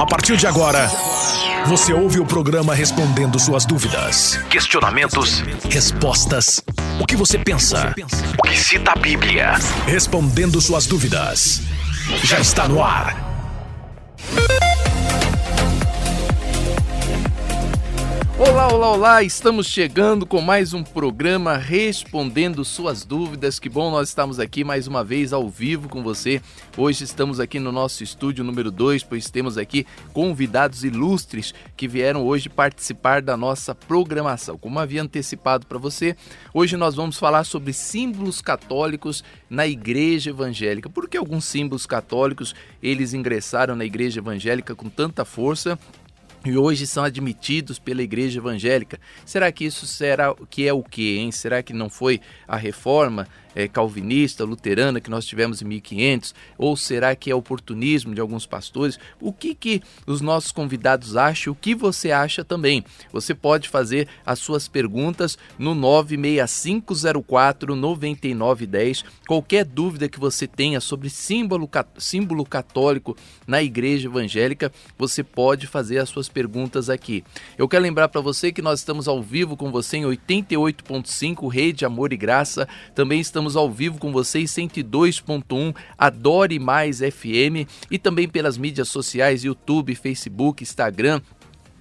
A partir de agora, você ouve o programa respondendo suas dúvidas, questionamentos, respostas. O que você pensa? O que cita a Bíblia? Respondendo suas dúvidas. Já está no ar. Olá, olá, olá! Estamos chegando com mais um programa respondendo suas dúvidas. Que bom nós estamos aqui mais uma vez ao vivo com você. Hoje estamos aqui no nosso estúdio número 2, pois temos aqui convidados ilustres que vieram hoje participar da nossa programação. Como havia antecipado para você, hoje nós vamos falar sobre símbolos católicos na igreja evangélica. Por que alguns símbolos católicos eles ingressaram na igreja evangélica com tanta força? E hoje são admitidos pela igreja evangélica. Será que isso será que é o que, hein? Será que não foi a reforma é, calvinista, luterana que nós tivemos em 1500? Ou será que é oportunismo de alguns pastores? O que, que os nossos convidados acham? O que você acha também? Você pode fazer as suas perguntas no 96504 9910. Qualquer dúvida que você tenha sobre símbolo, símbolo católico na igreja evangélica, você pode fazer as suas perguntas aqui. Eu quero lembrar para você que nós estamos ao vivo com você em 88.5 Rede Amor e Graça. Também estamos Estamos ao vivo com vocês 102.1 Adore Mais FM e também pelas mídias sociais YouTube, Facebook, Instagram,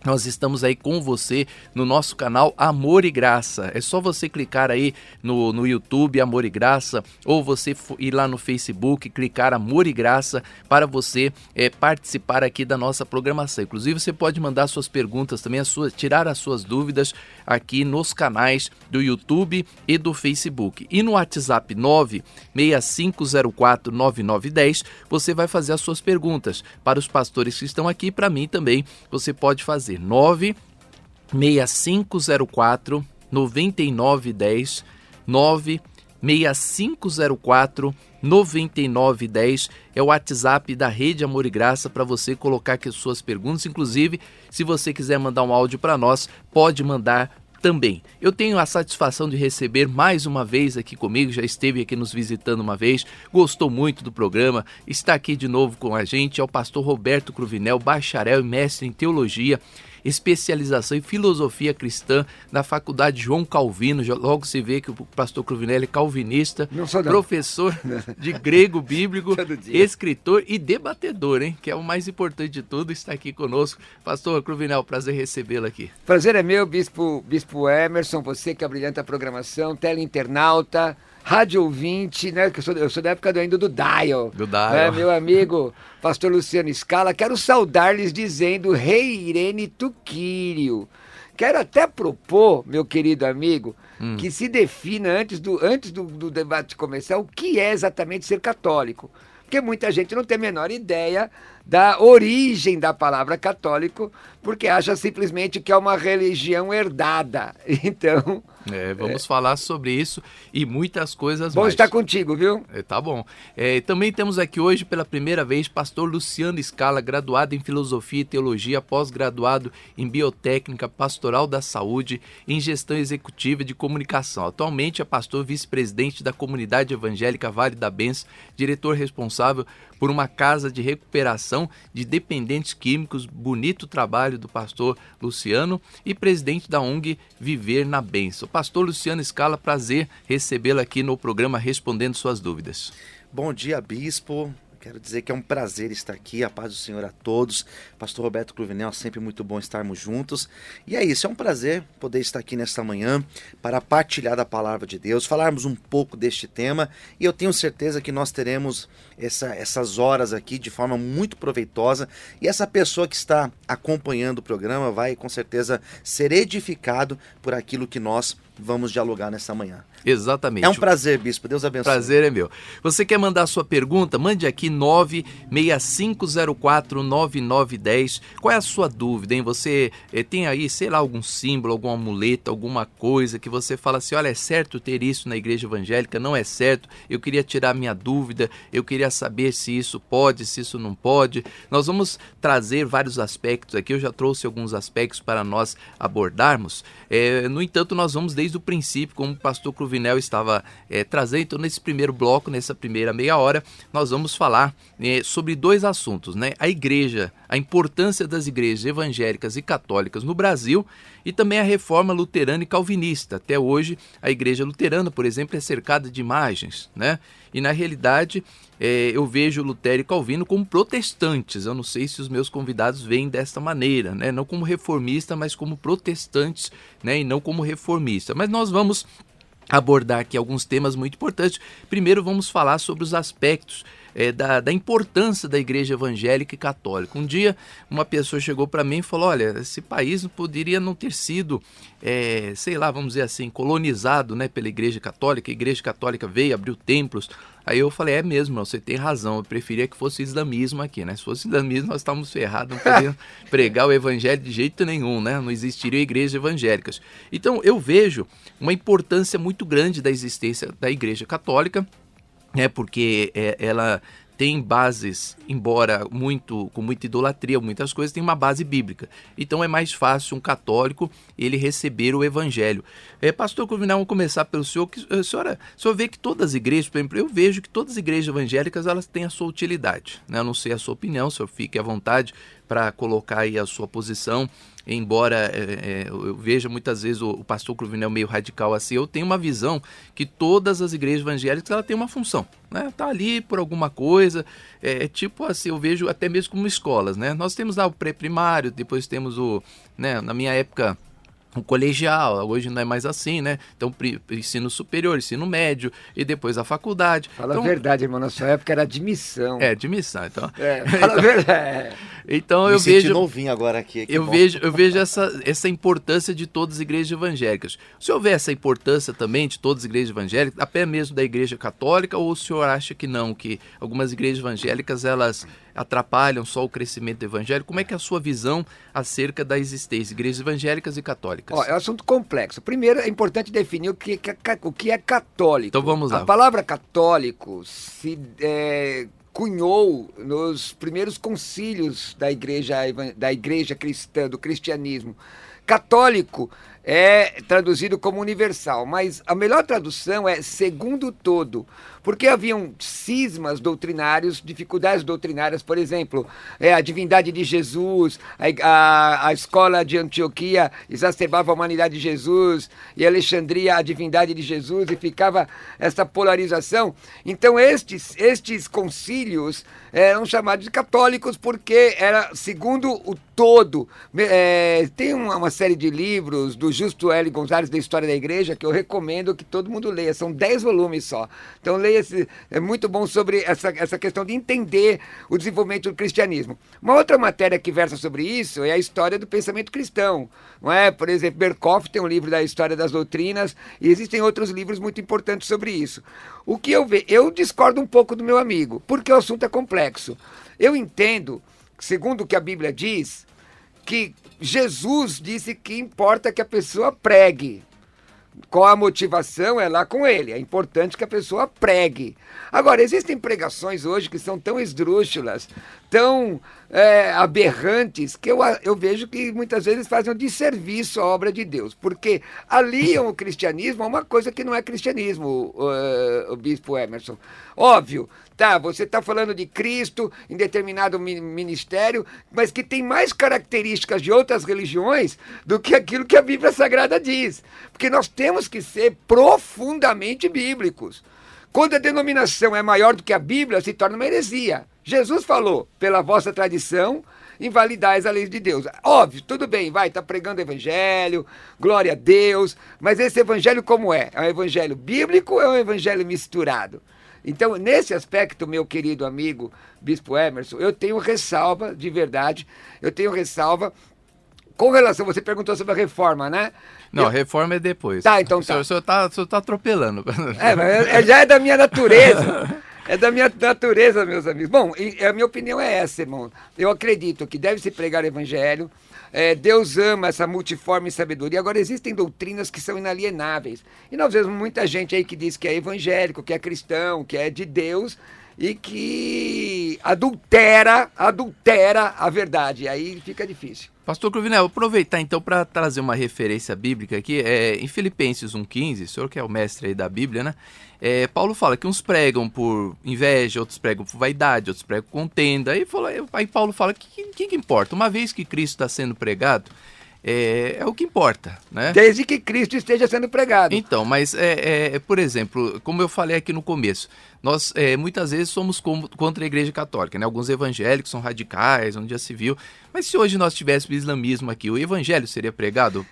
nós estamos aí com você no nosso canal Amor e Graça. É só você clicar aí no, no YouTube Amor e Graça ou você ir lá no Facebook clicar Amor e Graça para você é, participar aqui da nossa programação. Inclusive você pode mandar suas perguntas também, as suas, tirar as suas dúvidas aqui nos canais do YouTube e do Facebook. E no WhatsApp 965049910 você vai fazer as suas perguntas para os pastores que estão aqui para mim também. Você pode fazer fazer 9 6504 9910 9 6504 9910 é o WhatsApp da Rede Amor e Graça para você colocar aqui suas perguntas. Inclusive, se você quiser mandar um áudio para nós, pode mandar também. Eu tenho a satisfação de receber mais uma vez aqui comigo, já esteve aqui nos visitando uma vez, gostou muito do programa, está aqui de novo com a gente, é o pastor Roberto Cruvinel, bacharel e mestre em teologia especialização em filosofia cristã na Faculdade João Calvino. Logo se vê que o pastor Cruvinelli é calvinista, professor de grego bíblico, escritor e debatedor, hein? Que é o mais importante de tudo, está aqui conosco. Pastor Cruvinel, prazer recebê-lo aqui. Prazer é meu, Bispo, Bispo Emerson, você que abrilhanta a programação, teleinternauta rádio ouvinte, né? Que eu sou, eu sou da época do, ainda do Dial. Do Dial. Né, meu amigo, pastor Luciano Scala. Quero saudar-lhes dizendo Rei Irene Tuquírio. Quero até propor, meu querido amigo, hum. que se defina antes, do, antes do, do debate começar o que é exatamente ser católico. Porque muita gente não tem a menor ideia da origem da palavra católico, porque acha simplesmente que é uma religião herdada. Então. É, vamos é. falar sobre isso e muitas coisas bom mais. Bom estar contigo, viu? É, tá bom. É, também temos aqui hoje, pela primeira vez, pastor Luciano Scala, graduado em Filosofia e Teologia, pós-graduado em Biotécnica Pastoral da Saúde, em Gestão Executiva de Comunicação. Atualmente é pastor vice-presidente da Comunidade Evangélica Vale da Benção, diretor responsável por uma casa de recuperação de dependentes químicos. Bonito trabalho do pastor Luciano e presidente da ONG Viver na Benção. Pastor Luciano Scala, prazer recebê-lo aqui no programa Respondendo Suas Dúvidas. Bom dia, bispo. Quero dizer que é um prazer estar aqui, a paz do Senhor a todos. Pastor Roberto Cruvinel, sempre muito bom estarmos juntos. E é isso, é um prazer poder estar aqui nesta manhã para partilhar da palavra de Deus, falarmos um pouco deste tema. E eu tenho certeza que nós teremos essa, essas horas aqui de forma muito proveitosa. E essa pessoa que está acompanhando o programa vai com certeza ser edificado por aquilo que nós vamos dialogar nessa manhã. Exatamente. É um prazer, bispo. Deus abençoe. Prazer é meu. Você quer mandar sua pergunta? Mande aqui 965049910. Qual é a sua dúvida, hein? Você eh, tem aí, sei lá, algum símbolo, algum amuleto, alguma coisa que você fala assim: olha, é certo ter isso na igreja evangélica? Não é certo? Eu queria tirar minha dúvida, eu queria saber se isso pode, se isso não pode. Nós vamos trazer vários aspectos aqui. Eu já trouxe alguns aspectos para nós abordarmos. É, no entanto, nós vamos desde o princípio, como o pastor Cruvinel estava é, trazendo. Então, nesse primeiro bloco, nessa primeira meia hora, nós vamos falar é, sobre dois assuntos, né? A igreja a importância das igrejas evangélicas e católicas no Brasil e também a reforma luterana e calvinista. Até hoje, a igreja luterana, por exemplo, é cercada de imagens, né? E na realidade, é, eu vejo Lutero e Calvino como protestantes. Eu não sei se os meus convidados veem desta maneira, né? Não como reformista, mas como protestantes, né? E não como reformista. Mas nós vamos abordar aqui alguns temas muito importantes. Primeiro, vamos falar sobre os aspectos é, da, da, importância da igreja evangélica e católica. Um dia, uma pessoa chegou para mim e falou: Olha, esse país não poderia não ter sido, é, sei lá, vamos dizer assim, colonizado né, pela igreja católica. A igreja católica veio, abriu templos. Aí eu falei: É mesmo, você tem razão. Eu preferia que fosse islamismo aqui, né? Se fosse islamismo, nós estávamos ferrados, não podíamos pregar o evangelho de jeito nenhum, né? Não existiriam igrejas evangélicas. Então, eu vejo uma importância muito grande da existência da igreja católica é porque é, ela tem bases, embora muito com muita idolatria, muitas coisas, tem uma base bíblica. Então é mais fácil um católico ele receber o evangelho. É, pastor Corvinal, vamos começar pelo senhor. Que, a senhora, o senhor vê que todas as igrejas, por exemplo, eu vejo que todas as igrejas evangélicas elas têm a sua utilidade. Né? Eu não sei a sua opinião, o senhor fique à vontade para colocar aí a sua posição embora é, é, eu veja muitas vezes o, o pastor Cruvinel meio radical assim, eu tenho uma visão que todas as igrejas evangélicas ela tem uma função, né? Tá ali por alguma coisa, é, é tipo assim, eu vejo até mesmo como escolas, né? Nós temos lá o pré-primário, depois temos o, né, na minha época o colegial, hoje não é mais assim, né? Então, ensino superior, ensino médio e depois a faculdade. Fala então, a verdade, irmão, na sua época era admissão. É, admissão, então. É, fala a verdade. Então Me eu vejo novinho agora aqui. Eu bom. vejo, eu vejo essa, essa importância de todas as igrejas evangélicas. O senhor vê essa importância também de todas as igrejas evangélicas, até mesmo da igreja católica, ou o senhor acha que não, que algumas igrejas evangélicas elas atrapalham só o crescimento do evangelho? Como é que é a sua visão acerca da existência de igrejas evangélicas e católicas? Ó, é um assunto complexo. Primeiro, é importante definir o que é, o que é católico. Então vamos lá. A palavra católico se é, cunhou nos primeiros concílios da igreja, da igreja cristã, do cristianismo. Católico é traduzido como universal, mas a melhor tradução é segundo todo, porque haviam cismas doutrinários, dificuldades doutrinárias, por exemplo, é, a divindade de Jesus, a, a, a escola de Antioquia exacerbava a humanidade de Jesus, e Alexandria a divindade de Jesus, e ficava essa polarização. Então, estes, estes concílios eram chamados de católicos porque era segundo o todo. É, tem uma, uma, série de livros do Justo L. Gonzalez da História da Igreja que eu recomendo que todo mundo leia. São 10 volumes só. Então leia esse. É muito bom sobre essa, essa questão de entender o desenvolvimento do cristianismo. Uma outra matéria que versa sobre isso é a história do pensamento cristão. Não é? Por exemplo, Berkoff tem um livro da História das Doutrinas e existem outros livros muito importantes sobre isso. O que eu vejo, eu discordo um pouco do meu amigo, porque o assunto é complexo. Eu entendo, segundo o que a Bíblia diz, que Jesus disse que importa que a pessoa pregue. Qual a motivação é lá com ele. É importante que a pessoa pregue. Agora, existem pregações hoje que são tão esdrúxulas, tão é, aberrantes, que eu, eu vejo que muitas vezes fazem um desserviço à obra de Deus, porque aliam o cristianismo a uma coisa que não é cristianismo, o, o bispo Emerson. Óbvio, tá, você está falando de Cristo em determinado ministério, mas que tem mais características de outras religiões do que aquilo que a Bíblia Sagrada diz. Porque nós temos que ser profundamente bíblicos. Quando a denominação é maior do que a Bíblia, se torna uma heresia. Jesus falou, pela vossa tradição, invalidais a lei de Deus. Óbvio, tudo bem, vai, está pregando evangelho, glória a Deus, mas esse evangelho como é? É um evangelho bíblico ou é um evangelho misturado? Então, nesse aspecto, meu querido amigo Bispo Emerson, eu tenho ressalva, de verdade, eu tenho ressalva com relação, você perguntou sobre a reforma, né? Não, eu... reforma é depois. Tá, então tá. O senhor está tá atropelando. É, mas é, já é da minha natureza. É da minha natureza, meus amigos. Bom, a minha opinião é essa, irmão. Eu acredito que deve se pregar o evangelho. É, Deus ama essa multiforme sabedoria. Agora, existem doutrinas que são inalienáveis. E nós vemos muita gente aí que diz que é evangélico, que é cristão, que é de Deus e que que adultera, adultera a verdade. Aí fica difícil. Pastor Cruvinel, aproveitar então para trazer uma referência bíblica aqui. É, em Filipenses 1,15, o senhor que é o mestre aí da Bíblia, né? É, Paulo fala que uns pregam por inveja, outros pregam por vaidade, outros pregam por contenda. Aí, fala, aí Paulo fala: o que, que, que importa? Uma vez que Cristo está sendo pregado, é, é, o que importa, né? Desde que Cristo esteja sendo pregado. Então, mas é, é por exemplo, como eu falei aqui no começo, nós é, muitas vezes somos contra a Igreja Católica, né? Alguns evangélicos são radicais, onde já se viu. Mas se hoje nós tivéssemos islamismo aqui, o evangelho seria pregado?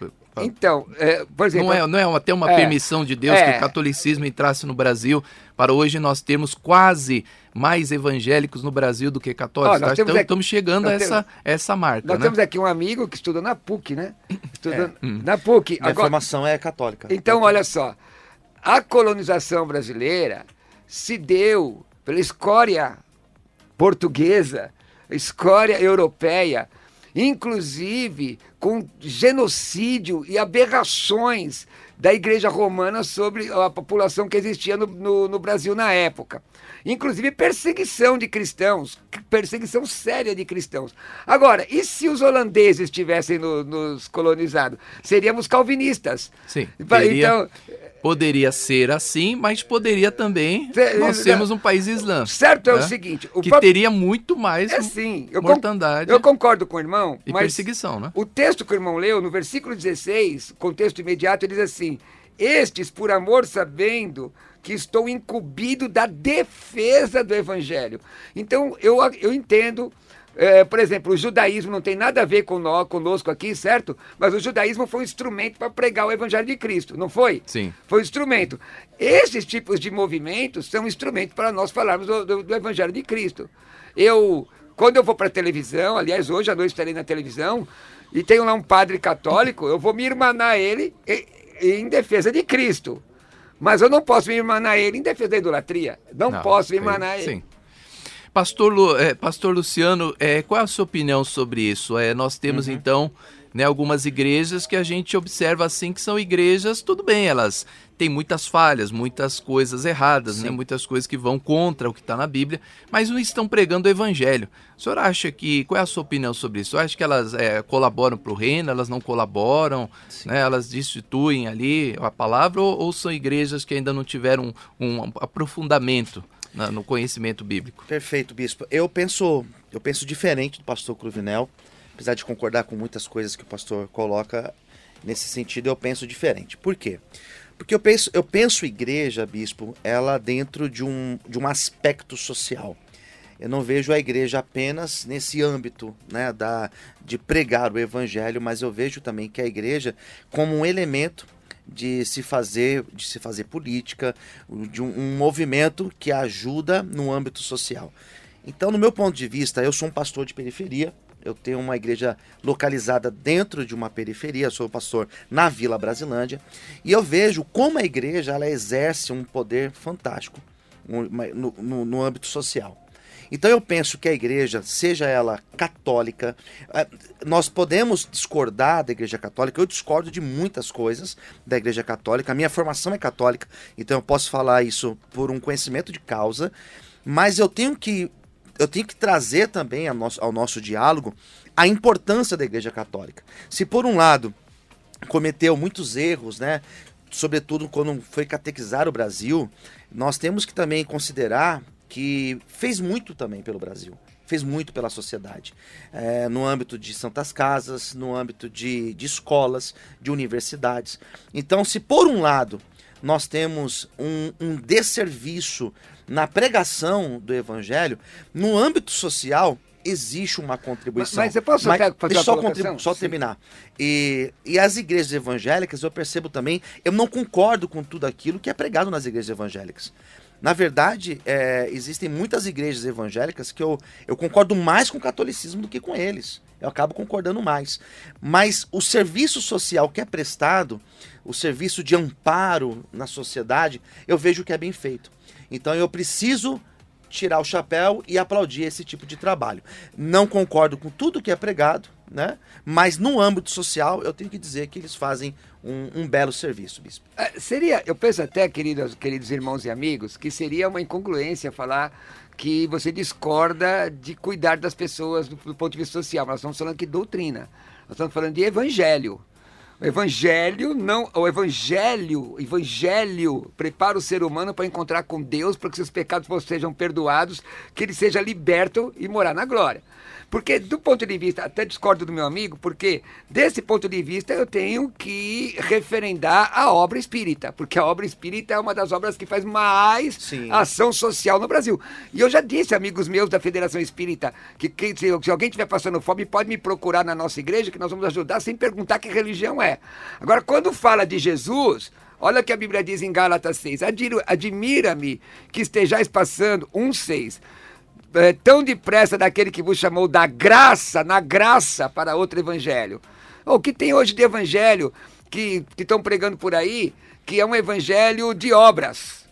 Então, é, por exemplo. Não é, não é até uma é, permissão de Deus que o catolicismo entrasse no Brasil para hoje nós termos quase mais evangélicos no Brasil do que católicos. Oh, estamos, aqui, chegando a essa, temos, essa marca. Nós né? temos aqui um amigo que estuda na PUC, né? Estuda é. na PUC. A formação é católica. Então, olha só. A colonização brasileira se deu pela escória portuguesa, escória europeia, inclusive com genocídio e aberrações da Igreja Romana sobre a população que existia no, no, no, Brasil na época. Inclusive perseguição de cristãos, perseguição séria de cristãos. Agora, e se os holandeses tivessem no, nos colonizado? Seríamos calvinistas. Sim. Então, poderia ser assim, mas poderia também nós sermos um país islâmico. Certo, né? é o seguinte... O que teria muito mais é, sim, eu mortandade. eu concordo com o irmão, e perseguição, né? o texto que o irmão leu, no versículo 16, contexto imediato, ele diz assim, estes, por amor sabendo que estou incumbido da defesa do evangelho. Então, eu, eu entendo é, por exemplo, o judaísmo não tem nada a ver com nós, conosco aqui, certo? Mas o judaísmo foi um instrumento para pregar o evangelho de Cristo, não foi? Sim. Foi um instrumento. Esses tipos de movimentos são instrumentos para nós falarmos do, do, do evangelho de Cristo. Eu, quando eu vou para a televisão, aliás, hoje à noite estarei na televisão, e tenho lá um padre católico, eu vou me irmanar ele em defesa de Cristo. Mas eu não posso me irmanar ele em defesa da idolatria. Não, não posso me irmanar ele. Sim. Pastor, Lu, é, Pastor Luciano, é, qual é a sua opinião sobre isso? É, nós temos uhum. então né, algumas igrejas que a gente observa assim que são igrejas, tudo bem, elas têm muitas falhas, muitas coisas erradas, né, muitas coisas que vão contra o que está na Bíblia, mas não estão pregando o evangelho. O senhor acha que, qual é a sua opinião sobre isso? Acha que elas é, colaboram para o reino, elas não colaboram, né, elas destituem ali a palavra, ou, ou, são igrejas que ainda não tiveram um, um aprofundamento? No conhecimento bíblico. Perfeito, bispo. Eu penso, eu penso diferente do pastor Cruvinel, apesar de concordar com muitas coisas que o pastor coloca nesse sentido, eu penso diferente. Por quê? Porque eu penso, eu penso igreja, bispo, ela dentro de um, de um aspecto social. Eu não vejo a igreja apenas nesse âmbito né, da, de pregar o evangelho, mas eu vejo também que a igreja como um elemento de se fazer, de se fazer política, de um, um movimento que ajuda no âmbito social. Então, no meu ponto de vista, eu sou um pastor de periferia, eu tenho uma igreja localizada dentro de uma periferia, sou pastor na Vila Brasilândia, e eu vejo como a igreja ela exerce um poder fantástico no, no, no âmbito social. Então eu penso que a igreja, seja ela católica, eh, nós podemos discordar da igreja católica, eu discordo de muitas coisas da igreja católica, a minha formação é católica, então eu posso falar isso por um conhecimento de causa, mas eu tenho que eu tenho que trazer também ao nosso, ao nosso diálogo a importância da igreja católica. Se por um lado cometeu muitos erros, né, sobretudo quando foi catequizar o Brasil, nós temos que também considerar que fez muito também pelo Brasil, fez muito pela sociedade, é, no âmbito de santas casas, no âmbito de, de escolas, de universidades. Então, se por um lado nós temos um, um desserviço na pregação do evangelho, no âmbito social existe uma contribuição. Mas, mas eu posso mas, fazer deixa só, só terminar. E, e as igrejas evangélicas, eu percebo também, eu não concordo com tudo aquilo que é pregado nas igrejas evangélicas. Na verdade, é, existem muitas igrejas evangélicas que eu, eu concordo mais com o catolicismo do que com eles. Eu acabo concordando mais. Mas o serviço social que é prestado, o serviço de amparo na sociedade, eu vejo que é bem feito. Então eu preciso tirar o chapéu e aplaudir esse tipo de trabalho. Não concordo com tudo que é pregado, né? Mas no âmbito social, eu tenho que dizer que eles fazem um, um belo serviço, bispo. É, seria, eu penso até, queridos, queridos irmãos e amigos, que seria uma incongruência falar que você discorda de cuidar das pessoas do, do ponto de vista social. Nós estamos falando de doutrina. Nós estamos falando de evangelho. O evangelho não, o evangelho, evangelho prepara o ser humano para encontrar com Deus, para que seus pecados sejam perdoados, que ele seja liberto e morar na glória. Porque, do ponto de vista, até discordo do meu amigo, porque desse ponto de vista eu tenho que referendar a obra espírita, porque a obra espírita é uma das obras que faz mais Sim. ação social no Brasil. E eu já disse, amigos meus da Federação Espírita, que, que se, se, alguém estiver passando fome, pode me procurar na nossa igreja, que nós vamos ajudar sem perguntar que religião é. Agora, quando fala de Jesus. Olha o que a Bíblia diz em Gálatas 6. Admira-me que estejais passando, 1,6 é, tão depressa daquele que vos chamou da graça, na graça, para outro evangelho. O que tem hoje de evangelho que estão pregando por aí, que é um evangelho de obras,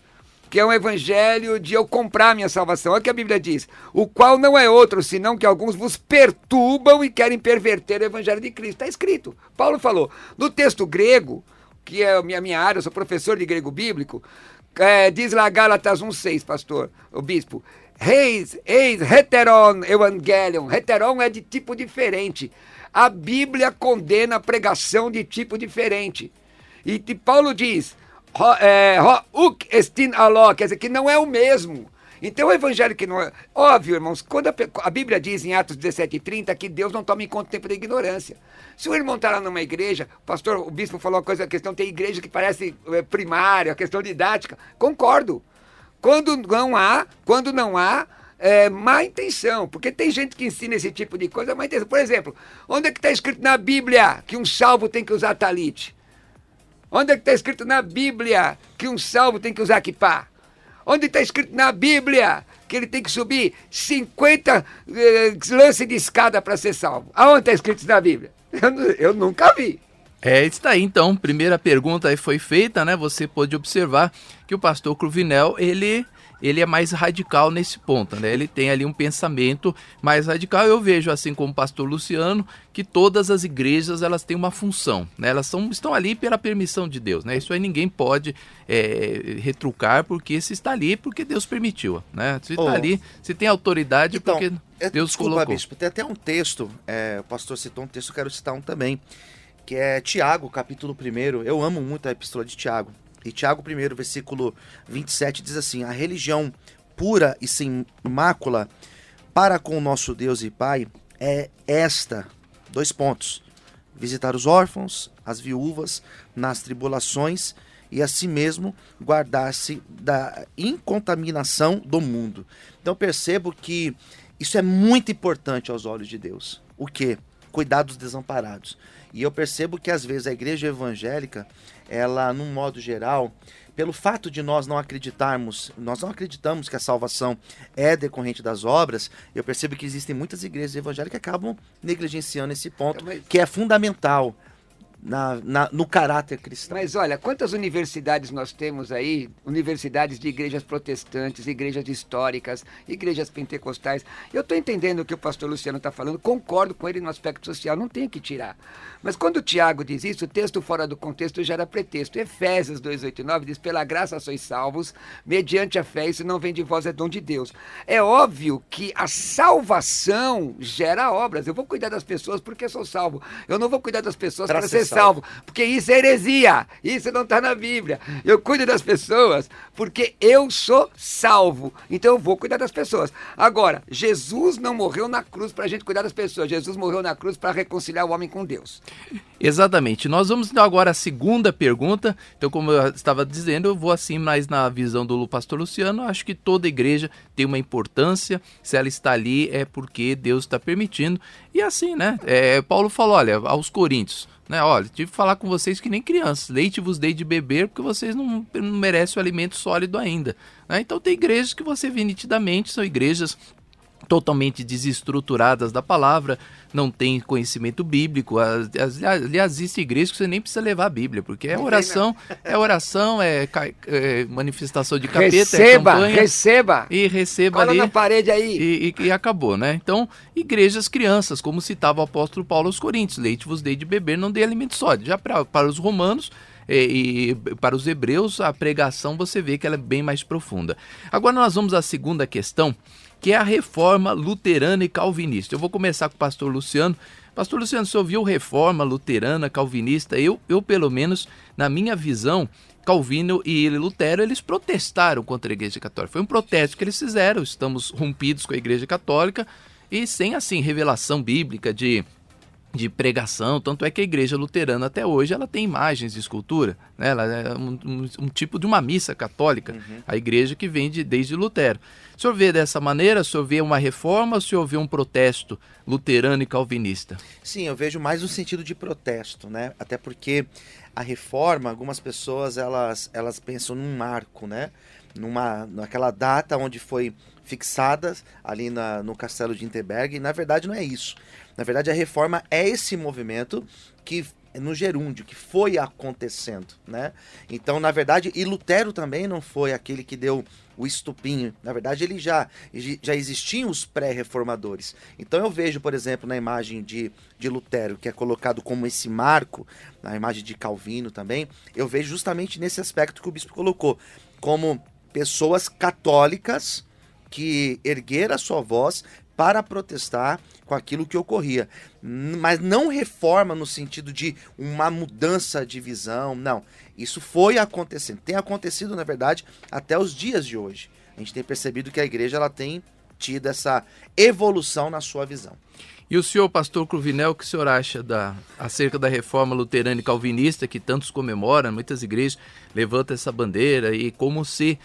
que é um evangelho de eu comprar minha salvação. Olha o que a Bíblia diz: o qual não é outro, senão que alguns vos perturbam e querem perverter o evangelho de Cristo. Está escrito. Paulo falou. No texto grego, que é a minha, minha área, eu sou professor de grego bíblico, é, diz lá Gálatas 1,6, pastor, o bispo. Reis, eis, heteron, evangelion. Heteron é de tipo diferente. A Bíblia condena a pregação de tipo diferente. E Paulo diz, é, quer dizer, que não é o mesmo. Então o evangelho que não é. Óbvio, irmãos, quando a, a Bíblia diz em Atos 17 e 30 que Deus não toma em conta o tempo da ignorância. Se o irmão está lá numa igreja, o pastor, o bispo falou uma coisa, a questão tem igreja que parece é, primária, a questão didática. Concordo. Quando não há, quando não há é, má intenção, porque tem gente que ensina esse tipo de coisa, má intenção. Por exemplo, onde é que está escrito na Bíblia que um salvo tem que usar talite? Onde é que está escrito na Bíblia que um salvo tem que usar kipá? Onde está escrito na Bíblia que ele tem que subir 50 eh, lances de escada para ser salvo? Aonde está escrito na Bíblia? Eu, eu nunca vi. É, está aí então, primeira pergunta aí foi feita, né? Você pôde observar que o pastor Cruvinel, ele ele é mais radical nesse ponto, né? Ele tem ali um pensamento mais radical. Eu vejo, assim como o pastor Luciano, que todas as igrejas elas têm uma função, né? Elas são, estão ali pela permissão de Deus, né? Isso aí ninguém pode é, retrucar porque se está ali porque Deus permitiu, né? Se está oh, ali, se tem autoridade então, porque é, Deus desculpa, colocou. Bispo, tem até um texto, é, o pastor citou um texto, eu quero citar um também que é Tiago, capítulo 1. Eu amo muito a epístola de Tiago. E Tiago 1, versículo 27 diz assim: A religião pura e sem mácula para com o nosso Deus e Pai é esta. Dois pontos. Visitar os órfãos, as viúvas, nas tribulações e assim mesmo guardar-se da incontaminação do mundo. Então percebo que isso é muito importante aos olhos de Deus. O que? Cuidar dos desamparados. E eu percebo que às vezes a igreja evangélica, ela, num modo geral, pelo fato de nós não acreditarmos, nós não acreditamos que a salvação é decorrente das obras, eu percebo que existem muitas igrejas evangélicas que acabam negligenciando esse ponto, que é fundamental na, na, no caráter cristão. Mas olha, quantas universidades nós temos aí? Universidades de igrejas protestantes, igrejas históricas, igrejas pentecostais. Eu estou entendendo o que o pastor Luciano está falando, concordo com ele no aspecto social, não tem que tirar. Mas quando o Tiago diz isso, o texto fora do contexto gera pretexto. Efésios 2,8,9 diz: Pela graça sois salvos, mediante a fé, isso não vem de vós, é dom de Deus. É óbvio que a salvação gera obras. Eu vou cuidar das pessoas porque sou salvo. Eu não vou cuidar das pessoas para ser salvo, porque isso é heresia, isso não está na Bíblia. Eu cuido das pessoas porque eu sou salvo, então eu vou cuidar das pessoas. Agora, Jesus não morreu na cruz para a gente cuidar das pessoas, Jesus morreu na cruz para reconciliar o homem com Deus. Exatamente. Nós vamos então agora à segunda pergunta. Então, como eu estava dizendo, eu vou assim mais na visão do pastor Luciano. Acho que toda igreja tem uma importância. Se ela está ali é porque Deus está permitindo. E assim, né? É, Paulo falou, olha, aos Coríntios, né? Olha, tive que falar com vocês que nem crianças. Leite vos dei de beber porque vocês não, não merecem o alimento sólido ainda. Né? Então tem igrejas que você vê nitidamente, são igrejas totalmente desestruturadas da palavra, não tem conhecimento bíblico. Aliás, existe igreja que você nem precisa levar a Bíblia, porque é oração, é oração, é, é manifestação de capeta, receba, é campanha. Receba, E receba Cola ali. na parede aí. E, e, e, acabou, né? Então, igrejas crianças, como citava o apóstolo Paulo aos Coríntios, leite vos dei de beber, não dei alimento sólido. Já para os romanos, E, e, para os hebreus, a pregação você vê que ela é bem mais profunda. Agora nós vamos à segunda questão, que é a reforma luterana e calvinista. Eu vou começar com o pastor Luciano. Pastor Luciano, você ouviu reforma luterana, calvinista? Eu, eu pelo menos, na minha visão, Calvino e Lutero, eles protestaram contra a Igreja Católica. Foi um protesto que eles fizeram, estamos rompidos com a Igreja Católica e sem, assim, revelação bíblica de de pregação, tanto é que a igreja luterana até hoje ela tem imagens de escultura, né? ela é um, um, um tipo de uma missa católica, uhum. a igreja que vem de, desde Lutero. O senhor vê dessa maneira, o senhor vê uma reforma ou o senhor vê um protesto luterano e calvinista? Sim, eu vejo mais no sentido de protesto, né? até porque a reforma, algumas pessoas elas, elas pensam num marco, né? numa, naquela data onde foi fixada ali na, no castelo de Interberg, e na verdade não é isso. Na verdade, a reforma é esse movimento que no gerúndio, que foi acontecendo, né? Então, na verdade, e Lutero também não foi aquele que deu o estupinho. Na verdade, ele já, já existiam os pré-reformadores. Então, eu vejo, por exemplo, na imagem de, de Lutero, que é colocado como esse marco, na imagem de Calvino também, eu vejo justamente nesse aspecto que o bispo colocou, como pessoas católicas que ergueram a sua voz para protestar com aquilo que ocorria. Mas não reforma no sentido de uma mudança de visão, não. Isso foi acontecendo. Tem acontecido, na verdade, até os dias de hoje. A gente tem percebido que a igreja ela tem tido essa evolução na sua visão. E o senhor, pastor Cruvinel, o que o senhor acha da, acerca da reforma luterana e calvinista que tantos comemoram, muitas igrejas levantam essa bandeira e como se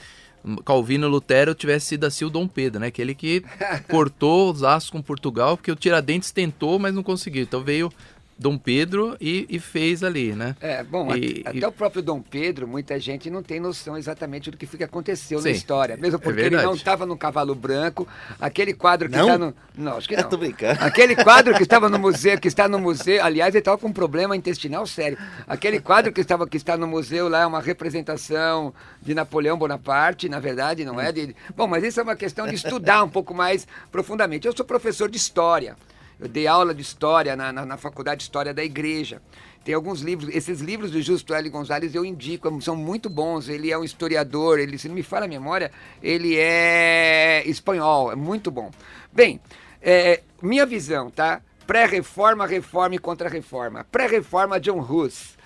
Calvino Lutero tivesse sido assim o Dom Pedro, né? Aquele que cortou os laços com Portugal, porque o Tiradentes tentou, mas não conseguiu. Então veio Dom Pedro e, e, fez ali, né? É, bom, e, até, e... o próprio Dom Pedro, muita gente não tem noção exatamente do que, que aconteceu Sim, na história. Mesmo é porque é ele não estava no cavalo branco. Aquele quadro que está no. Não, acho que não. Eu tô brincando. Aquele quadro que estava no museu, que está no museu, aliás, ele estava com um problema intestinal sério. Aquele quadro que, estava, que está no museu lá é uma representação de Napoleão Bonaparte, na verdade, não é? De... Bom, mas isso é uma questão de estudar um pouco mais profundamente. Eu sou professor de história. Eu dei aula de história na, na, na, Faculdade de História da Igreja. Tem alguns livros, esses livros do Justo L. Gonzalez eu indico, são muito bons. Ele é um historiador, ele, se não me falha a memória, ele é espanhol, é muito bom. Bem, é, minha visão, tá? Pré-reforma, reforma e contra-reforma. Pré-reforma, John Hus.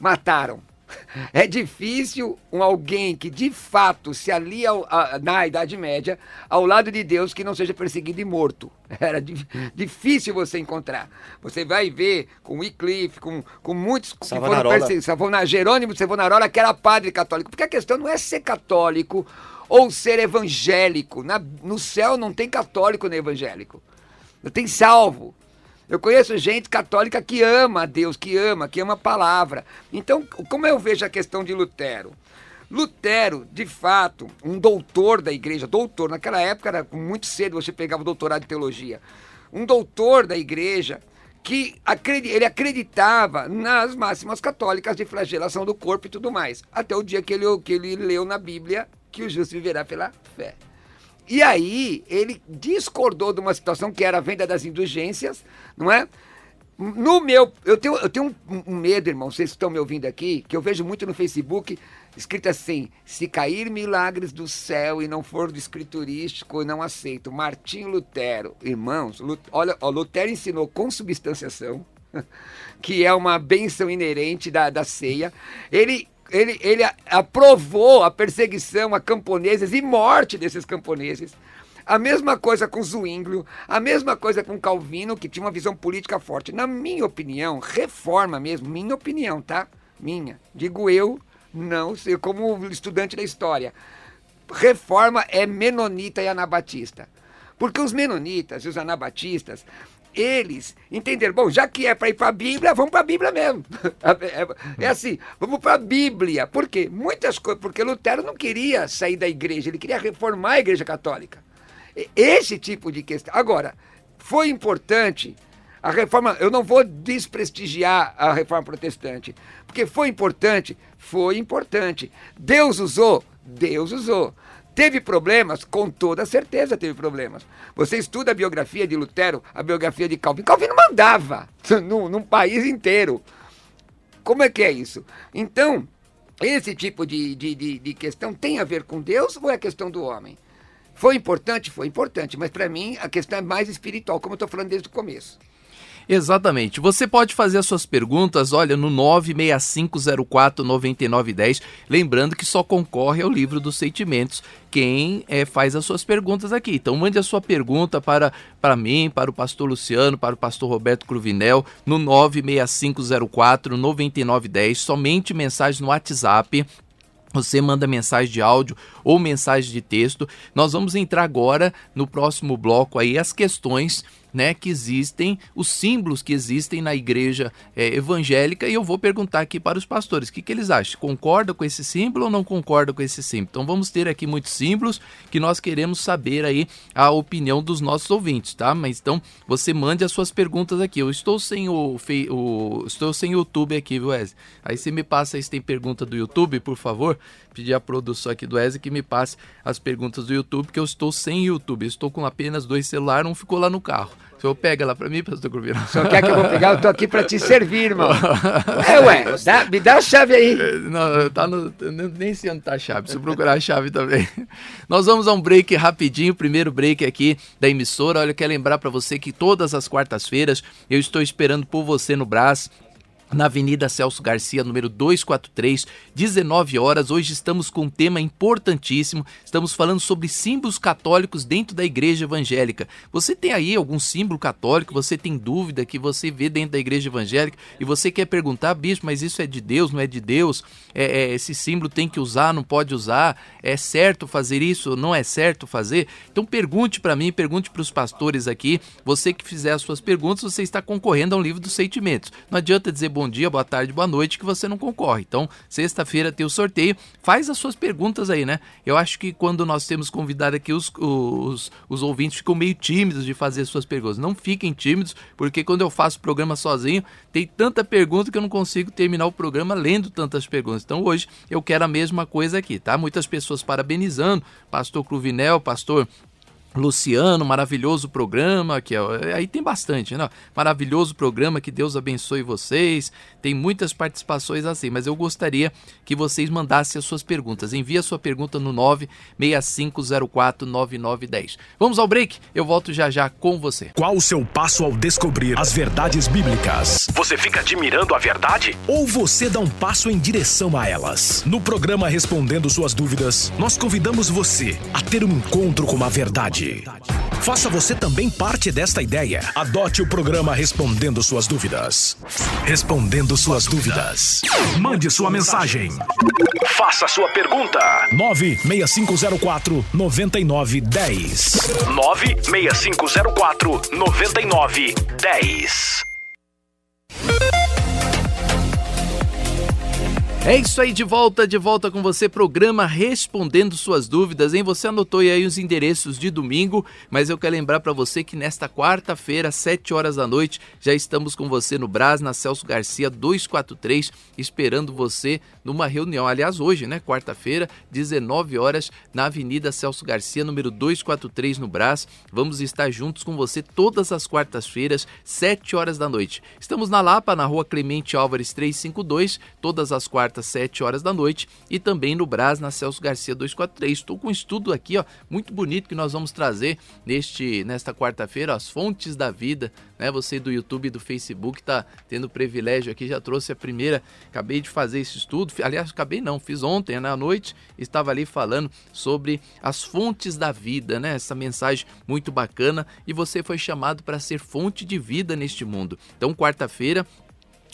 Mataram é difícil um alguém que de fato se alia ao, a, na Idade Média ao lado de Deus que não seja perseguido e morto. Era di, difícil você encontrar. Você vai ver com Wycliffe, com, com muitos que foram perseguidos. Jerônimo Savonarola, que era padre católico. Porque a questão não é ser católico ou ser evangélico. Na, no céu não tem católico nem evangélico. Não tem salvo. Eu conheço gente católica que ama a Deus, que ama, que ama a palavra. Então, como eu vejo a questão de Lutero? Lutero, de fato, um doutor da igreja, doutor, naquela época era muito cedo você pegava o doutorado de teologia. Um doutor da igreja que ele acreditava nas máximas católicas de flagelação do corpo e tudo mais. Até o dia que ele, que ele leu na Bíblia que o justo viverá pela fé. E aí ele discordou de uma situação que era a venda das indulgências, não é? No meu, eu tenho, eu tenho um, um medo, irmão, vocês estão me ouvindo aqui, que eu vejo muito no Facebook, escrito assim: se cair milagres do céu e não for do escriturístico, não aceito. Martim Lutero, irmãos, olha, ó, Lutero ensinou consubstanciação, que é uma benção inerente da, da ceia. Ele ele, ele aprovou a perseguição a camponeses e morte desses camponeses. A mesma coisa com Zwinglio, a mesma coisa com Calvino, que tinha uma visão política forte. Na minha opinião, reforma mesmo, minha opinião, tá? Minha. Digo eu, não sei, como estudante da história. Reforma é menonita e anabatista. Porque os menonitas e os anabatistas, eles entenderam, bom, já que é para ir para a Bíblia, vamos para a Bíblia mesmo. É, é, assim, vamos para a Bíblia. Por quê? Muitas coisas, porque Lutero não queria sair da igreja, ele queria reformar a igreja católica. Esse tipo de questão. Agora, foi importante a reforma, eu não vou desprestigiar a reforma protestante, porque foi importante, foi importante. Deus usou, Deus usou. Teve problemas? Com toda certeza teve problemas. Você estuda a biografia de Lutero, a biografia de Calvino. Calvino mandava num, num país inteiro. Como é que é isso? Então, esse tipo de, de, de, de questão tem a ver com Deus ou é questão do homem? Foi importante? Foi importante, mas para mim a questão é mais espiritual, como eu estou falando desde o começo. Exatamente. Você pode fazer as suas perguntas, olha, no 965049910. Lembrando que só concorre ao livro dos sentimentos quem é, faz as suas perguntas aqui. Então mande a sua pergunta para, para mim, para o pastor Luciano, para o pastor Roberto Cruvinel, no 965049910. Somente mensagem no WhatsApp você manda mensagem de áudio ou mensagem de texto. Nós vamos entrar agora no próximo bloco aí as questões né, que existem, os símbolos que existem na igreja é, evangélica, e eu vou perguntar aqui para os pastores, o que, que eles acham? Concorda com esse símbolo ou não concorda com esse símbolo? Então vamos ter aqui muitos símbolos que nós queremos saber aí a opinião dos nossos ouvintes, tá? Mas então você mande as suas perguntas aqui. Eu estou sem o, o estou sem YouTube aqui, viu, Wesley? Aí você me passa aí se tem pergunta do YouTube, por favor. Pedir a produção aqui do Wesley que me passe as perguntas do YouTube, porque eu estou sem YouTube. Eu estou com apenas dois celulares, um ficou lá no carro. Senhor pega lá para mim, pastor Cruvinel? Só quer que eu vou pegar? Eu tô aqui para te servir, irmão. É, ué, dá, me dá a chave aí. É, não, tá no, nem sei onde tá a chave, se procurar a chave também. Nós vamos a um break rapidinho, primeiro break aqui da emissora. Olha, eu quero lembrar para você que todas as quartas-feiras eu estou esperando por você no Brás na Avenida Celso Garcia, número 243, 19 horas. Hoje estamos com um tema importantíssimo. Estamos falando sobre símbolos católicos dentro da igreja evangélica. Você tem aí algum símbolo católico? Você tem dúvida que você vê dentro da igreja evangélica e você quer perguntar, bispo, mas isso é de Deus, não é de Deus? É, é, esse símbolo tem que usar, não pode usar? É certo fazer isso? Não é certo fazer? Então pergunte para mim, pergunte para os pastores aqui. Você que fizer as suas perguntas, você está concorrendo a um livro dos sentimentos. Não adianta dizer bom dia, boa tarde, boa noite, que você não concorre. Então, sexta-feira tem o sorteio. Faz as suas perguntas aí, né? Eu acho que quando nós temos convidado aqui, os, os, os ouvintes ficam meio tímidos de fazer suas perguntas. Não fiquem tímidos, porque quando eu faço o programa sozinho, tem tanta pergunta que eu não consigo terminar o programa lendo tantas perguntas. Então, hoje eu quero a mesma coisa aqui, tá? Muitas pessoas parabenizando, pastor Cruvinel, pastor Luciano, maravilhoso programa, que é, aí tem bastante, né? Maravilhoso programa, que Deus abençoe vocês. Tem muitas participações assim, mas eu gostaria que vocês mandassem as suas perguntas. Envie a sua pergunta no 965049910. Vamos ao break, eu volto já já com você. Qual o seu passo ao descobrir as verdades bíblicas? Você fica admirando a verdade ou você dá um passo em direção a elas? No programa Respondendo Suas Dúvidas, nós convidamos você a ter um encontro com a verdade verdade. Faça você também parte desta ideia. Adote o programa Respondendo Suas Dúvidas. Respondendo Suas Dúvidas. Mande sua mensagem. Faça sua pergunta. 96504 9910. 96504 9910. É isso aí, de volta, de volta com você, programa Respondendo Suas Dúvidas, hein? Você anotou aí os endereços de domingo, mas eu quero lembrar para você que nesta quarta-feira, às 7 horas da noite, já estamos com você no Brás, na Celso Garcia 243, esperando você numa reunião. Aliás, hoje, né? Quarta-feira, 19 horas, na Avenida Celso Garcia, número 243, no Brás. Vamos estar juntos com você todas as quartas-feiras, 7 horas da noite. Estamos na Lapa, na rua Clemente Álvares 352, todas as quartas quarta, 7 horas da noite, e também no Brás, na Celso Garcia 243. Estou com um estudo aqui, ó, muito bonito que nós vamos trazer neste nesta quarta-feira, as fontes da vida, né? Você do YouTube e do Facebook está tendo privilégio aqui, já trouxe a primeira, acabei de fazer esse estudo, aliás, acabei não, fiz ontem, né, noite, estava ali falando sobre as fontes da vida, né? Essa mensagem muito bacana e você foi chamado para ser fonte de vida neste mundo. Então, quarta-feira,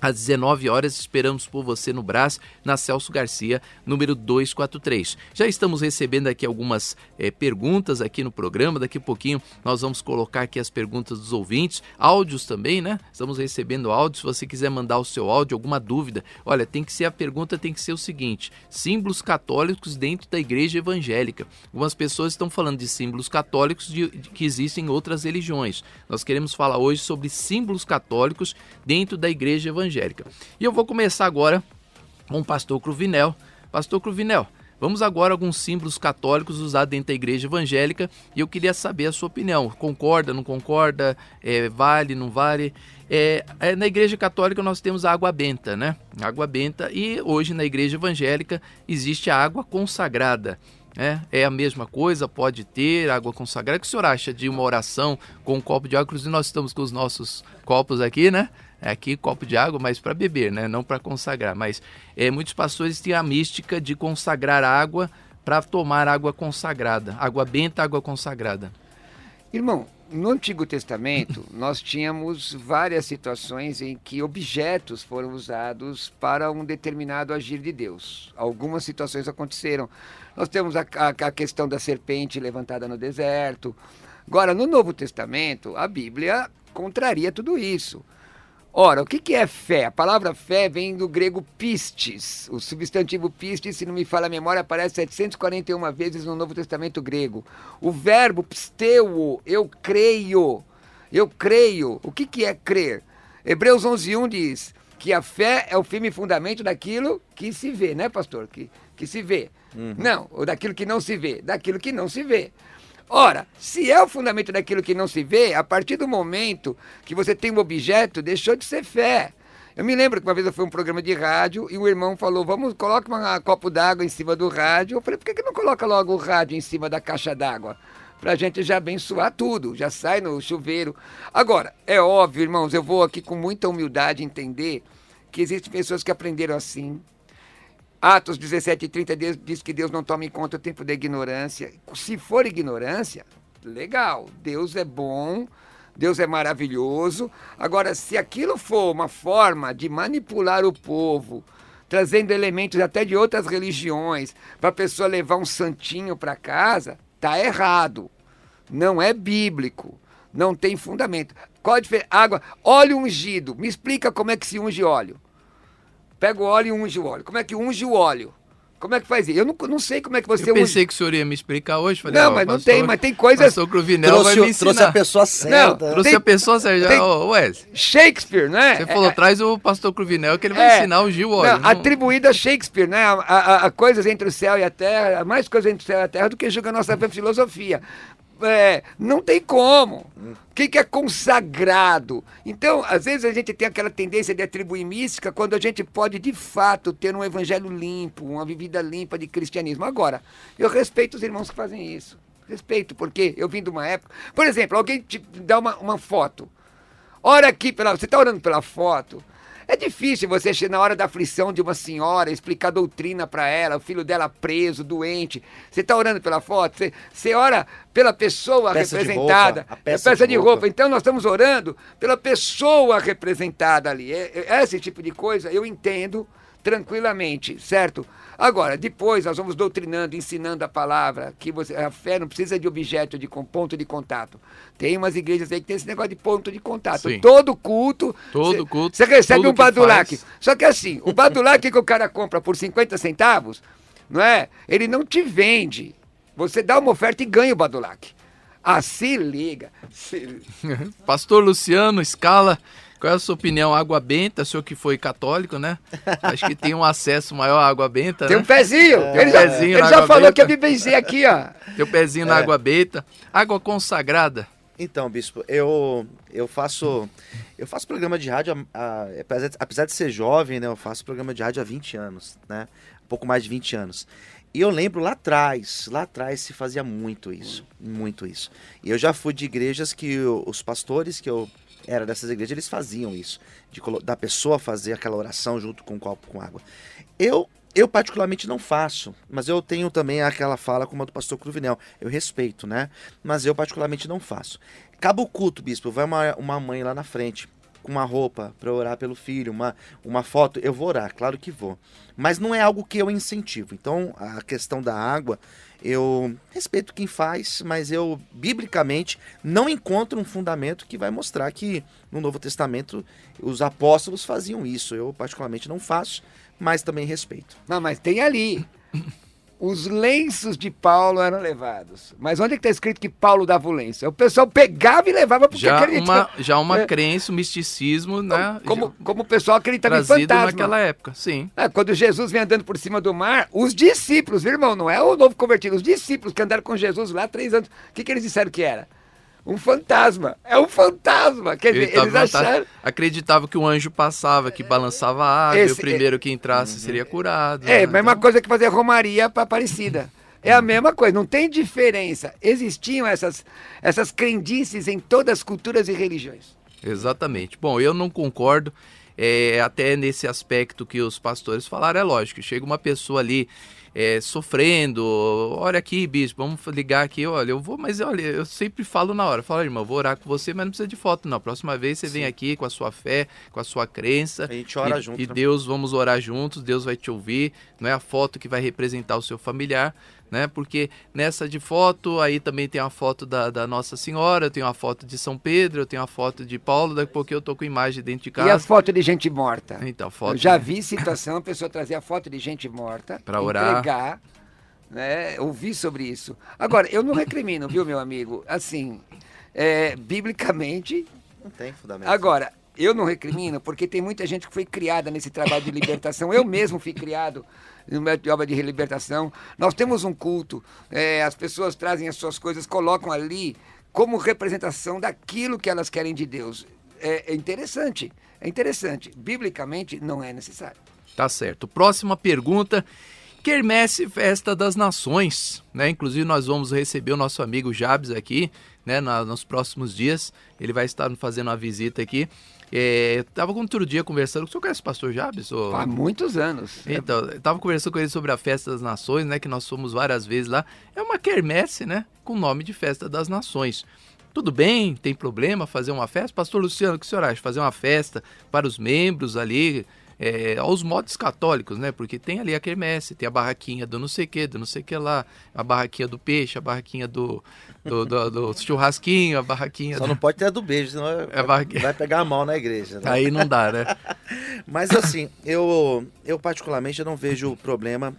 às 19 horas, esperamos por você no Brás, na Celso Garcia, número 243. Já estamos recebendo aqui algumas é, perguntas aqui no programa. Daqui a pouquinho nós vamos colocar aqui as perguntas dos ouvintes, áudios também, né? Estamos recebendo áudios. Se você quiser mandar o seu áudio, alguma dúvida, olha, tem que ser a pergunta tem que ser o seguinte: símbolos católicos dentro da igreja evangélica. Algumas pessoas estão falando de símbolos católicos de, de, que existem em outras religiões. Nós queremos falar hoje sobre símbolos católicos dentro da igreja evangélica evangélica. E eu vou começar agora com o pastor Cruvinel. Pastor Cruvinel, Vamos agora a alguns símbolos católicos usados dentro da igreja evangélica e eu queria saber a sua opinião. Concorda, não concorda? É, vale, não vale? É, é, na igreja católica nós temos a água benta, né? Água benta e hoje na igreja evangélica existe a água consagrada. É, é a mesma coisa, pode ter água consagrada. O que o senhor acha de uma oração com um copo de água? Inclusive, nós estamos com os nossos copos aqui, né? É aqui copo de água, mas para beber, né? Não para consagrar. Mas é, muitos pastores têm a mística de consagrar água para tomar água consagrada. Água benta, água consagrada. Irmão, no Antigo Testamento, nós tínhamos várias situações em que objetos foram usados para um determinado agir de Deus. Algumas situações aconteceram. Nós temos a, a, a questão da serpente levantada no deserto. Agora, no Novo Testamento, a Bíblia contraria tudo isso. Ora, o que, que é fé? A palavra fé vem do grego pistes. O substantivo pistes, se não me falha a memória, aparece 741 vezes no Novo Testamento grego. O verbo psteu, eu creio. Eu creio. O que, que é crer? Hebreus 11.1 diz que a fé é o firme fundamento daquilo que se vê, né, pastor? Que, que se vê. Uhum. Não, ou daquilo que não se vê, daquilo que não se vê. Ora, se é o fundamento daquilo que não se vê, a partir do momento que você tem um objeto, deixou de ser fé. Eu me lembro que uma vez eu fui um programa de rádio e o irmão falou: vamos, coloca um copo d'água em cima do rádio. Eu falei: por que, que não coloca logo o rádio em cima da caixa d'água? Para a gente já abençoar tudo, já sai no chuveiro. Agora, é óbvio, irmãos, eu vou aqui com muita humildade entender que existem pessoas que aprenderam assim, Atos 17 e 30 diz que Deus não toma em conta o tempo da ignorância. Se for ignorância, legal. Deus é bom, Deus é maravilhoso. Agora, se aquilo for uma forma de manipular o povo, trazendo elementos até de outras religiões, para a pessoa levar um santinho para casa, tá errado. Não é bíblico. Não tem fundamento. Qual a diferença? Água, óleo ungido. Me explica como é que se unge óleo. Pega o óleo e unge o óleo. Como é que unge o óleo? Como é que faz isso? Eu não, não sei como é que você Eu pensei unge. que o senhor ia me explicar hoje. Falei, não, mas não tem, mas tem coisas... Pastor Cruvinel trouxe, vai me ensinar. Trouxe a pessoa certa. Não, trouxe tem, a pessoa certa. Tem, oh, Wesley. Shakespeare, né? Você falou, é, traz o pastor Cruvinel que ele vai é, ensinar a ungir o óleo. Não, não... Atribuído a Shakespeare, né? A, a, a, coisas entre o céu e a terra, mais coisas entre o céu e a terra do que julga a nossa filosofia é, não tem como. O que, que é consagrado? Então, às vezes a gente tem aquela tendência de atribuir mística quando a gente pode, de fato, ter um evangelho limpo, uma vivida limpa de cristianismo. Agora, eu respeito os irmãos que fazem isso. Respeito, porque eu vim de uma época. Por exemplo, alguém te dá uma, uma foto. Ora aqui, pela, você está orando pela foto. É difícil você, na hora da aflição de uma senhora, explicar doutrina para ela, o filho dela preso, doente. Você está orando pela foto, você, você ora pela pessoa peça representada. Roupa, peça, peça, de, roupa. roupa. Então nós estamos orando pela pessoa representada ali. É, é, esse tipo de coisa eu entendo tranquilamente, certo? Agora, depois nós vamos doutrinando, ensinando a palavra, que você, a fé não precisa de objeto, de ponto de contato. Tem umas igrejas aí que tem esse negócio de ponto de contato. Sim. Todo culto. Todo cê, culto. Você recebe um badulac. Só que assim, o badulac que o cara compra por 50 centavos, não é? Ele não te vende. Você dá uma oferta e ganha o badulac. Ah, se liga. Se... Pastor Luciano Scala qual é a sua opinião? Água benta, o senhor que foi católico, né? Acho que tem um acesso maior à água benta, Tem né? um pezinho. É. Ele já, pezinho ele já falou benta. que eu me benzei aqui, ó. Tem um pezinho é. na água benta. Água consagrada. Então, bispo, eu eu faço eu faço programa de rádio, a, a, apesar, de, ser jovem, né? Eu faço programa de rádio há 20 anos, né? Um pouco mais de 20 anos. E eu lembro lá atrás, lá atrás se fazia muito isso, muito isso. E eu já fui de igrejas que os pastores que eu era dessas igrejas, eles faziam isso, de da pessoa fazer aquela oração junto com um copo com água. Eu eu particularmente não faço, mas eu tenho também aquela fala como a do pastor Cruvinel. Eu respeito, né? Mas eu particularmente não faço. Cabo culto, bispo, vai uma, uma mãe lá na frente com uma roupa para orar pelo filho, uma, uma foto, eu vou orar, claro que vou. Mas não é algo que eu incentivo. Então, a questão da água, eu respeito quem faz, mas eu, biblicamente, não encontro um fundamento que vai mostrar que no Novo Testamento os apóstolos faziam isso. Eu, particularmente, não faço, mas também respeito. Não, mas tem ali. Os lenços de Paulo eram levados. Mas onde é que está escrito que Paulo dava o lenço? O pessoal pegava e levava porque já acreditava. Uma, já uma é. crença, um misticismo, né? Como, como o pessoal acreditava em fantasma. naquela época, sim. É, quando Jesus vem andando por cima do mar, os discípulos, viu, irmão, não é o novo convertido, os discípulos que andaram com Jesus lá há três anos, o que, que eles disseram que era? Um fantasma. É um fantasma. Quer dizer, eles acharam. Acreditavam que o anjo passava, que balançava a água, Esse, e o primeiro que entrasse seria curado. É, né? mesma então... coisa que fazer romaria para Aparecida. É a mesma coisa, não tem diferença. Existiam essas, essas crendices em todas as culturas e religiões. Exatamente. Bom, eu não concordo. É, até nesse aspecto que os pastores falaram, é lógico, chega uma pessoa ali é, sofrendo. Olha aqui, bispo, vamos ligar aqui. Olha, eu vou, mas olha, eu sempre falo na hora. Falo, irmão, vou orar com você, mas não precisa de foto, não. Próxima vez você Sim. vem aqui com a sua fé, com a sua crença. A gente ora e, junto. E? Deus, vamos orar juntos, Deus vai te ouvir. Não é a foto que vai representar o seu familiar, né? Porque nessa de foto, aí também tem a foto da, da Nossa Senhora, eu tenho a foto de São Pedro, eu tenho a foto de Paulo, daqui a pouco eu tô com imagem dentro de casa. E a foto de gente morta? Então, foto. Eu já vi situação, a pessoa trazer a foto de gente morta, para orar. entregar, né? Ouvir sobre isso. Agora, eu não recrimino, viu, meu amigo? Assim, é, biblicamente. Não tem fundamento. Agora, eu não recrimino porque tem muita gente que foi criada nesse trabalho de libertação. Eu mesmo fui criado no método de obra de libertação. Nós temos um culto, é, as pessoas trazem as suas coisas, colocam ali como representação daquilo que elas querem de Deus. É, é interessante, é interessante. Biblicamente não é necessário. Tá certo. Próxima pergunta. Quermesse Festa das Nações, né? Inclusive nós vamos receber o nosso amigo Jabes aqui, né? nos próximos dias. Ele vai estar fazendo uma visita aqui. É, eu tava outro dia conversando. O senhor conhece o pastor Jabes? Ou... Há muitos anos. Então, eu tava conversando com ele sobre a Festa das Nações, né? Que nós fomos várias vezes lá. É uma quermesse, né? Com o nome de Festa das Nações. Tudo bem, tem problema fazer uma festa? Pastor Luciano, o que o senhor acha? Fazer uma festa para os membros ali, é, aos modos católicos, né? Porque tem ali a quermesse, tem a barraquinha do não sei que, do não sei que lá, a barraquinha do peixe, a barraquinha do, do, do, do churrasquinho, a barraquinha. Só do... não pode ter a do beijo, senão é vai pegar mal na igreja. Né? Aí não dá, né? Mas assim, eu, eu particularmente eu não vejo problema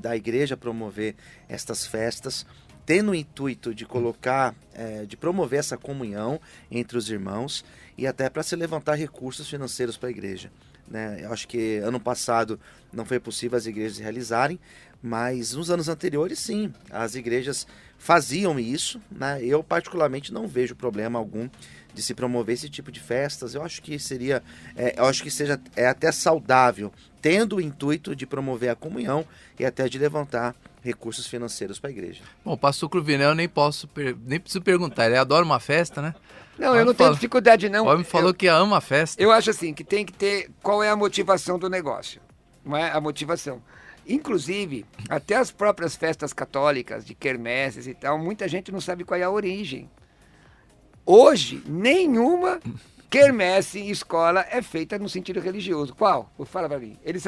da igreja promover estas festas tendo o intuito de colocar, é, de promover essa comunhão entre os irmãos e até para se levantar recursos financeiros para a igreja. Né? Eu acho que ano passado não foi possível as igrejas realizarem, mas nos anos anteriores, sim, as igrejas faziam isso. Né? Eu, particularmente, não vejo problema algum de se promover esse tipo de festas. Eu acho que seria, é, eu acho que seja é até saudável, tendo o intuito de promover a comunhão e até de levantar recursos financeiros para a igreja. Bom, pastor Cruvinel eu nem posso, nem preciso perguntar, ele adora uma festa, né? Não, eu não tenho dificuldade, não. O homem falou eu, que ama a festa. Eu acho assim, que tem que ter qual é a motivação do negócio. Não é a motivação. Inclusive, até as próprias festas católicas, de quermesses e tal, muita gente não sabe qual é a origem. Hoje, nenhuma quermesse em escola é feita no sentido religioso. Qual? Fala para mim. Eles,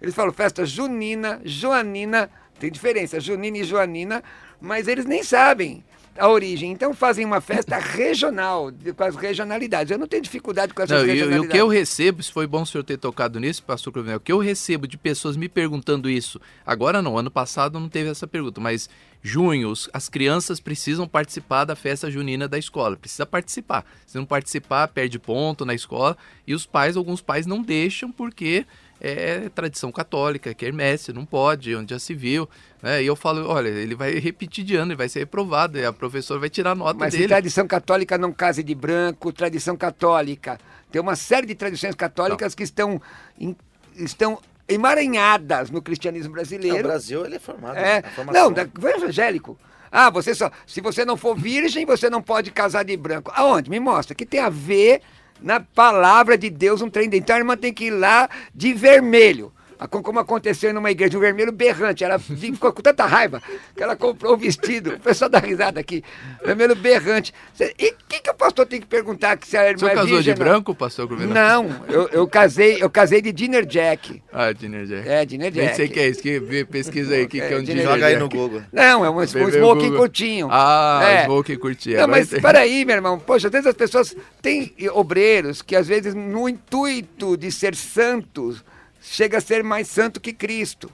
eles falam festa junina, joanina, tem diferença, junina e joanina, mas eles nem sabem a origem. Então fazem uma festa regional, com as regionalidades. Eu não tenho dificuldade com essas não, regionalidades. E, o que eu recebo, se foi bom o senhor ter tocado nisso, pastor Cruvinel, o que eu recebo de pessoas me perguntando isso, agora não, ano passado não teve essa pergunta, mas junho, as crianças precisam participar da festa junina da escola, precisa participar. Se não participar, perde ponto na escola, e os pais, alguns pais não deixam porque é tradição católica, que Hermesse, não pode, onde já se viu. Né? E eu falo, olha, ele vai repetir de ano, ele vai ser reprovado, e a professora vai tirar nota Mas dele. Mas tradição católica não case de branco, tradição católica. Tem uma série de tradições católicas não. que estão, em, estão emaranhadas no cristianismo brasileiro. o Brasil ele é formado. É, não, da, evangélico. Ah, você só, se você não for virgem, você não pode casar de branco. Aonde? Me mostra. Que tem a ver na palavra de Deus um trem. Então a irmã tem que ir lá de vermelho como aconteceu numa igreja, um vermelho berrante. Ela ficou com tanta raiva que ela comprou o vestido. O pessoal dá risada aqui. Vermelho berrante. E o que, que o pastor tem que perguntar que se a irmã Você é casou virgem, de branco, pastor Cruvinel? Não, eu, eu, casei, eu casei de dinner jack. Ah, dinner jack. É, dinner jack. Nem sei o que é isso. Que, pesquisa aí, o que, é, que é um dinner, jack. Joga aí no Google. Não, é um, um smoking curtinho. Ah, é. smoking curtinho. Não, mas espera aí, meu irmão. Poxa, às vezes as pessoas têm obreiros que às vezes no intuito de ser santos chega a ser mais santo que Cristo.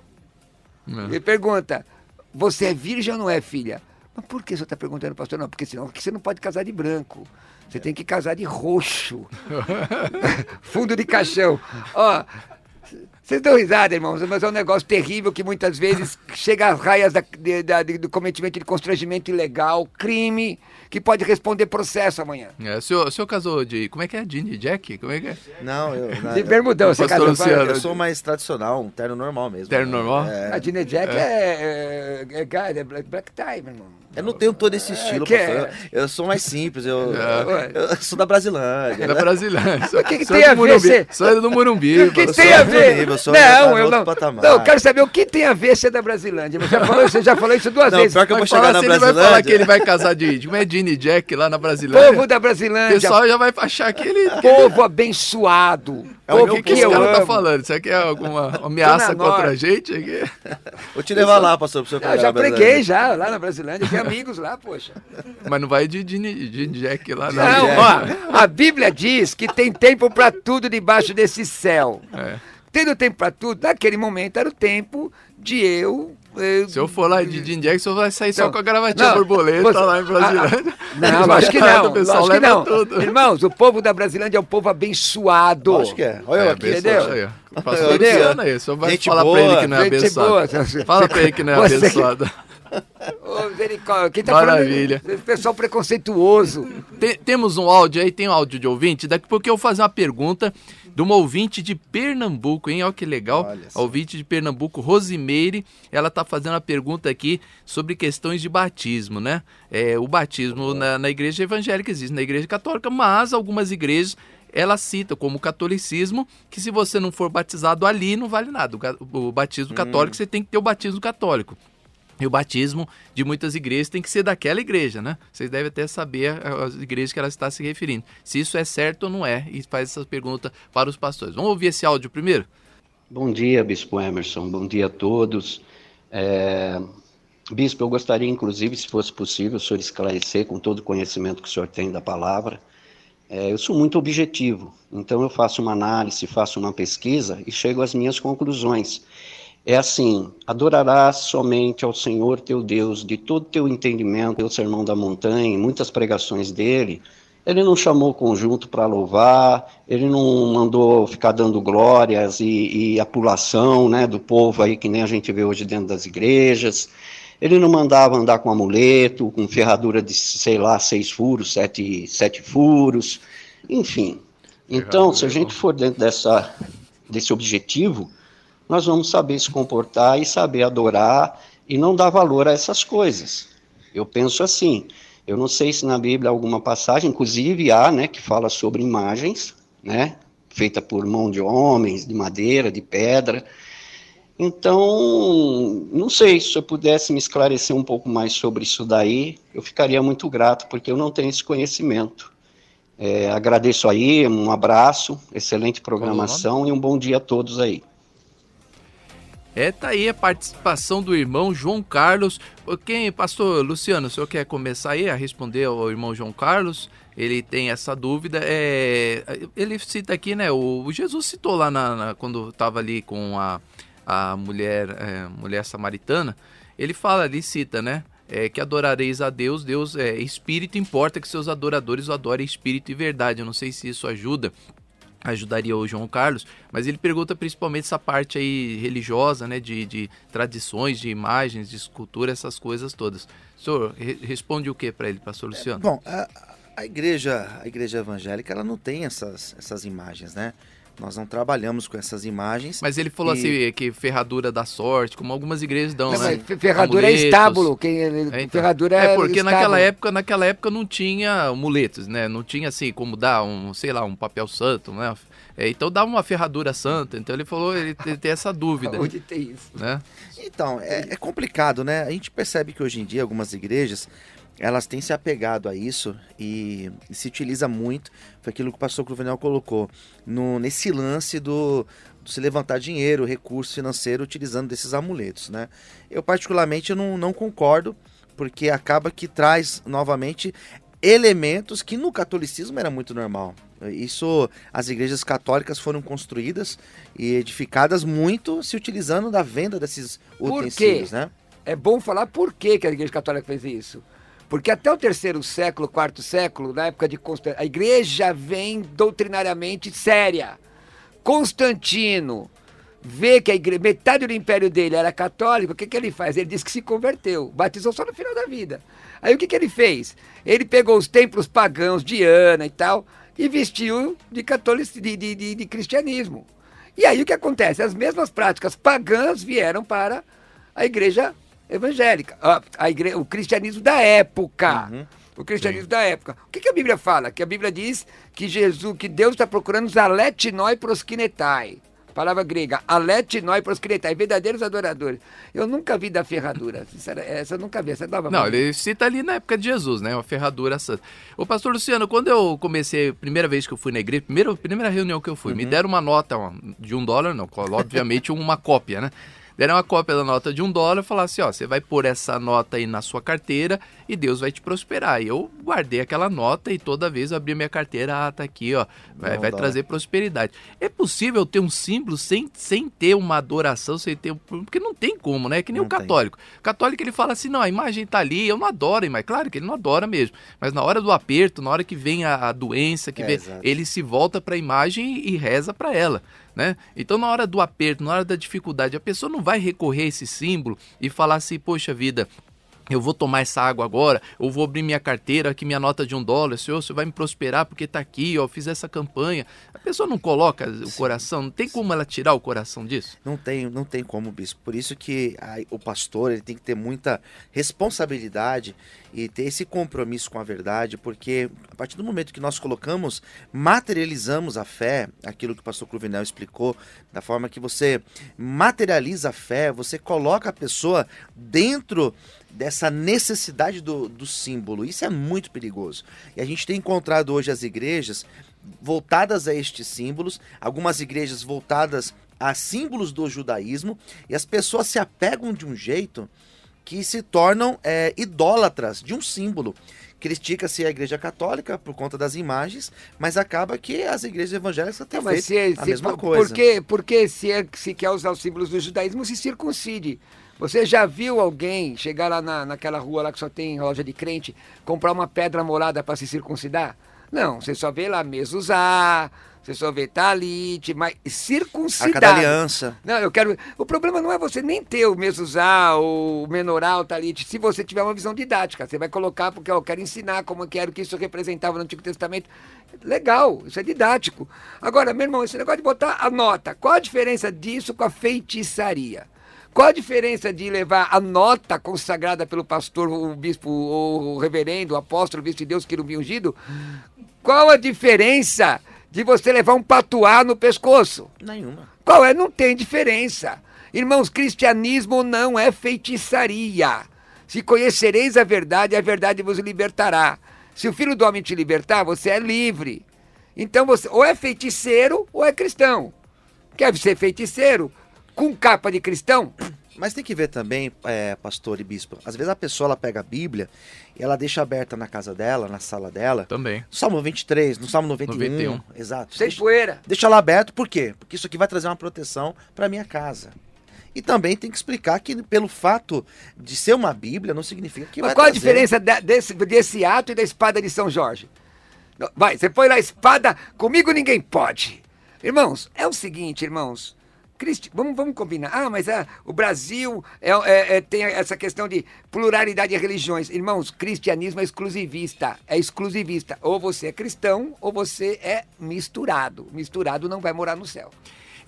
É. Ele pergunta: você é virgem ou não é, filha? Mas por que você está perguntando, pastor? Não, porque senão porque você não pode casar de branco. Você tem que casar de roxo. Fundo de caixão. Ó, vocês dão risada, irmãos, mas é um negócio terrível que muitas vezes chega às raias da, de, da, do cometimento de constrangimento ilegal, crime, que pode responder processo amanhã. É, o, senhor, o senhor casou de. Como é que é? Jean Jack? Como é que é? Não, eu. Na, de bermudão, você casou. Eu sou mais tradicional, um terno normal mesmo. Terno normal? É. A Jean Jack é, é, é, é, é black, black tie, meu irmão. Eu não tenho todo esse estilo, é. Eu, eu, sou mais simples, eu, é. eu, eu sou da Brasilândia. Da Brasilândia. O que, que tem a ver? Você... Sou do Morumbi. O que tem a ver? não, eu não. Patamar. Não, eu quero saber o que tem a ver ser da Brasilândia. Você já falou, você já falou isso duas não, vezes. Pior que eu vou chegar na Brasilândia. Ele vai falar que ele vai casar de, como é Gene Jack lá na Brasilândia. Povo da Brasilândia. O pessoal já vai achar que ele... Povo abençoado. É o que, que esse cara tá falando? Isso aqui é alguma ameaça contra a gente? Aqui? Vou te levar lá, pastor, pro seu Eu já preguei já, lá na Brasilândia. Tem amigos lá, poxa. Mas não vai de, de, de Jack lá, não. Não, ó, a Bíblia diz que tem tempo para tudo debaixo desse céu. É. Tendo tempo para tudo, naquele momento era o tempo de eu se eu for lá de Jim Jackson, vai sair só com a gravatinha não, borboleta você, lá em Brasilândia. não, acho que não. Acho que não. Tudo. Irmãos, o povo da Brasilândia é um povo abençoado. Acho que é. Olha é, eu aqui. Entendeu? Pastor Luciano aí, só vai Gente falar boa. pra ele que não é abençoado. Boa. Fala pra ele que não é você abençoado. Oh, Quem tá Maravilha. Falando, pessoal preconceituoso. Tem, temos um áudio aí, tem um áudio de ouvinte. Daqui porque eu vou fazer uma pergunta de uma ouvinte de Pernambuco, hein? Olha que legal. A ouvinte de Pernambuco, Rosimeire, ela está fazendo a pergunta aqui sobre questões de batismo, né? É, o batismo na, na igreja evangélica existe na igreja católica, mas algumas igrejas ela cita como catolicismo que se você não for batizado ali, não vale nada. O, batismo católico, hum. você tem que ter o batismo católico. E o batismo de muitas igrejas tem que ser daquela igreja, né? Vocês devem até saber as igrejas que ela está se referindo. Se isso é certo ou não é, e faz essa pergunta para os pastores. Vamos ouvir esse áudio primeiro? Bom dia, Bispo Emerson. Bom dia a todos. É... Bispo, eu gostaria, inclusive, se fosse possível, o senhor esclarecer com todo o conhecimento que o senhor tem da palavra. É, eu sou muito objetivo, então eu faço uma análise, faço uma pesquisa e chego às minhas conclusões é assim: adorarás somente ao Senhor teu Deus de todo teu entendimento, o sermão da montanha, muitas pregações dele. Ele não chamou o conjunto para louvar, ele não mandou ficar dando glórias e, e apulação né, do povo aí, que nem a gente vê hoje dentro das igrejas. Ele não mandava andar com amuleto, com ferradura de, sei lá, seis furos, sete, sete furos, enfim. Então, se a gente for dentro dessa, desse objetivo, nós vamos saber se comportar e saber adorar e não dar valor a essas coisas. Eu penso assim. Eu não sei se na Bíblia há alguma passagem, inclusive há, né, que fala sobre imagens, né, feita por mão de homens, de madeira, de pedra. Então, não sei se eu pudesse me esclarecer um pouco mais sobre isso daí, eu ficaria muito grato, porque eu não tenho esse conhecimento. É, agradeço aí, um abraço, excelente programação e um bom dia a todos aí. É, tá aí a participação do irmão João Carlos. Quem, pastor Luciano, o senhor quer começar aí a responder ao irmão João Carlos? Ele tem essa dúvida. É, ele cita aqui, né? O, o Jesus citou lá na, na quando estava ali com a, a mulher, é, mulher samaritana. Ele fala ali, cita, né? É, que adorareis a Deus, Deus é espírito, importa que seus adoradores o adorem espírito e verdade. Eu não sei se isso ajuda ajudaria o João Carlos, mas ele pergunta principalmente essa parte aí religiosa, né, de, de tradições, de imagens, de escultura, essas coisas todas. O senhor re responde o que para ele, pastor Luciano? É, bom, a, a, igreja, a igreja evangélica, ela não tem essas, essas imagens, né? Nós não trabalhamos com essas imagens. Mas ele falou e... assim que ferradura da sorte, como algumas igrejas dão, mas, né? Ferradura Amuletos. é estábulo, quem é, então, ferradura é, é porque estábulo. naquela época, naquela época não tinha amuletos, né? Não tinha assim como dar um, sei lá, um papel santo, né? É, então dá uma ferradura santa. Então ele falou, ele tem essa dúvida. Onde tem isso? Né? Então, é, é complicado, né? A gente percebe que hoje em dia algumas igrejas elas têm se apegado a isso e, e, se utiliza muito, foi aquilo que o pastor Cruvenel colocou, no, nesse lance do, do, se levantar dinheiro, recurso financeiro utilizando desses amuletos, né? Eu particularmente não, não concordo, porque acaba que traz novamente elementos que no catolicismo era muito normal. Isso, as igrejas católicas foram construídas e edificadas muito se utilizando da venda desses utensílios, né? é bom falar por que, que a Igreja Católica fez isso. Porque até o terceiro século, quarto século, na época de Constantino, a igreja vem doutrinariamente séria. Constantino vê que a igreja, metade do império dele era católico, o que, que ele faz? Ele diz que se converteu, batizou só no final da vida. Aí o que, que ele fez? Ele pegou os templos pagãos de Ana e tal e vestiu de, catolic, de, de, de, de cristianismo. E aí o que acontece? As mesmas práticas pagãs vieram para a igreja evangélica, a, a igre... o cristianismo da época. Uhum. O cristianismo Sim. da época. O que, que, a Bíblia fala? Que a Bíblia diz que Jesus, que Deus está procurando os aletinoi proskinetai. Palavra grega, aletinoi proskinetai, verdadeiros adoradores. Eu nunca vi da ferradura. Essa eu nunca vi. Essa dava Não, ele cita ali na época de Jesus, né? Uma ferradura santa. Ô, pastor Luciano, quando eu comecei, primeira vez que eu fui na igreja, primeira, primeira reunião que eu fui, uhum. me deram uma nota de um dólar, não, obviamente uma cópia, né? Deram uma cópia da nota de um dólar e falaram assim, ó, você vai pôr essa nota aí na sua carteira e Deus vai te prosperar. E eu guardei aquela nota e toda vez eu abri minha carteira, ah, tá aqui, ó, vai, vai trazer prosperidade. É possível ter um símbolo sem, sem ter uma adoração, sem ter, porque não tem como, né? Que nem não o católico. Tem. O católico ele fala assim, não, a imagem tá ali, eu não adoro, mas claro que ele não adora mesmo. Mas na hora do aperto, na hora que vem a, a doença, que é, vem, ele se volta para a imagem e reza para ela. Né? Então, na hora do aperto, na hora da dificuldade, a pessoa não vai recorrer a esse símbolo e falar assim: poxa vida, eu vou tomar essa água agora, eu vou abrir minha carteira, aqui minha nota de um dólar, senhor, você vai me prosperar porque está aqui, ó, eu fiz essa campanha. A pessoa não coloca o coração, não tem como ela tirar o coração disso? Não tem, não tem como, bispo. Por isso que a, o pastor ele tem que ter muita responsabilidade e ter esse compromisso com a verdade, porque a partir do momento que nós colocamos, materializamos a fé, aquilo que o pastor Cruvinel explicou, da forma que você materializa a fé, você coloca a pessoa dentro dessa necessidade do, do símbolo. Isso é muito perigoso. E a gente tem encontrado hoje as igrejas voltadas a estes símbolos, algumas igrejas voltadas a símbolos do judaísmo, e as pessoas se apegam de um jeito que se tornam é, idólatras de um símbolo. Critica-se a igreja católica por conta das imagens, mas acaba que as igrejas evangélicas têm feito se, a se, mesma por, coisa. Porque, porque se, é, se quer usar os símbolos do judaísmo, se circuncide. Você já viu alguém chegar lá na, naquela rua lá que só tem loja de crente, comprar uma pedra molada para se circuncidar? Não, você só vê lá usar, você só vê talite, mas circuncidar. Arca da aliança. Não, eu quero. O problema não é você nem ter o usar, o menoral, talite, se você tiver uma visão didática. Você vai colocar, porque eu quero ensinar como era o que isso representava no Antigo Testamento. Legal, isso é didático. Agora, meu irmão, esse negócio de botar a nota, qual a diferença disso com a feitiçaria? Qual a diferença de levar a nota consagrada pelo pastor, o bispo, o reverendo, o apóstolo, o bispo de Deus, querubim ungido? Qual a diferença de você levar um patuá no pescoço? Nenhuma. Qual é? Não tem diferença. Irmãos, cristianismo não é feitiçaria. Se conhecereis a verdade, a verdade vos libertará. Se o filho do homem te libertar, você é livre. Então você ou é feiticeiro ou é cristão. Quer ser feiticeiro? Com capa de cristão? Mas tem que ver também, é, pastor e bispo. Às vezes a pessoa ela pega a Bíblia e ela deixa aberta na casa dela, na sala dela. Também. Salmo 23, no Salmo 91. 91. Exato. Sem deixa, poeira. Deixa ela aberto, por quê? Porque isso aqui vai trazer uma proteção para minha casa. E também tem que explicar que pelo fato de ser uma Bíblia não significa que Mas vai qual trazer... a diferença desse, desse ato e da espada de São Jorge? Vai, você põe lá a espada, comigo ninguém pode. Irmãos, é o seguinte, irmãos. Cristi... Vamos, vamos combinar. Ah, mas ah, o Brasil é, é, é, tem essa questão de pluralidade de religiões. Irmãos, cristianismo é exclusivista. É exclusivista. Ou você é cristão ou você é misturado. Misturado não vai morar no céu.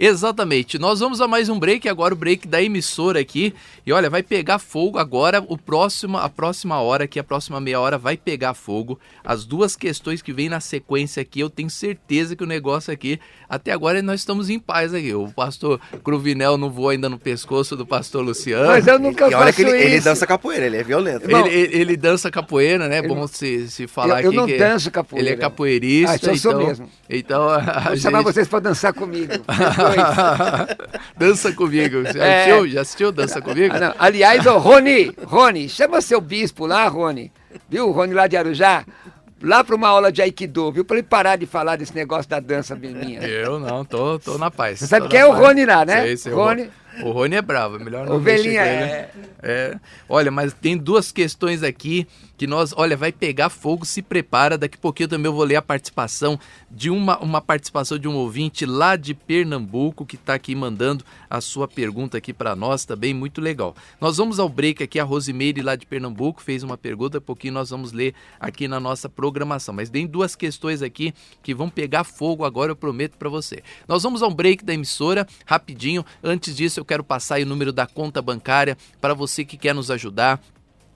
Exatamente. Nós vamos a mais um break, agora o break da emissora aqui. E olha, vai pegar fogo agora, o próximo, a próxima hora aqui, a próxima meia hora vai pegar fogo. As duas questões que vem na sequência aqui, eu tenho certeza que o negócio aqui, até agora nós estamos em paz aqui. O pastor Cruvinel não voa ainda no pescoço do pastor Luciano. Mas eu nunca e, olha que ele, isso. ele dança capoeira, ele é violento. Ele, ele, ele, dança capoeira, né? Bom se, se falar eu, aqui. Eu não danço capoeira. Ele é capoeirista. Ah, então, eu sou então, mesmo. Então, a Vou gente... chamar vocês para dançar comigo. Dança comigo. Já, é... assistiu? Já assistiu Dança comigo? Ah, Aliás, ô Rony, Rony, chama seu bispo lá, Rony. Viu? Rony lá de Arujá. Lá para uma aula de Aikido, viu? Para ele parar de falar desse negócio da dança minha. Eu não, tô, tô na paz. Você sabe quem é o Rony lá, né? Sei, sei, Rony. O Rony é bravo, é melhor não Ovelhinha é. é. Olha, mas tem duas questões aqui que nós, olha, vai pegar fogo, se prepara. Daqui a pouquinho também eu vou ler a participação de uma, uma participação de um ouvinte lá de Pernambuco que está aqui mandando a sua pergunta aqui para nós também, muito legal. Nós vamos ao break aqui, a Rosimeire lá de Pernambuco fez uma pergunta, um pouquinho nós vamos ler aqui na nossa programação. Mas tem duas questões aqui que vão pegar fogo agora, eu prometo para você. Nós vamos ao break da emissora, rapidinho. Antes disso, eu quero passar o número da conta bancária para você que quer nos ajudar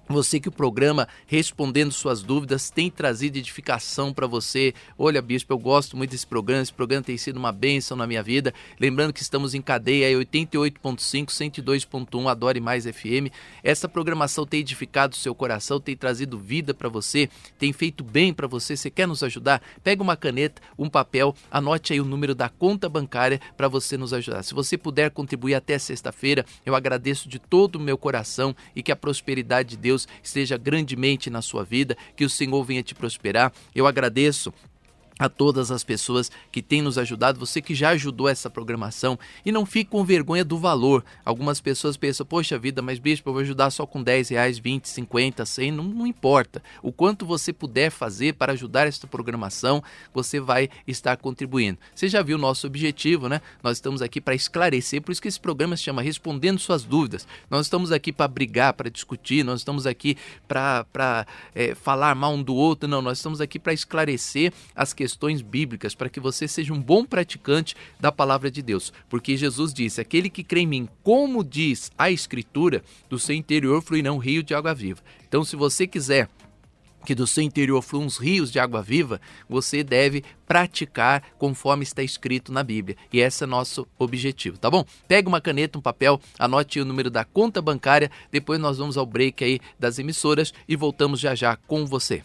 você que o programa Respondendo Suas Dúvidas tem trazido edificação para você. Olha, Bispo, eu gosto muito desse programa. Esse programa tem sido uma bênção na minha vida. Lembrando que estamos em cadeia 88.5, 102.1, Adore Mais FM. Essa programação tem edificado o seu coração, tem trazido vida para você, tem feito bem para você. Você quer nos ajudar? Pega uma caneta, um papel, anote aí o número da conta bancária para você nos ajudar. Se você puder contribuir até sexta-feira, eu agradeço de todo o meu coração e que a prosperidade de Deus Deus esteja grandemente na sua vida, que o Senhor venha te prosperar. Eu agradeço a todas as pessoas que têm nos ajudado, você que já ajudou essa programação e não fique com vergonha do valor. Algumas pessoas pensam, poxa vida, mas bispo, eu vou ajudar só com 10 reais, 20, 50, 100, não, não importa. O quanto você puder fazer para ajudar esta programação, você vai estar contribuindo. Você já viu o nosso objetivo, né? Nós estamos aqui para esclarecer, por isso que esse programa se chama Respondendo Suas Dúvidas. Nós estamos aqui para brigar, para discutir, nós estamos aqui para é, falar mal um do outro, não, nós estamos aqui para esclarecer as questões questões bíblicas para que você seja um bom praticante da palavra de Deus. Porque Jesus disse: Aquele que crê em mim, como diz a Escritura, do seu interior fluirão um rio de água viva. Então, se você quiser que do seu interior fluam uns rios de água viva, você deve praticar conforme está escrito na Bíblia. E esse é nosso objetivo, tá bom? Pega uma caneta, um papel, anote o número da conta bancária, depois nós vamos ao break aí das emissoras e voltamos já já com você.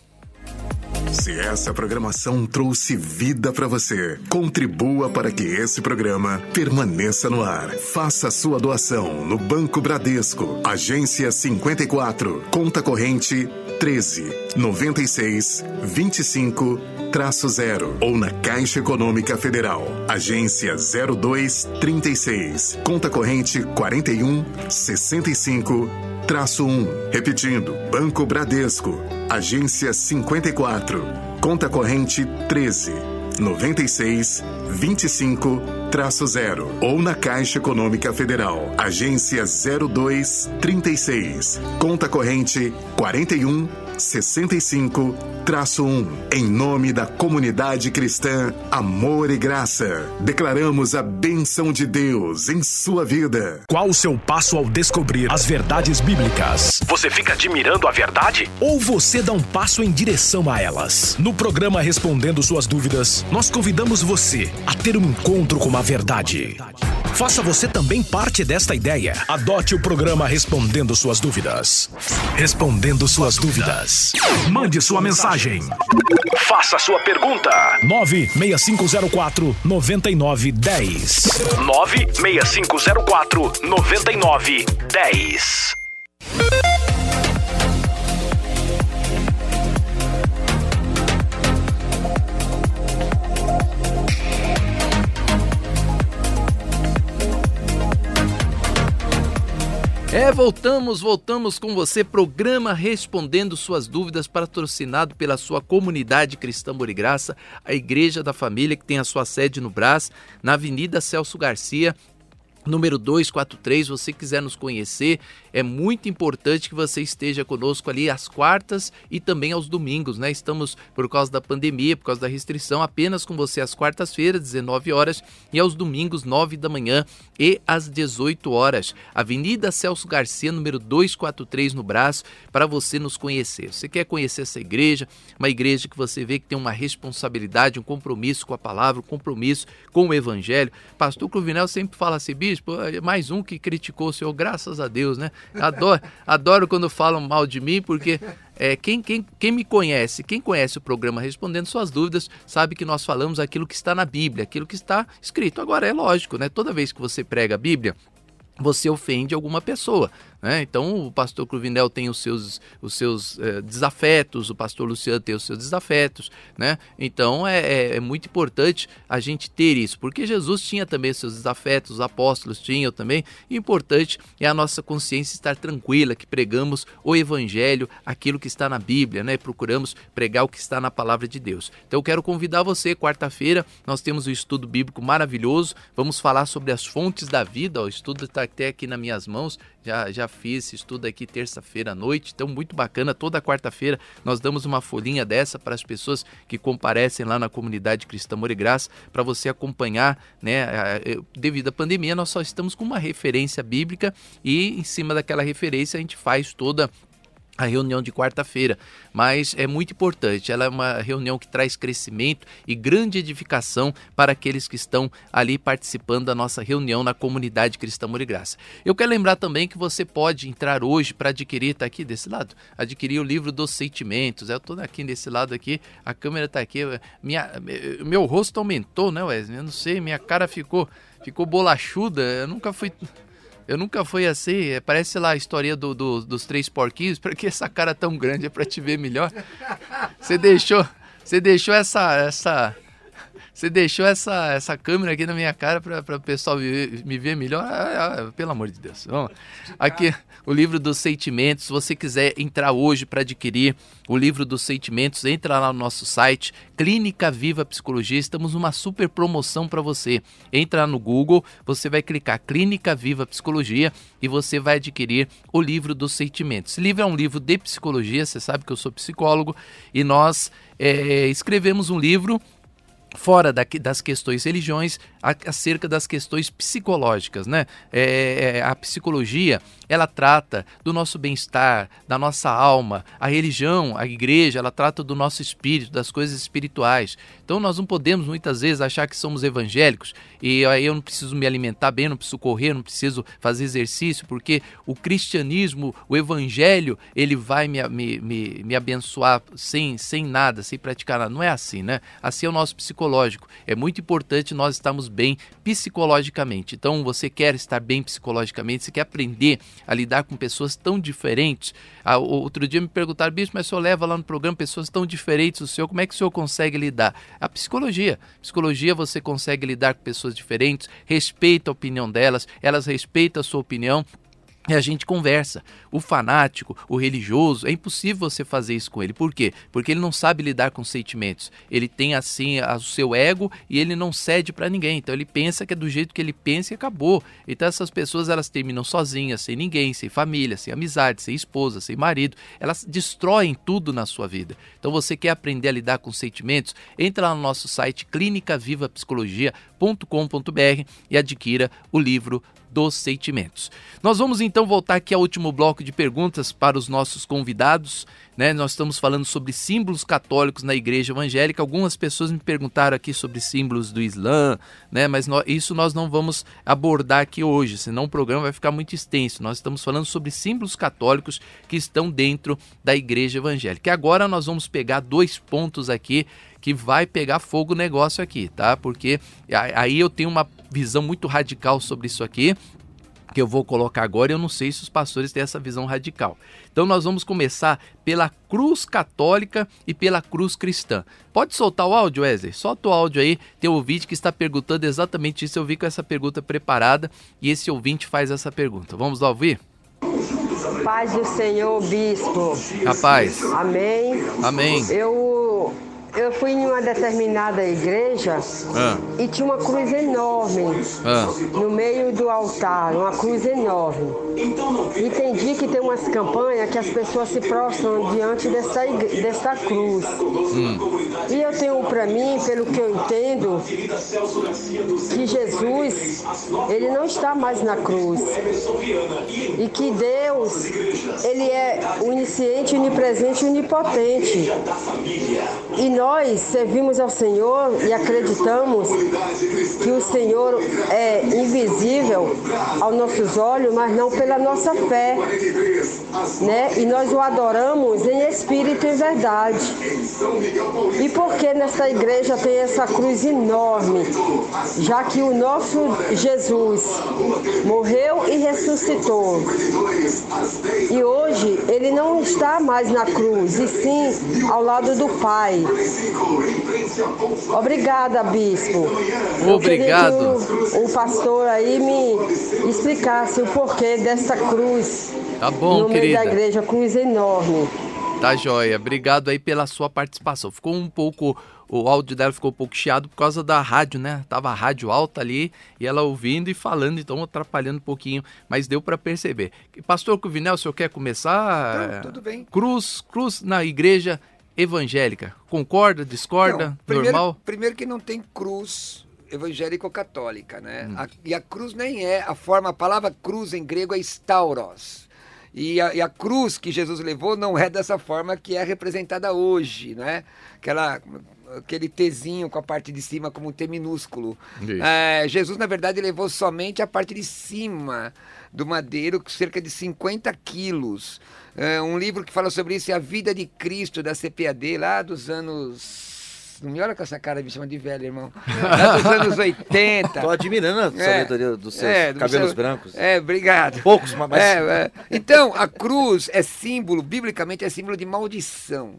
Se essa programação trouxe vida para você, contribua para que esse programa permaneça no ar. Faça sua doação no Banco Bradesco, agência 54, conta corrente 13 96 25 traço 0 ou na Caixa Econômica Federal, agência 02 36, conta corrente 41 65 traço 1. Repetindo, Banco Bradesco, agência 54, conta corrente 13 96 25 traço 0 ou na Caixa Econômica Federal, agência 02 36, conta corrente 41 65 traço 1. Em nome da comunidade cristã Amor e Graça, declaramos a benção de Deus em sua vida. Qual o seu passo ao descobrir as verdades bíblicas? Você fica admirando a verdade? Ou você dá um passo em direção a elas? No programa Respondendo Suas Dúvidas, nós convidamos você a ter um encontro com a verdade. Faça você também parte desta ideia. Adote o programa Respondendo Suas Dúvidas. Respondendo Suas Dúvidas. Mande sua mensagem. Faça sua pergunta. 96504 9910. 96504 9910. É, voltamos, voltamos com você, programa Respondendo Suas Dúvidas, patrocinado pela sua comunidade cristã Graça, a Igreja da Família, que tem a sua sede no Brás, na Avenida Celso Garcia, número 243, você quiser nos conhecer, é muito importante que você esteja conosco ali às quartas e também aos domingos, né? Estamos por causa da pandemia, por causa da restrição, apenas com você às quartas-feiras, 19 horas, e aos domingos, 9 da manhã e às 18 horas. Avenida Celso Garcia, número 243 no braço, para você nos conhecer. Você quer conhecer essa igreja, uma igreja que você vê que tem uma responsabilidade, um compromisso com a palavra, um compromisso com o evangelho. Pastor Cruvinel sempre fala assim, bispo, é mais um que criticou o Senhor, graças a Deus, né? Adoro, adoro quando falam mal de mim, porque é, quem, quem, quem me conhece, quem conhece o programa Respondendo Suas Dúvidas, sabe que nós falamos aquilo que está na Bíblia, aquilo que está escrito. Agora, é lógico, né? Toda vez que você prega a Bíblia, você ofende alguma pessoa. Né? Então o pastor Cruvinel tem os seus, os seus é, desafetos, o pastor Luciano tem os seus desafetos. Né? Então é, é, é, muito importante a gente ter isso, porque Jesus tinha também seus desafetos, os apóstolos tinham também. E importante é a nossa consciência estar tranquila, que pregamos o evangelho, aquilo que está na Bíblia, né? procuramos pregar o que está na palavra de Deus. Então eu quero convidar você, quarta-feira, nós temos um estudo bíblico maravilhoso, vamos falar sobre as fontes da vida, o estudo está até aqui nas minhas mãos, já, já fiz esse estudo aqui terça-feira à noite, então muito bacana. Toda quarta-feira nós damos uma folhinha dessa para as pessoas que comparecem lá na comunidade Cristã More Graça, para você acompanhar, né? Devido à pandemia, nós só estamos com uma referência bíblica e em cima daquela referência a gente faz toda a reunião de quarta-feira, mas é muito importante. Ela é uma reunião que traz crescimento e grande edificação para aqueles que estão ali participando da nossa reunião na comunidade Cristã Graça. Eu quero lembrar também que você pode entrar hoje para adquirir, está aqui desse lado, adquirir o livro dos sentimentos. Eu estou aqui desse lado aqui, a câmera está aqui, minha, meu rosto aumentou, né, Wesley? Eu não sei, minha cara ficou, ficou bolachuda. Eu nunca fui eu nunca fui assim. É, parece lá a história do, do, dos três porquinhos. Pra que essa cara tão grande? É pra te ver melhor? Você deixou. Você deixou essa. essa você deixou essa, essa câmera aqui na minha cara para o pessoal me, me, ver melhor? Ah, ah, pelo amor de Deus. Vamos. Aqui, o livro dos sentimentos. Se você quiser entrar hoje para adquirir o livro dos sentimentos, entra lá no nosso site, Clínica Viva Psicologia. Estamos numa super promoção para você. Entra no Google, você vai clicar Clínica Viva Psicologia e você vai adquirir o livro dos sentimentos. Esse livro é um livro de psicologia, você sabe que eu sou psicólogo e nós é, escrevemos um livro fora da, das questões religiões, acerca das questões psicológicas, né? É, é, a psicologia ela trata do nosso bem-estar, da nossa alma. A religião, a igreja, ela trata do nosso espírito, das coisas espirituais. Então nós não podemos muitas vezes achar que somos evangélicos e aí eu não preciso me alimentar bem, não preciso correr, não preciso fazer exercício, porque o cristianismo, o evangelho, ele vai me, me, me, me abençoar sem, sem nada, sem praticar nada. Não é assim, né? Assim é o nosso psicológico. É muito importante nós estarmos bem psicologicamente. Então, você quer estar bem psicologicamente, você quer aprender a lidar com pessoas tão diferentes. Ah, outro dia me perguntaram, bicho, mas o senhor leva lá no programa pessoas tão diferentes do senhor, como é que o senhor consegue lidar? A psicologia. Psicologia você consegue lidar com pessoas diferentes, respeita a opinião delas, elas respeitam a sua opinião e a gente conversa. O fanático, o religioso, é impossível você fazer isso com ele. Por quê? Porque ele não sabe lidar com sentimentos. Ele tem assim o seu ego e ele não cede para ninguém. Então ele pensa que é do jeito que ele pensa e acabou. Então essas pessoas elas terminam sozinhas, sem ninguém, sem família, sem amizade, sem esposa, sem marido. Elas destroem tudo na sua vida. Então você quer aprender a lidar com sentimentos? Entra lá no nosso site clinicavivapsicologia.com.br e adquira o livro dos sentimentos. Nós vamos então voltar aqui ao último bloco de perguntas para os nossos convidados. Né? Nós estamos falando sobre símbolos católicos na igreja evangélica. Algumas pessoas me perguntaram aqui sobre símbolos do Islã, né? mas nós, isso nós não vamos abordar aqui hoje, senão o programa vai ficar muito extenso. Nós estamos falando sobre símbolos católicos que estão dentro da igreja evangélica. E agora nós vamos pegar dois pontos aqui que vai pegar fogo o negócio aqui, tá? Porque aí eu tenho uma visão muito radical sobre isso aqui, que eu vou colocar agora, e eu não sei se os pastores têm essa visão radical. Então nós vamos começar pela cruz católica e pela cruz cristã. Pode soltar o áudio, Wesley? Solta o áudio aí. Tem um ouvinte que está perguntando exatamente isso. Eu vi com essa pergunta preparada e esse ouvinte faz essa pergunta. Vamos lá ouvir? Paz do Senhor, Bispo. Rapaz. Amém. Amém. Eu eu fui em uma determinada igreja ah. e tinha uma cruz enorme ah. no meio do altar, uma cruz enorme. Entendi que tem umas campanhas que as pessoas se prostram diante dessa, dessa cruz. Hum. E eu tenho para mim, pelo que eu entendo, que Jesus, ele não está mais na cruz. E que Deus, ele é onisciente, onipresente e onipotente. E nós nós servimos ao Senhor e acreditamos que o Senhor é invisível aos nossos olhos, mas não pela nossa fé. Né? E nós o adoramos em espírito e verdade. E por que nessa igreja tem essa cruz enorme? Já que o nosso Jesus morreu e ressuscitou. E hoje ele não está mais na cruz, e sim ao lado do Pai. Obrigada, bispo. Obrigado. O, o, pastor aí me explicasse o porquê dessa cruz. Tá bom, no querida. meio da igreja, cruz enorme. Tá joia. Obrigado aí pela sua participação. Ficou um pouco o áudio dela ficou um pouco chiado por causa da rádio, né? Tava a rádio alta ali e ela ouvindo e falando, então atrapalhando um pouquinho, mas deu para perceber. Pastor Cuvinel, o senhor quer começar? Não, tudo bem. Cruz, cruz na igreja evangélica. Concorda, discorda, não, primeiro, normal? Primeiro que não tem cruz evangélico-católica, né? Hum. A, e a cruz nem é, a forma, a palavra cruz em grego é stauros. E a, e a, cruz que Jesus levou não é dessa forma que é representada hoje, né? Aquela aquele Tzinho com a parte de cima como um T minúsculo. É, Jesus, na verdade, levou somente a parte de cima do madeiro, cerca de 50 quilos. É, um livro que fala sobre isso é A Vida de Cristo, da CPAD, lá dos anos não me olha com essa cara me chama de velho, irmão. Lá dos anos 80. Tô admirando a é. sabedoria é, dos seus é, do cabelos seu... brancos. É, obrigado. Poucos, mas. É, é. Então, a cruz é símbolo, biblicamente, é símbolo de maldição.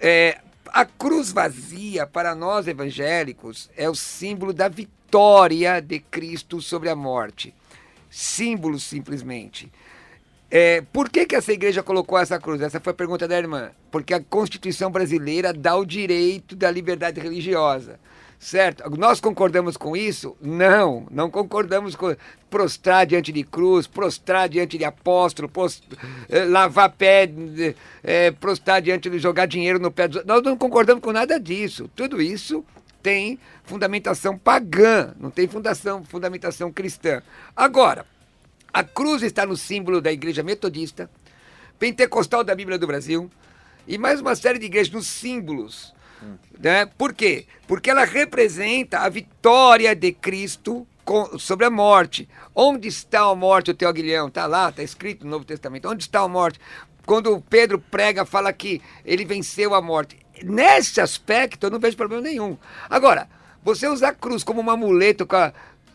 É, a cruz vazia, para nós evangélicos, é o símbolo da vitória de Cristo sobre a morte. Símbolo, simplesmente. É, por que, que essa igreja colocou essa cruz? Essa foi a pergunta da irmã. Porque a Constituição brasileira dá o direito da liberdade religiosa. Certo? Nós concordamos com isso? Não, não concordamos com prostrar diante de cruz, prostrar diante de apóstolo, post, eh, lavar pé, eh, prostrar diante de jogar dinheiro no pé dos Nós não concordamos com nada disso. Tudo isso tem fundamentação pagã, não tem fundação, fundamentação cristã. Agora, a cruz está no símbolo da igreja metodista, pentecostal da Bíblia do Brasil e mais uma série de igrejas nos símbolos né? Por quê? Porque ela representa a vitória de Cristo com, sobre a morte. Onde está a morte, o teu aguilhão? Está lá, está escrito no Novo Testamento. Onde está a morte? Quando Pedro prega, fala que ele venceu a morte. Nesse aspecto, eu não vejo problema nenhum. Agora, você usar a cruz como um amuleto,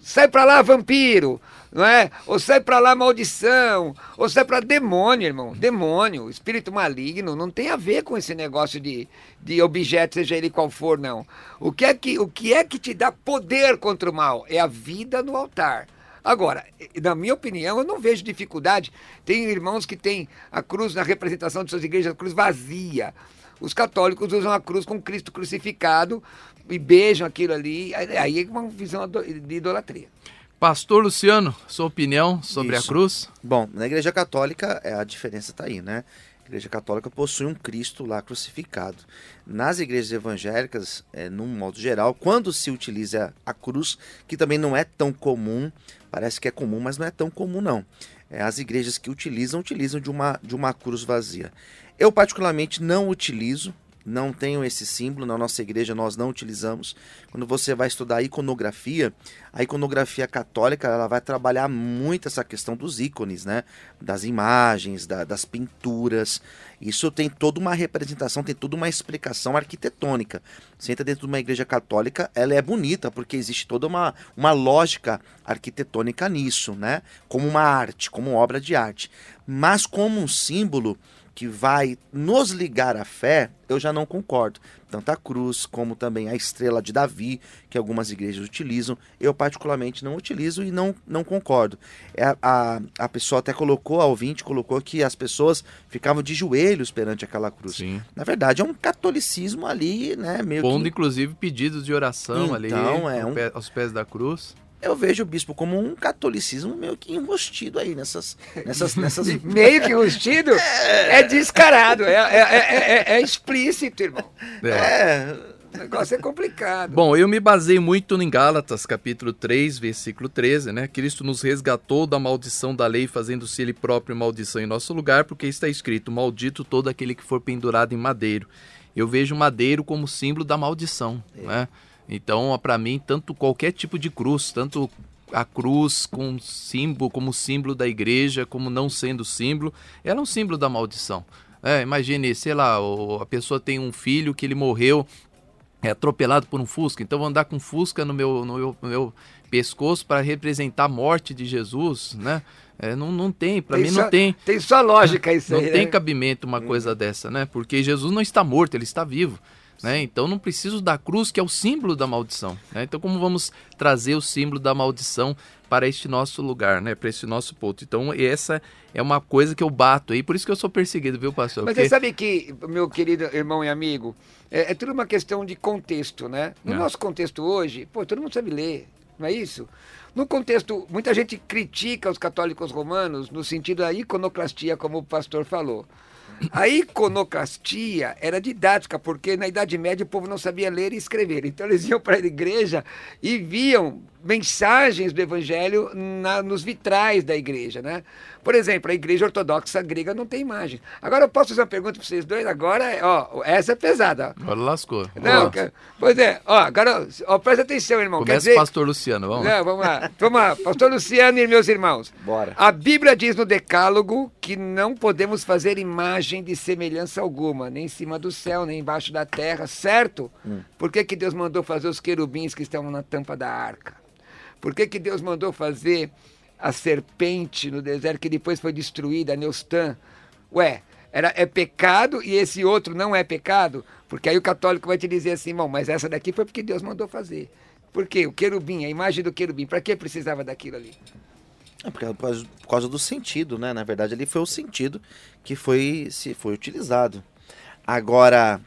sai para lá, vampiro não é? Ou sai para lá maldição, ou sai para demônio, irmão. Demônio, espírito maligno, não tem a ver com esse negócio de, de objeto, seja ele qual for, não. O que, é que, o que é que te dá poder contra o mal? É a vida no altar. Agora, na minha opinião, eu não vejo dificuldade. Tem irmãos que têm a cruz na representação de suas igrejas, a cruz vazia. Os católicos usam a cruz com Cristo crucificado e beijam aquilo ali. Aí é uma visão de idolatria. Pastor Luciano, sua opinião sobre Isso. a cruz? Bom, na Igreja Católica é, a diferença está aí, né? A Igreja Católica possui um Cristo lá crucificado. Nas igrejas evangélicas, é, num modo geral, quando se utiliza a cruz, que também não é tão comum, parece que é comum, mas não é tão comum não. É, as igrejas que utilizam, utilizam de uma, de uma cruz vazia. Eu particularmente não utilizo, não tenho esse símbolo, na nossa igreja nós não utilizamos. Quando você vai estudar iconografia, a iconografia católica ela vai trabalhar muito essa questão dos ícones, né? Das imagens, da, das pinturas. Isso tem toda uma representação, tem toda uma explicação arquitetônica. Você entra dentro de uma igreja católica, ela é bonita, porque existe toda uma, uma lógica arquitetônica nisso, né? Como uma arte, como obra de arte. Mas como um símbolo que vai nos ligar à fé, eu já não concordo. Tanto a cruz como também a estrela de Davi, que algumas igrejas utilizam, eu particularmente não utilizo e não, não concordo. É, a, a pessoa até colocou, a ouvinte colocou que as pessoas ficavam de joelhos perante aquela cruz. Sim. Na verdade, é um catolicismo ali, né? Meio Pondo, que... inclusive, pedidos de oração então, ali é um... aos pés da cruz eu vejo o bispo como um catolicismo meio que enrustido aí nessas. nessas, nessas... meio que enrustido? É, é descarado, é, é, é, explícito, irmão. É. O negócio é complicado. Bom, eu me baseei muito em Gálatas, capítulo 3, versículo 13, né? Cristo nos resgatou da maldição da lei, fazendo-se ele próprio maldição em nosso lugar, porque está escrito: Maldito todo aquele que for pendurado em madeiro. eu vejo madeiro como símbolo da maldição, é. né? Então, para mim, tanto qualquer tipo de cruz, tanto a cruz com símbolo, como símbolo da igreja, como não sendo símbolo, ela é um símbolo da maldição. É, imagine, sei lá, a pessoa tem um filho que ele morreu é atropelado por um Fusca, então vou andar com Fusca no meu, no meu, no meu pescoço para representar a morte de Jesus, né? É, não, não tem, para mim só, não tem. Tem só lógica isso não aí. Não tem né? cabimento uma coisa dessa, né? Porque Jesus não está morto, ele está vivo. Né? Então não preciso da cruz, que é o símbolo da maldição. Né? Então, como vamos trazer o símbolo da maldição para este nosso lugar, né? para este nosso ponto? Então, essa é uma coisa que eu bato aí, por isso que eu sou perseguido, viu, pastor? Mas Porque... você sabe que, meu querido irmão e amigo, é, é tudo uma questão de contexto, né? No é. nosso contexto hoje, pô, todo mundo sabe ler, não é isso? No contexto, muita gente critica os católicos romanos no sentido da iconoclastia, como o pastor falou. A iconoclastia era didática, porque na Idade Média o povo não sabia ler e escrever. Então eles iam para a igreja e viam mensagens do evangelho na, nos vitrais da igreja, né? Por exemplo, a igreja ortodoxa grega não tem imagem. Agora eu posso fazer uma pergunta para vocês dois? Agora, ó, essa é pesada. Agora lascou. Não, pois é, ó, agora, ó, presta atenção, irmão. Começa Quer dizer... pastor Luciano, vamos Não, vamos lá. Vamos lá, pastor Luciano e meus irmãos. Bora. A Bíblia diz no Decálogo que não podemos fazer imagem de semelhança alguma, nem em cima do céu, nem embaixo da terra, certo? Hum. Por que, que Deus mandou fazer os querubins que estão na tampa da arca? Por que, que Deus mandou fazer a serpente no deserto que depois foi destruída, a Neustã? Ué, era, é pecado e esse outro não é pecado? Porque aí o católico vai te dizer assim, bom, mas essa daqui foi porque Deus mandou fazer. Por quê? O querubim, a imagem do querubim, para que precisava daquilo ali? É por causa, por causa do sentido, né? Na verdade, ali foi o sentido que foi, se foi utilizado. Agora,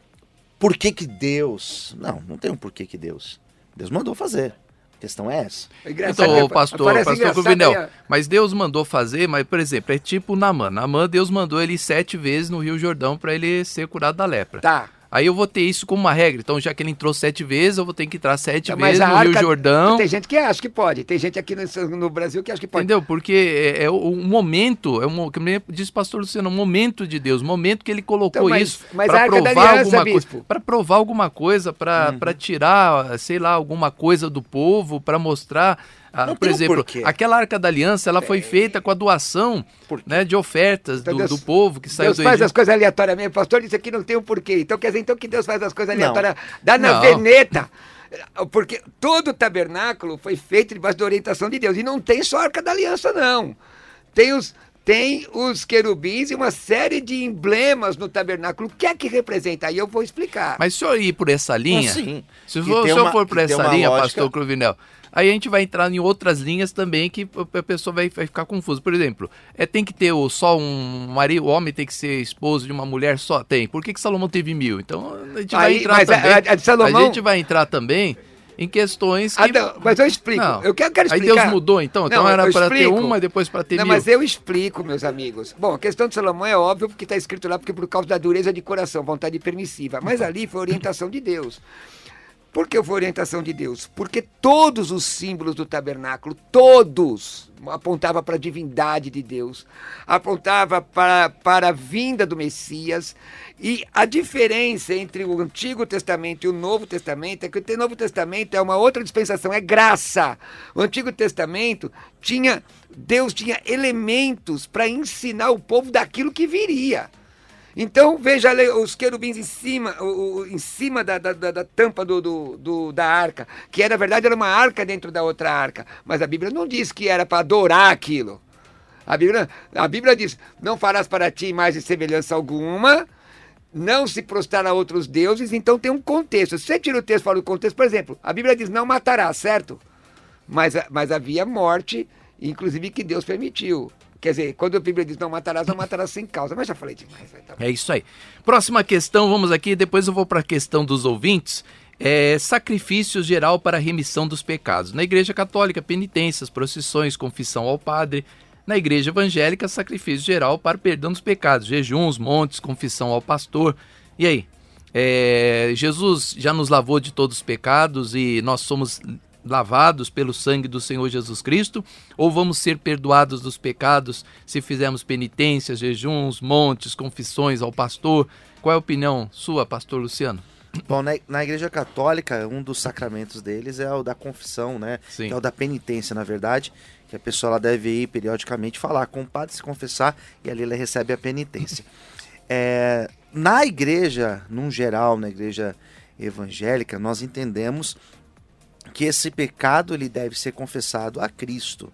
por que que Deus... Não, não tem um porquê que Deus. Deus mandou fazer questão é essa. É então, pastor, pastor Covinel, mas Deus mandou fazer, mas, por exemplo, é tipo Namã. Namã, Deus mandou ele sete vezes no Rio Jordão para ele ser curado da lepra. Tá. Aí eu vou ter isso como uma regra. Então, já que ele entrou sete vezes, eu vou ter que entrar sete vezes no arca, Rio Jordão. Tem gente que acha que pode. Tem gente aqui no, no Brasil que acha que pode. Entendeu? Porque é, é um momento, é um, como disse o pastor Luciano, um momento de Deus, um momento que ele colocou então, mas, isso para provar aliança, alguma coisa, para provar alguma coisa, para uhum. tirar, sei lá, alguma coisa do povo, para mostrar ah, por exemplo, um aquela Arca da Aliança, ela foi feita com a doação né, de ofertas então, do, Deus, do, povo que saiu Deus do faz as coisas aleatoriamente. O pastor disse aqui não tem um porquê. Então quer dizer então que Deus faz as coisas aleatórias. Dá na não. veneta. Porque todo o tabernáculo foi feito debaixo da orientação de Deus. E não tem só a Arca da Aliança, não. Tem os, tem os querubins e uma série de emblemas no tabernáculo. O que é que representa? Aí eu vou explicar. Mas se eu ir por essa linha, ah, se, for, se uma, eu for por essa linha, lógica... pastor Cruvinel, Aí a gente vai entrar em outras linhas também que a pessoa vai, vai ficar confusa. Por exemplo, é, tem que ter o, só um marido, o homem tem que ser esposo de uma mulher só? Tem. Por que, que Salomão teve mil? Então a gente vai entrar também. A, a, Salomão... a gente vai entrar também em questões que... Ah, não, mas eu explico. Não. Eu quero, quero explicar. Aí Deus mudou, então? Então não, era para ter uma depois para ter não, mil. mas eu explico, meus amigos. Bom, a questão de Salomão é óbvio porque está escrito lá porque por causa da dureza de coração, vontade permissiva. Mas ali foi orientação de Deus. Por que foi orientação de Deus? Porque todos os símbolos do tabernáculo, todos, apontava para a divindade de Deus, apontava para, para a vinda do Messias. E a diferença entre o Antigo Testamento e o Novo Testamento é que o Novo Testamento é uma outra dispensação, é graça. O Antigo Testamento tinha, Deus tinha elementos para ensinar o povo daquilo que viria. Então veja os querubins em cima, o, o, em cima da, da, da tampa do, do, do, da arca, que na verdade era uma arca dentro da outra arca, mas a Bíblia não diz que era para adorar aquilo. A Bíblia, a Bíblia diz: não farás para ti mais de semelhança alguma, não se prostrar a outros deuses, então tem um contexto. Se você tira o texto fora do contexto, por exemplo, a Bíblia diz: não matarás, certo? Mas, mas havia morte, inclusive que Deus permitiu. Quer dizer, quando a Bíblia diz não matarás, não matarás sem causa. Mas já falei demais. Tá é isso aí. Próxima questão, vamos aqui, depois eu vou para a questão dos ouvintes. É, sacrifício geral para remissão dos pecados. Na Igreja Católica, penitências, procissões, confissão ao Padre. Na Igreja Evangélica, sacrifício geral para perdão dos pecados, jejuns, montes, confissão ao pastor. E aí? É, Jesus já nos lavou de todos os pecados e nós somos lavados pelo sangue do Senhor Jesus Cristo, ou vamos ser perdoados dos pecados se fizermos penitências, jejuns, montes, confissões ao pastor? Qual é a opinião sua, pastor Luciano? Bom, na, na, Igreja Católica, um dos sacramentos deles é o da confissão, né? Sim. Que é o da penitência, na verdade, que a pessoa ela deve ir periodicamente falar com o padre, se confessar, e ali ela recebe a penitência. é, na igreja, num geral, na igreja evangélica, nós entendemos que esse pecado ele deve ser confessado a Cristo.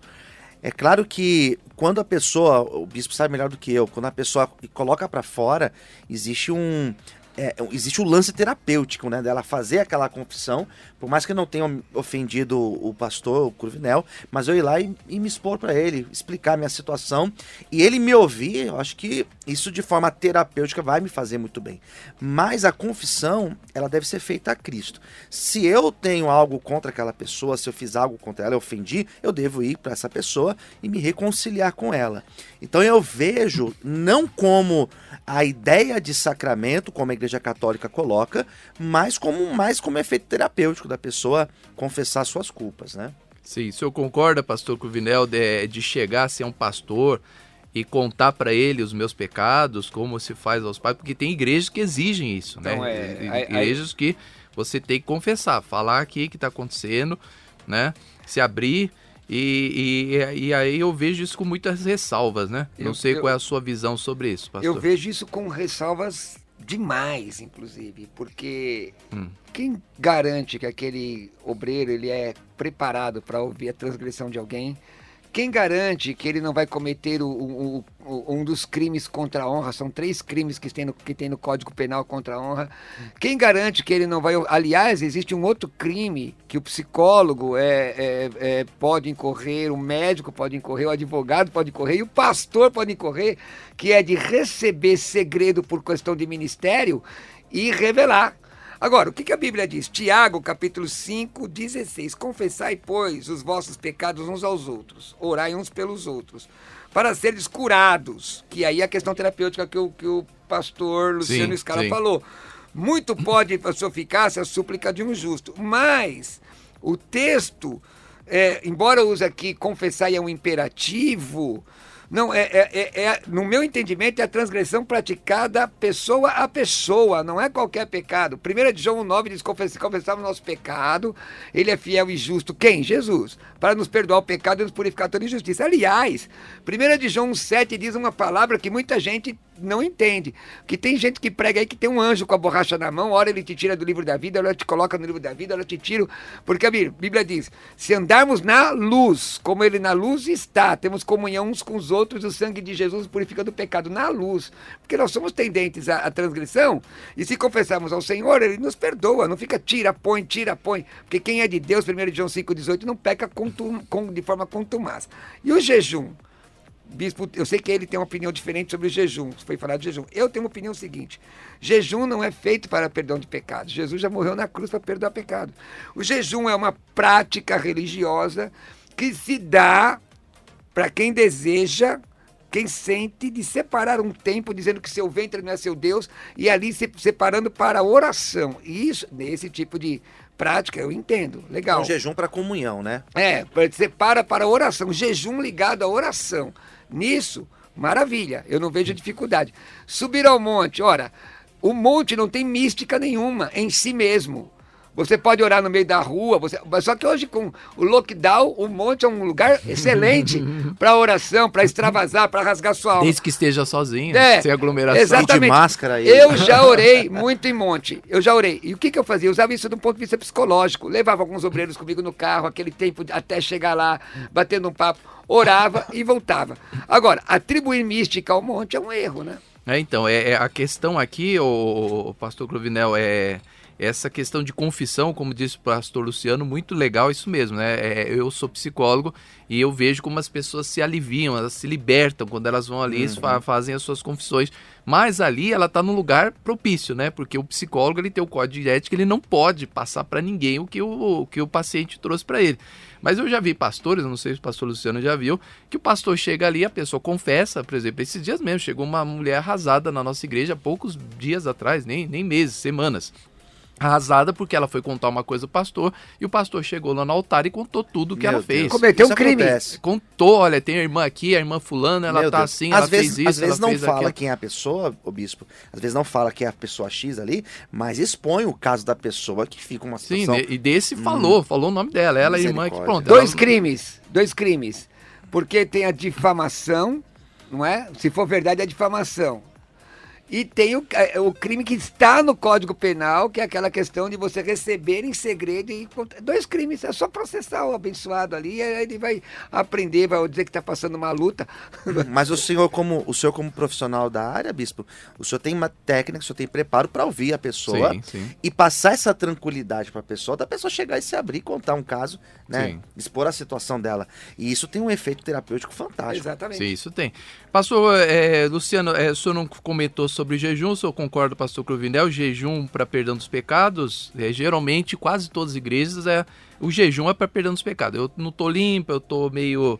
É claro que quando a pessoa, o bispo sabe melhor do que eu, quando a pessoa coloca para fora, existe um, é, existe o lance terapêutico, né? Dela fazer aquela confissão, por mais que eu não tenha ofendido o pastor, o Cruvinel, mas eu ir lá e, e me expor para ele, explicar minha situação e ele me ouvir, eu acho que isso de forma terapêutica vai me fazer muito bem. Mas a confissão, ela deve ser feita a Cristo. Se eu tenho algo contra aquela pessoa, se eu fiz algo contra ela, eu ofendi, eu devo ir para essa pessoa e me reconciliar com ela. Então eu vejo não como a ideia de sacramento, como a Igreja Católica coloca, mas como mais como efeito terapêutico da pessoa confessar suas culpas, né? Sim, o senhor concorda, pastor Cruvinel, de, de chegar a ser um pastor e contar para ele os meus pecados, como se faz aos pais, porque tem igrejas que exigem isso, né? então, né? É, igrejas que você tem que confessar, falar aqui o que está acontecendo, né? Se abrir e, e, e, aí eu vejo isso com muitas ressalvas, né? Eu, Não sei eu, qual é a sua visão sobre isso, pastor. Eu vejo isso com ressalvas demais, inclusive, porque hum. quem garante que aquele obreiro ele é preparado para ouvir a transgressão de alguém? Quem garante que ele não vai cometer o, o, o, um dos crimes contra a honra? São três crimes que tem, no, que tem no Código Penal contra a honra. Quem garante que ele não vai. Aliás, existe um outro crime que o psicólogo é, é, é, pode incorrer, o médico pode incorrer, o advogado pode incorrer e o pastor pode incorrer, que é de receber segredo por questão de ministério e revelar. Agora, o que, a Bíblia diz? Tiago, capítulo 5, 16. Confessai, pois, os vossos pecados uns aos outros, orai uns pelos outros, para seres curados. Que aí é a questão terapêutica que o, que o pastor Luciano sim, Scala sim. falou. Muito pode a sua eficácia a súplica de um justo, mas o texto, é, embora use aqui confessar é um imperativo, não, é, é, é, é, no meu entendimento, é a transgressão praticada pessoa a pessoa, não é qualquer pecado. 1 de João 9 diz: confessar o nosso pecado, ele é fiel e justo. Quem? Jesus. Para nos perdoar o pecado e nos purificar toda injustiça. Aliás, 1 de João 7 diz uma palavra que muita gente não entende. Que tem gente que prega aí que tem um anjo com a borracha na mão, hora ele te tira do livro da vida, ela te coloca no livro da vida, ela te tira. Porque a Bíblia diz: se andarmos na luz, como ele na luz está, temos comunhão uns com os outros, o sangue de Jesus purifica do pecado na luz. Porque nós somos tendentes à, à transgressão, e se confessarmos ao Senhor, ele nos perdoa, não fica tira, põe, tira, põe. Porque quem é de Deus, 1 João 5,18, não peca contum, com, de forma contumaz. E o jejum? Bispo, eu sei que ele tem uma opinião diferente sobre o jejum. Foi falar de jejum. Eu tenho uma opinião seguinte: jejum não é feito para perdão de pecados. Jesus já morreu na cruz para perdoar pecado. O jejum é uma prática religiosa que se dá para quem deseja, quem sente de separar um tempo, dizendo que seu ventre não é seu Deus, e ali se separando para a oração. E isso, nesse tipo de prática, eu entendo. Legal. É um jejum para comunhão, né? É, separa para oração. Jejum ligado à oração. Nisso, maravilha, eu não vejo dificuldade. Subir ao monte, ora, o monte não tem mística nenhuma em si mesmo. Você pode orar no meio da rua, você... só que hoje com o lockdown, o monte é um lugar excelente para oração, para extravasar, para rasgar sua alma. Desde que esteja sozinho, é, sem aglomeração. Exatamente. de máscara aí. Eu já orei muito em monte. Eu já orei. E o que, que eu fazia? Eu usava isso do ponto de vista psicológico. Levava alguns obreiros comigo no carro, aquele tempo até chegar lá, batendo um papo orava e voltava. Agora, atribuir mística ao monte é um erro, né? É, então, é, é a questão aqui, o, o pastor Clovinel, é essa questão de confissão, como disse o pastor Luciano, muito legal isso mesmo, né? É, eu sou psicólogo e eu vejo como as pessoas se aliviam, elas se libertam quando elas vão ali uhum. e fazem as suas confissões. Mas ali ela está num lugar propício, né? Porque o psicólogo ele tem o código de ética, ele não pode passar para ninguém o que o, o que o paciente trouxe para ele. Mas eu já vi pastores, não sei se o pastor Luciano já viu, que o pastor chega ali, a pessoa confessa, por exemplo, esses dias mesmo, chegou uma mulher arrasada na nossa igreja há poucos dias atrás, nem, nem meses, semanas. Arrasada porque ela foi contar uma coisa ao pastor e o pastor chegou lá no altar e contou tudo o que Meu ela fez. Deus. Cometeu um crime. Acontece. Contou, olha, tem a irmã aqui, a irmã fulana, ela Meu tá Deus. assim, às ela vezes, fez isso, Às vezes não fala aquilo. quem é a pessoa, o bispo, às vezes não fala quem é a pessoa X ali, mas expõe o caso da pessoa que fica uma situação... Sim, e desse hum. falou, falou o nome dela, ela é a irmã que pronto. Dois ela... crimes, dois crimes. Porque tem a difamação, não é? Se for verdade, é difamação. E tem o, é, o, crime que está no Código Penal, que é aquela questão de você receber em segredo e dois crimes. É só processar o abençoado ali, e aí ele vai aprender, vai dizer que está passando uma luta. Mas o senhor, como o senhor como profissional da área, bispo, o senhor tem uma técnica, o senhor tem preparo para ouvir a pessoa sim, sim. e passar essa tranquilidade para a pessoa, da pessoa chegar e se abrir, contar um caso, né, sim. expor a situação dela. E isso tem um efeito terapêutico fantástico. Exatamente. Sim, isso tem. Pastor é, Luciano, é, o senhor não comentou sobre jejum, se eu concordo, pastor Cruvinel, jejum para perdão dos pecados, é, geralmente quase todas as igrejas é o jejum é para perdão dos pecados. Eu não tô limpo, eu tô meio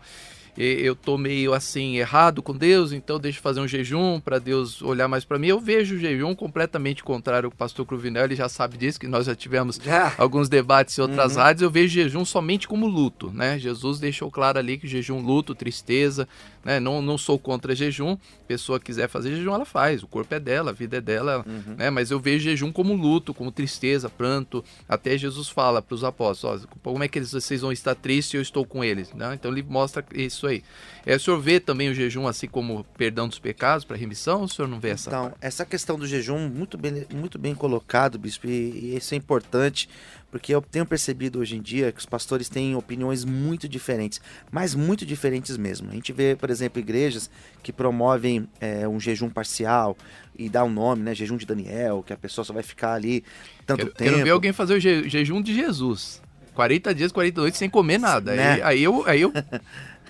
eu tô meio assim errado com Deus, então deixa eu fazer um jejum para Deus olhar mais para mim. Eu vejo o jejum completamente contrário ao pastor Cruvinel, ele já sabe disso, que nós já tivemos alguns debates em outras uhum. rádios. Eu vejo jejum somente como luto, né? Jesus deixou claro ali que o jejum, luto, tristeza, né? Não, não sou contra jejum, pessoa quiser fazer jejum, ela faz, o corpo é dela, a vida é dela, uhum. né? Mas eu vejo jejum como luto, como tristeza, pranto. Até Jesus fala para os apóstolos: como é que eles, vocês vão estar tristes e eu estou com eles? Né? Então ele mostra isso aí. É, o senhor vê também o jejum assim como perdão dos pecados para remissão ou o senhor não vê essa Então, parte? essa questão do jejum, muito bem, muito bem colocado, bispo, e, e isso é importante, porque eu tenho percebido hoje em dia que os pastores têm opiniões muito diferentes, mas muito diferentes mesmo. A gente vê, por exemplo, igrejas que promovem é, um jejum parcial e dá um nome, né? Jejum de Daniel, que a pessoa só vai ficar ali tanto quero, tempo. Quero ver alguém fazer o je jejum de Jesus. 40 dias, 40 noites sem comer nada. Né? Aí, aí, eu, aí eu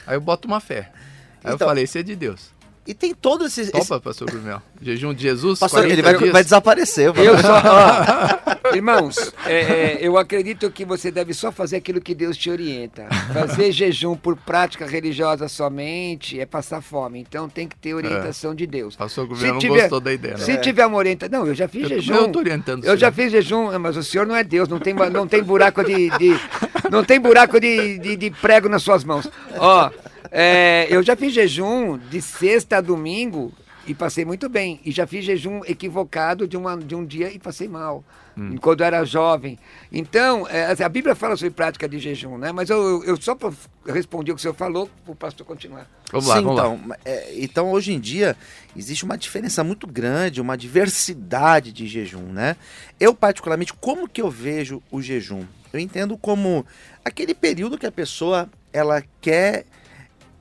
Aí eu boto uma fé. Aí então, eu falei, isso é de Deus. E tem todo esse. Topa, esse... pastor Brunel. Jejum de Jesus. Pastor, ele vai, vai, desaparecer. Eu só, ó, irmãos, é, é, eu acredito que você deve só fazer aquilo que Deus te orienta. Fazer jejum por prática religiosa somente é passar fome. Então tem que ter orientação é. de Deus. Pastor Brunel não tiver, gostou da ideia. Né? Se tiver uma orientação. Não, eu já fiz eu, jejum. Eu tô orientando. Eu já fiz jejum, mas o senhor não é Deus. Não tem, não tem buraco de, de não tem buraco de, de, de prego nas suas mãos. Ó. É, eu já fiz jejum de sexta a domingo e passei muito bem. E já fiz jejum equivocado de, uma, de um dia e passei mal. Hum. Quando eu era jovem. Então, é, assim, a Bíblia fala sobre prática de jejum, né? Mas eu, eu só respondi o que o senhor falou para o pastor continuar. Vamos lá, Sim, vamos então, lá. É, então, hoje em dia, existe uma diferença muito grande, uma diversidade de jejum, né? Eu, particularmente, como que eu vejo o jejum? Eu entendo como aquele período que a pessoa ela quer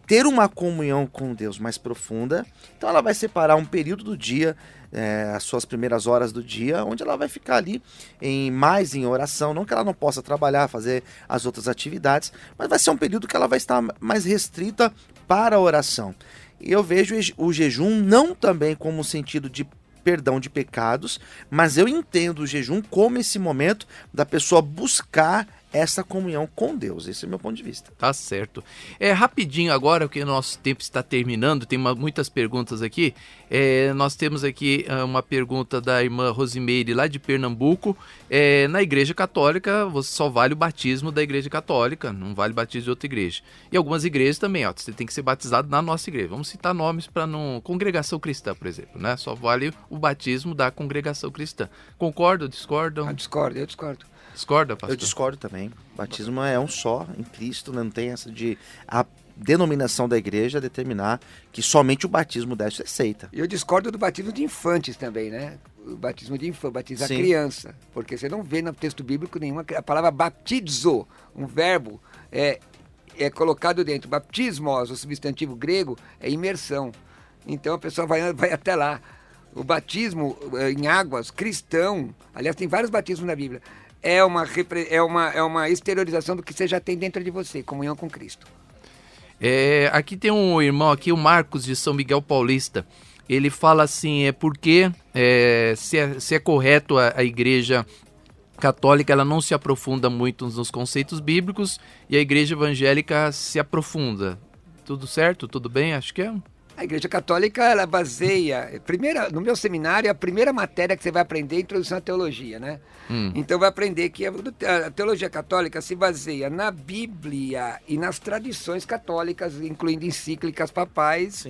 ter uma comunhão com Deus mais profunda. Então ela vai separar um período do dia, é, as suas primeiras horas do dia, onde ela vai ficar ali em mais em oração. Não que ela não possa trabalhar, fazer as outras atividades, mas vai ser um período que ela vai estar mais restrita para a oração. E eu vejo o jejum não também como sentido de perdão de pecados, mas eu entendo o jejum como esse momento da pessoa buscar essa comunhão com Deus. Esse é o meu ponto de vista. Tá certo. É rapidinho agora, porque o nosso tempo está terminando, tem uma, muitas perguntas aqui. É, nós temos aqui ah, uma pergunta da irmã Rosimeire, lá de Pernambuco. É, na Igreja Católica, você só vale o batismo da Igreja Católica, não vale batismo de outra igreja. E algumas igrejas também, ó, você tem que ser batizado na nossa igreja. Vamos citar nomes para não. Congregação Cristã, por exemplo, né? Só vale o batismo da Congregação Cristã. Concordam, discordam? Eu discordo, eu discordo. Discorda, pastor? Eu discordo também. O batismo é um só em Cristo, não tem essa de a denominação da igreja determinar que somente o batismo deve ser aceita. Eu discordo do batismo de infantes também, né? O batismo de infante, batizar Sim. criança, porque você não vê no texto bíblico nenhuma a palavra baptizo, um verbo é é colocado dentro. Baptismos, o substantivo grego, é imersão. Então a pessoa vai, vai até lá. O batismo eh, em águas, cristão, aliás, tem vários batismos na Bíblia é uma, é uma, é uma exteriorização do que você já tem dentro de você, comunhão com Cristo. É, aqui tem um irmão aqui, o Marcos de São Miguel Paulista. Ele fala assim, é porque é, se, é, se é correto a, a igreja católica ela não se aprofunda muito nos conceitos bíblicos e a igreja evangélica se aprofunda. Tudo certo? Tudo bem? Acho que é. A Igreja Católica, ela baseia. Primeira, no meu seminário, a primeira matéria que você vai aprender é Introdução à Teologia, né? Hum. Então vai aprender que a teologia católica se baseia na Bíblia e nas tradições católicas, incluindo encíclicas papais,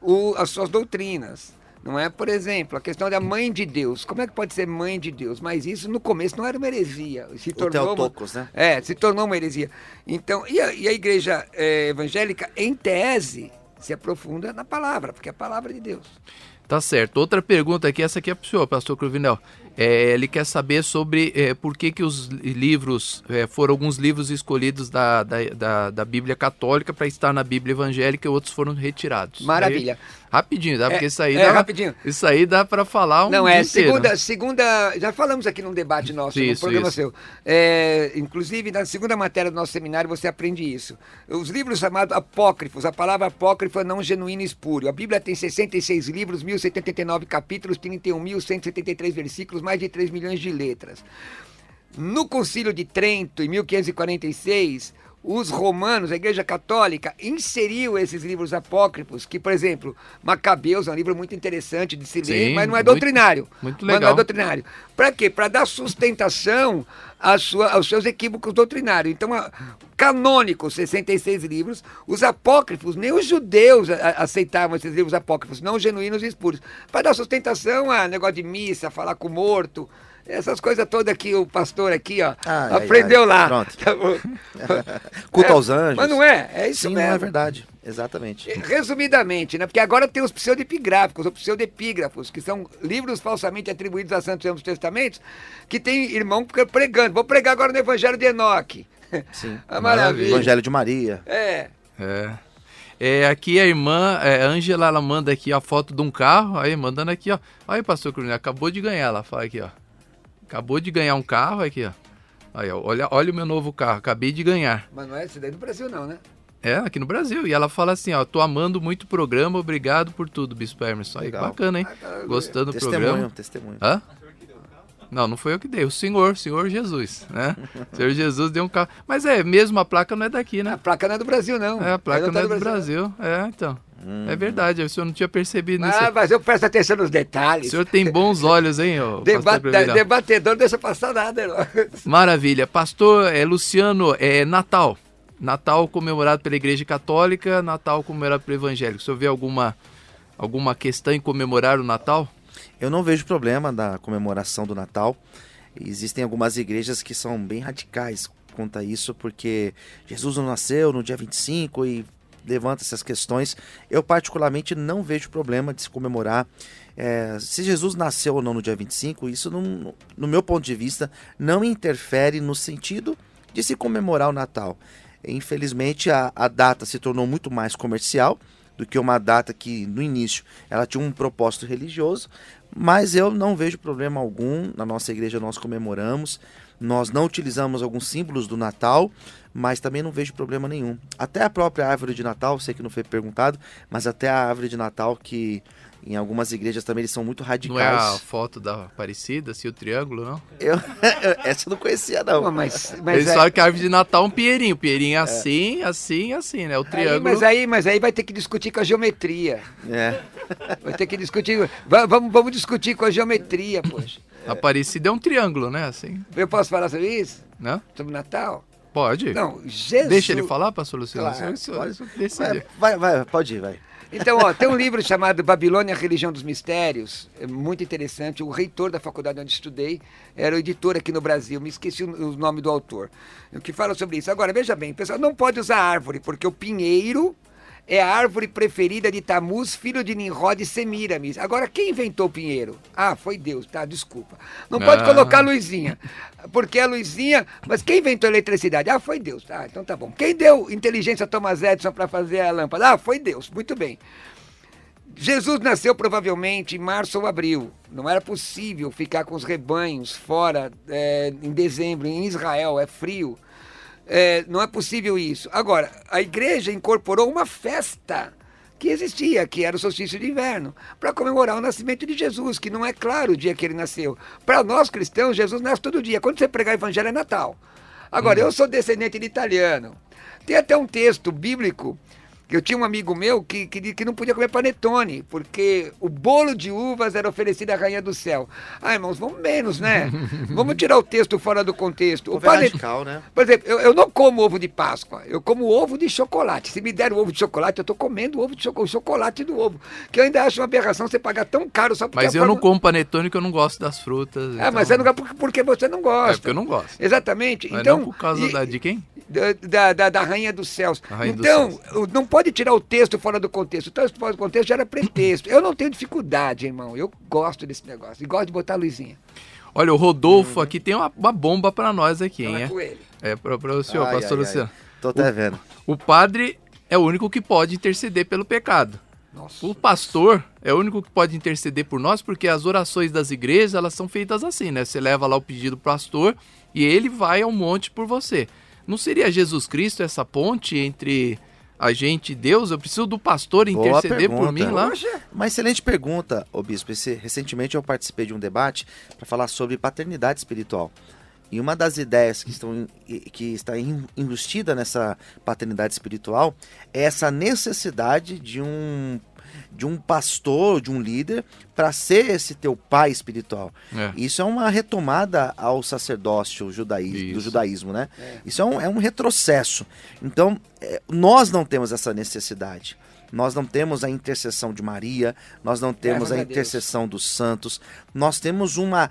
o, as suas doutrinas. Não é, por exemplo, a questão da mãe de Deus. Como é que pode ser mãe de Deus? Mas isso no começo não era uma heresia. Se tornou uma, né? É, se tornou uma heresia. Então, e a, e a igreja é, evangélica, em tese, se aprofunda na palavra, porque é a palavra de Deus. Tá certo. Outra pergunta aqui, essa aqui é para o senhor, pastor Cruvinel. É, ele quer saber sobre é, por que, que os livros, é, foram alguns livros escolhidos da, da, da, da Bíblia Católica para estar na Bíblia Evangélica e outros foram retirados. Maravilha. Aí, Rapidinho, dá? Porque isso aí é, dá. rapidinho. Isso aí dá para falar um Não, é segunda, segunda. Já falamos aqui num debate nosso, isso, no programa isso. seu. É, inclusive, na segunda matéria do nosso seminário, você aprende isso. Os livros chamados apócrifos, a palavra apócrifa não genuíno e espúrio. A Bíblia tem 66 livros, 1079 capítulos, 31.173 versículos, mais de 3 milhões de letras. No Concílio de Trento, em 1546, os romanos, a Igreja Católica, inseriu esses livros apócrifos, que, por exemplo, Macabeus é um livro muito interessante de se ler, Sim, mas não é doutrinário. Muito, muito legal. Mas não é doutrinário. Para quê? Para dar sustentação sua, aos seus equívocos doutrinários. Então, a, canônicos, 66 livros, os apócrifos, nem os judeus a, a, aceitavam esses livros apócrifos, não genuínos e espúrios. Para dar sustentação a negócio de missa, falar com o morto, essas coisas todas que o pastor aqui, ó, ai, aprendeu ai, lá. Pronto. Tá Culto é, aos anjos. Mas não é, é isso Sim, mesmo. não é verdade. Exatamente. Resumidamente, né? Porque agora tem os pseudepigráficos, os pseudepígrafos, que são livros falsamente atribuídos a Santos e Ambos Testamentos, que tem irmão pregando. Vou pregar agora no Evangelho de Enoque. Sim. a maravilha. Evangelho de Maria. É. É. É, aqui a irmã é, Ângela, ela manda aqui a foto de um carro, aí mandando aqui, ó. Aí, pastor Cruz, acabou de ganhar, ela fala aqui, ó. Acabou de ganhar um carro aqui, ó. Aí, ó, olha, olha o meu novo carro, acabei de ganhar. Mas não é esse daí no Brasil, não, né? É, aqui no Brasil. E ela fala assim, ó, tô amando muito o programa, obrigado por tudo, Bispo Emerson. Aí, bacana, hein? Ah, Gostando do programa. Testemunho. Hã? Não, não foi eu que dei, o senhor, o senhor Jesus, né? O senhor Jesus deu um carro. Mas é, mesmo a placa não é daqui, né? A placa não é do Brasil, não. É, a placa não, não é do Brasil. Brasil. É, então. Hum. É verdade, o senhor não tinha percebido isso. Ah, mas eu presto atenção nos detalhes. O senhor tem bons olhos, hein, ô, Debatedor, deixa passar nada. Não. Maravilha. Pastor é, Luciano, é Natal. Natal comemorado pela Igreja Católica, Natal comemorado pelo Evangélico. O senhor vê alguma, alguma questão em comemorar o Natal? Eu não vejo problema da comemoração do Natal. Existem algumas igrejas que são bem radicais quanto a isso, porque Jesus não nasceu no dia 25 e levanta essas questões. Eu, particularmente, não vejo problema de se comemorar. É, se Jesus nasceu ou não no dia 25, isso, não, no meu ponto de vista, não interfere no sentido de se comemorar o Natal. Infelizmente, a, a data se tornou muito mais comercial do que uma data que, no início, ela tinha um propósito religioso, mas eu não vejo problema algum. Na nossa igreja nós comemoramos. Nós não utilizamos alguns símbolos do Natal, mas também não vejo problema nenhum. Até a própria árvore de Natal, sei que não foi perguntado, mas até a árvore de Natal que em algumas igrejas também eles são muito radicais. Não é a foto da Aparecida, assim, o triângulo, não? Eu, essa eu não conhecia, não. mas, mas Eles é... sabem que a árvore de Natal é um pinheirinho. O pinheirinho é assim, assim, assim, né? O triângulo. Aí, mas, aí, mas aí vai ter que discutir com a geometria. É. Vai ter que discutir. Vamos, vamos discutir com a geometria, poxa. Aparecida é um triângulo, né? Assim. Eu posso falar sobre isso? Não? Sobre Natal? Pode. Não, Jesus. Deixa ele falar, pastor Luciano. Claro, pode. Vai, vai, pode ir, vai. Então, ó, tem um livro chamado Babilônia, Religião dos Mistérios, é muito interessante. O reitor da faculdade onde estudei era o editor aqui no Brasil, me esqueci o nome do autor, que fala sobre isso. Agora, veja bem, pessoal, não pode usar árvore, porque o pinheiro é a árvore preferida de Tamuz, filho de Nimrod e Semiramis. Agora, quem inventou o pinheiro? Ah, foi Deus, tá? Desculpa. Não pode ah. colocar a luzinha, porque a luzinha... Mas quem inventou a eletricidade? Ah, foi Deus. Ah, então tá bom. Quem deu inteligência a Thomas Edison para fazer a lâmpada? Ah, foi Deus. Muito bem. Jesus nasceu provavelmente em março ou abril. Não era possível ficar com os rebanhos fora é, em dezembro, em Israel, é frio. É, não é possível isso. Agora, a igreja incorporou uma festa que existia, que era o solstício de inverno, para comemorar o nascimento de Jesus, que não é claro o dia que ele nasceu. Para nós cristãos, Jesus nasce todo dia. Quando você pregar o evangelho é Natal. Agora, hum. eu sou descendente de italiano. Tem até um texto bíblico Eu tinha um amigo meu que, que, que não podia comer panetone, porque o bolo de uvas era oferecido à rainha do céu. Ah, irmãos, vamos menos, né? vamos tirar o texto fora do contexto. O panet... radical, né? Por exemplo, eu, eu, não como ovo de Páscoa, eu como ovo de chocolate. Se me der ovo de chocolate, eu estou comendo ovo de cho o chocolate do ovo. Que eu ainda acho uma aberração você pagar tão caro só porque... Mas eu forma... não como panetone porque eu não gosto das frutas. É, então... mas você não porque você não gosta. É porque eu não gosto. Exatamente. Mas então, por causa e... da, de quem? Da, da, da, Rainha dos Céus. Rainha então, dos céus. não pode tirar o texto fora do contexto. O texto fora do contexto já era pretexto. Eu não tenho dificuldade, irmão. Eu gosto desse negócio. E gosto de botar a luzinha. Olha, o Rodolfo uhum. aqui tem uma, uma bomba para nós aqui, hein? É com ele. É para o senhor, ai, pastor ai, Luciano. Ai. Tô até vendo. O, o padre é o único que pode interceder pelo pecado. Nossa. O pastor é o único que pode interceder por nós, porque as orações das igrejas, elas são feitas assim, né? Você leva lá o pedido pro pastor e ele vai ao monte por você. Não seria Jesus Cristo essa ponte entre a gente Deus? Eu preciso do pastor interceder por mim lá? Uma excelente pergunta, ô bispo. Esse, recentemente eu participei de um debate para falar sobre paternidade espiritual. E uma das ideias que, estão, que está embustida nessa paternidade espiritual é essa necessidade de um de um pastor, de um líder, para ser esse teu pai espiritual. É. Isso é uma retomada ao sacerdócio judaísmo, do judaísmo, né? É. Isso é um, é um retrocesso. Então, é, nós não temos essa necessidade. Nós não temos a intercessão de Maria, nós não temos a intercessão dos santos, nós temos uma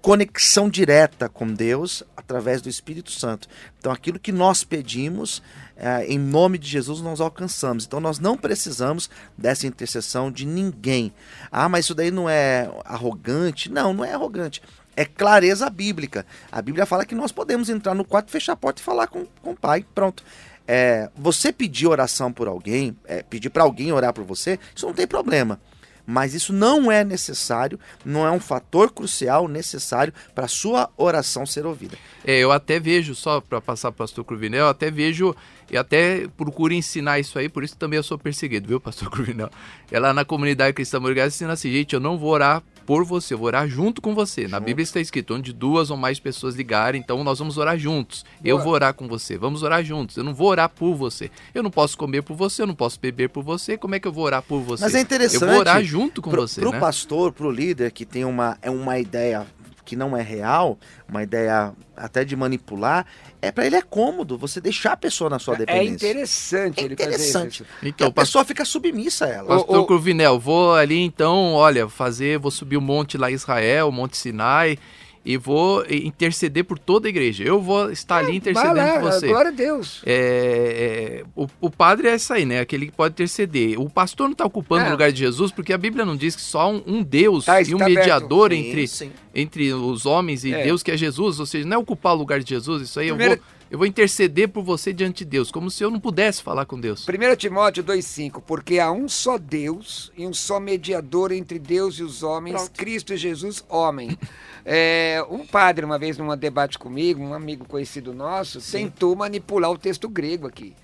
conexão direta com Deus através do Espírito Santo. Então, aquilo que nós pedimos, é, em nome de Jesus, nós alcançamos. Então, nós não precisamos dessa intercessão de ninguém. Ah, mas isso daí não é arrogante? Não, não é arrogante. É clareza bíblica. A Bíblia fala que nós podemos entrar no quarto, fechar a porta e falar com, com o Pai. Pronto. É, você pedir oração por alguém, é, pedir para alguém orar por você, isso não tem problema mas isso não é necessário, não é um fator crucial necessário para sua oração ser ouvida. É, eu até vejo, só para passar para o pastor Cruvinel, eu até vejo e até procuro ensinar isso aí, por isso também eu sou perseguido, viu, pastor Cruvinel? Ela na comunidade cristã morgada ensina assim, gente, eu não vou orar por você, eu vou orar junto com você. Junto. Na Bíblia está escrito, onde duas ou mais pessoas ligarem, então nós vamos orar juntos. Boa. Eu vou orar com você, vamos orar juntos. Eu não vou orar por você. Eu não posso comer por você, eu não posso beber por você. Como é que eu vou orar por você? Mas é interessante. Eu vou orar junto com pro, você, pro né? pastor, pro líder que tem uma, é uma ideia que não é real, uma ideia até de manipular, é para ele é cômodo você deixar a pessoa na sua é dependência. É interessante é ele interessante. fazer isso. Então, a pessoa fica submissa a ela. Pastor o, o... Cruvinel, vou ali então, olha, fazer, vou subir o monte lá em Israel, o Monte Sinai, e vou interceder por toda a igreja. Eu vou estar é, ali intercedendo lá, por você. Glória a Deus. É, é, o, o, padre é isso aí, né? Aquele que pode interceder. O pastor não está ocupando é. o lugar de Jesus, porque a Bíblia não diz que só um, um Deus tá, e um mediador entre, sim. entre os homens e é. Deus, que é Jesus. Ou seja, não é ocupar o lugar de Jesus, isso aí Primeiro... eu vou eu vou interceder por você diante de Deus, como se eu não pudesse falar com Deus. 1 Timóteo 2,5: Porque há um só Deus e um só mediador entre Deus e os homens, Pronto. Cristo Jesus, homem. É, um padre, uma vez num debate comigo, um amigo conhecido nosso, Sim. tentou manipular o texto grego aqui.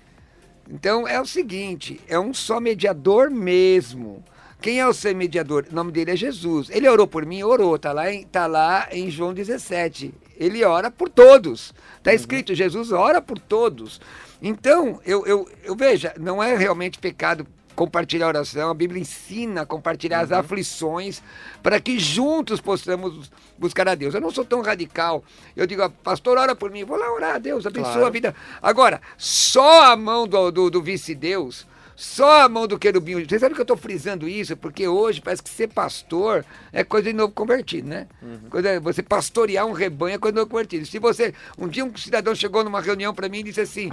Então é o seguinte: é um só mediador mesmo. Quem é o seu mediador? O nome dele é Jesus. Ele orou por mim? Orou. Está lá, em, tá lá em João 17. Ele ora por todos. Está uhum. escrito, Jesus ora por todos. Então, eu, eu, eu veja, não é realmente pecado compartilhar a oração, a Bíblia ensina a compartilhar uhum. as aflições para que juntos possamos buscar a Deus. Eu não sou tão radical. Eu digo, pastor, ora por mim. Vou lá orar a Deus, abençoa claro. a vida. Agora, só a mão do, do, do vice-deus só a mão do querubim. Você sabe que eu estou frisando isso? Porque hoje parece que ser pastor é coisa de novo convertido, né? Uhum. Coisa, você pastorear um rebanho é coisa de novo convertido. Se você. Um dia um cidadão chegou numa reunião para mim e disse assim: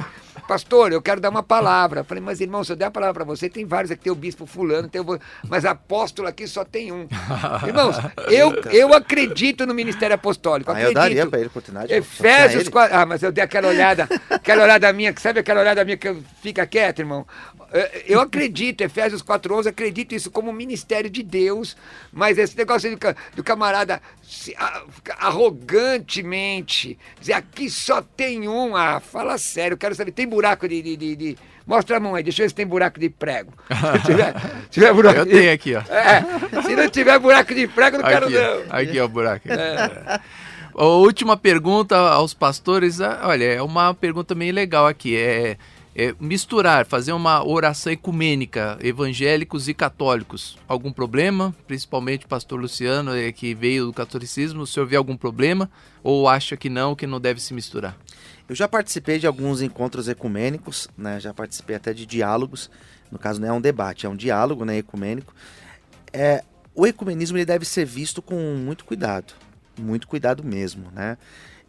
Pastor, eu quero dar uma palavra. Eu falei, mas irmão, se eu der a palavra para você, tem vários aqui, tem o bispo fulano, tem o... mas apóstolo aqui só tem um. Irmãos, eu, eu acredito no ministério apostólico. Ah, eu daria para ele oportunidade. Efésios 4. Ah, mas eu dei aquela olhada, aquela olhada minha, sabe aquela olhada minha que fica quieto, irmão? Eu acredito, Efésios 4.11, acredito isso como ministério de Deus, mas esse negócio do, do camarada se, arrogantemente dizer aqui só tem um, ah, fala sério, quero saber, tem buraco de, de, de, de... Mostra a mão aí, deixa eu ver se tem buraco de prego. Se tiver, tiver buraco eu tenho aqui, ó. É, se não tiver buraco de prego, não aqui, quero não. Aqui, ó, o buraco. É. A última pergunta aos pastores, ah, olha, é uma pergunta meio legal aqui, é é, misturar, fazer uma oração ecumênica, evangélicos e católicos, algum problema? Principalmente o pastor Luciano, é, que veio do catolicismo, o senhor vê algum problema? Ou acha que não, que não deve se misturar? Eu já participei de alguns encontros ecumênicos, né? já participei até de diálogos, no caso não é um debate, é um diálogo né, ecumênico. É, o ecumenismo ele deve ser visto com muito cuidado, muito cuidado mesmo. Né?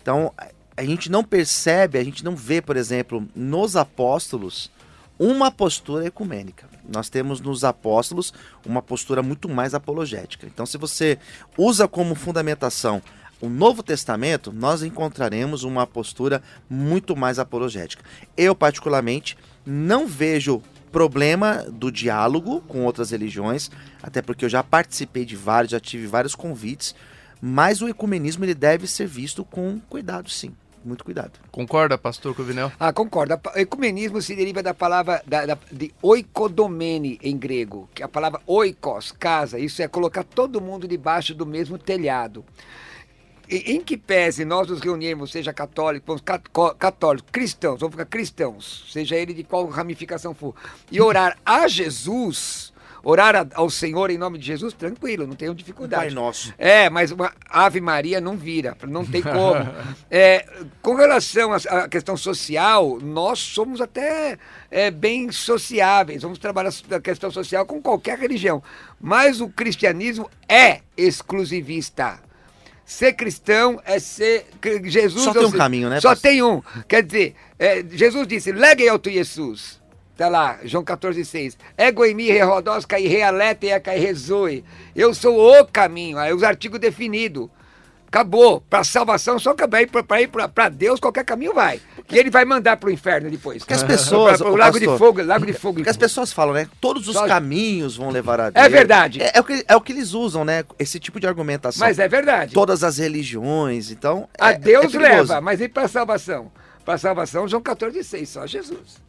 Então, a gente não percebe, a gente não vê, por exemplo, nos apóstolos uma postura ecumênica. Nós temos nos apóstolos uma postura muito mais apologética. Então, se você usa como fundamentação o Novo Testamento, nós encontraremos uma postura muito mais apologética. Eu, particularmente, não vejo problema do diálogo com outras religiões, até porque eu já participei de vários, já tive vários convites, mas o ecumenismo ele deve ser visto com cuidado, sim muito cuidado. Concorda, pastor Covinel? Ah, concordo. O ecumenismo se deriva da palavra da, da, de oikodomene em grego, que é a palavra oikos, casa. Isso é colocar todo mundo debaixo do mesmo telhado. E, em que pese nós nos reunirmos, seja católicos, católicos, cristãos, vamos ficar cristãos, seja ele de qual ramificação for, e orar a Jesus Orar ao Senhor em nome de Jesus, tranquilo, não tenho dificuldade. Pai nosso. É, mas uma Ave Maria não vira, não tem como. é, com relação à questão social, nós somos até é, bem sociáveis, vamos trabalhar a questão social com qualquer religião. Mas o cristianismo é exclusivista. Ser cristão é ser. Jesus. Só tem um caminho, né? Só pastor? tem um. Quer dizer, é, Jesus disse: legue ao tu Jesus. Tá lá, João 14, 6. Ego em mim, rerodós, cai realete, e cai rezoe. Eu sou o caminho, aí os artigos definidos. Acabou. Para salvação, só para ir para Deus, qualquer caminho vai. E ele vai mandar para o inferno depois. Porque as pessoas. o lago pastor, de fogo, lago de fogo. Porque as pessoas falam, né? Todos os só... caminhos vão levar a Deus. É verdade. É, é, o que, é o que eles usam, né? Esse tipo de argumentação. Mas é verdade. Todas as religiões. Então. A é, Deus é leva, mas e para salvação? Para salvação, João 14, 6, só Jesus.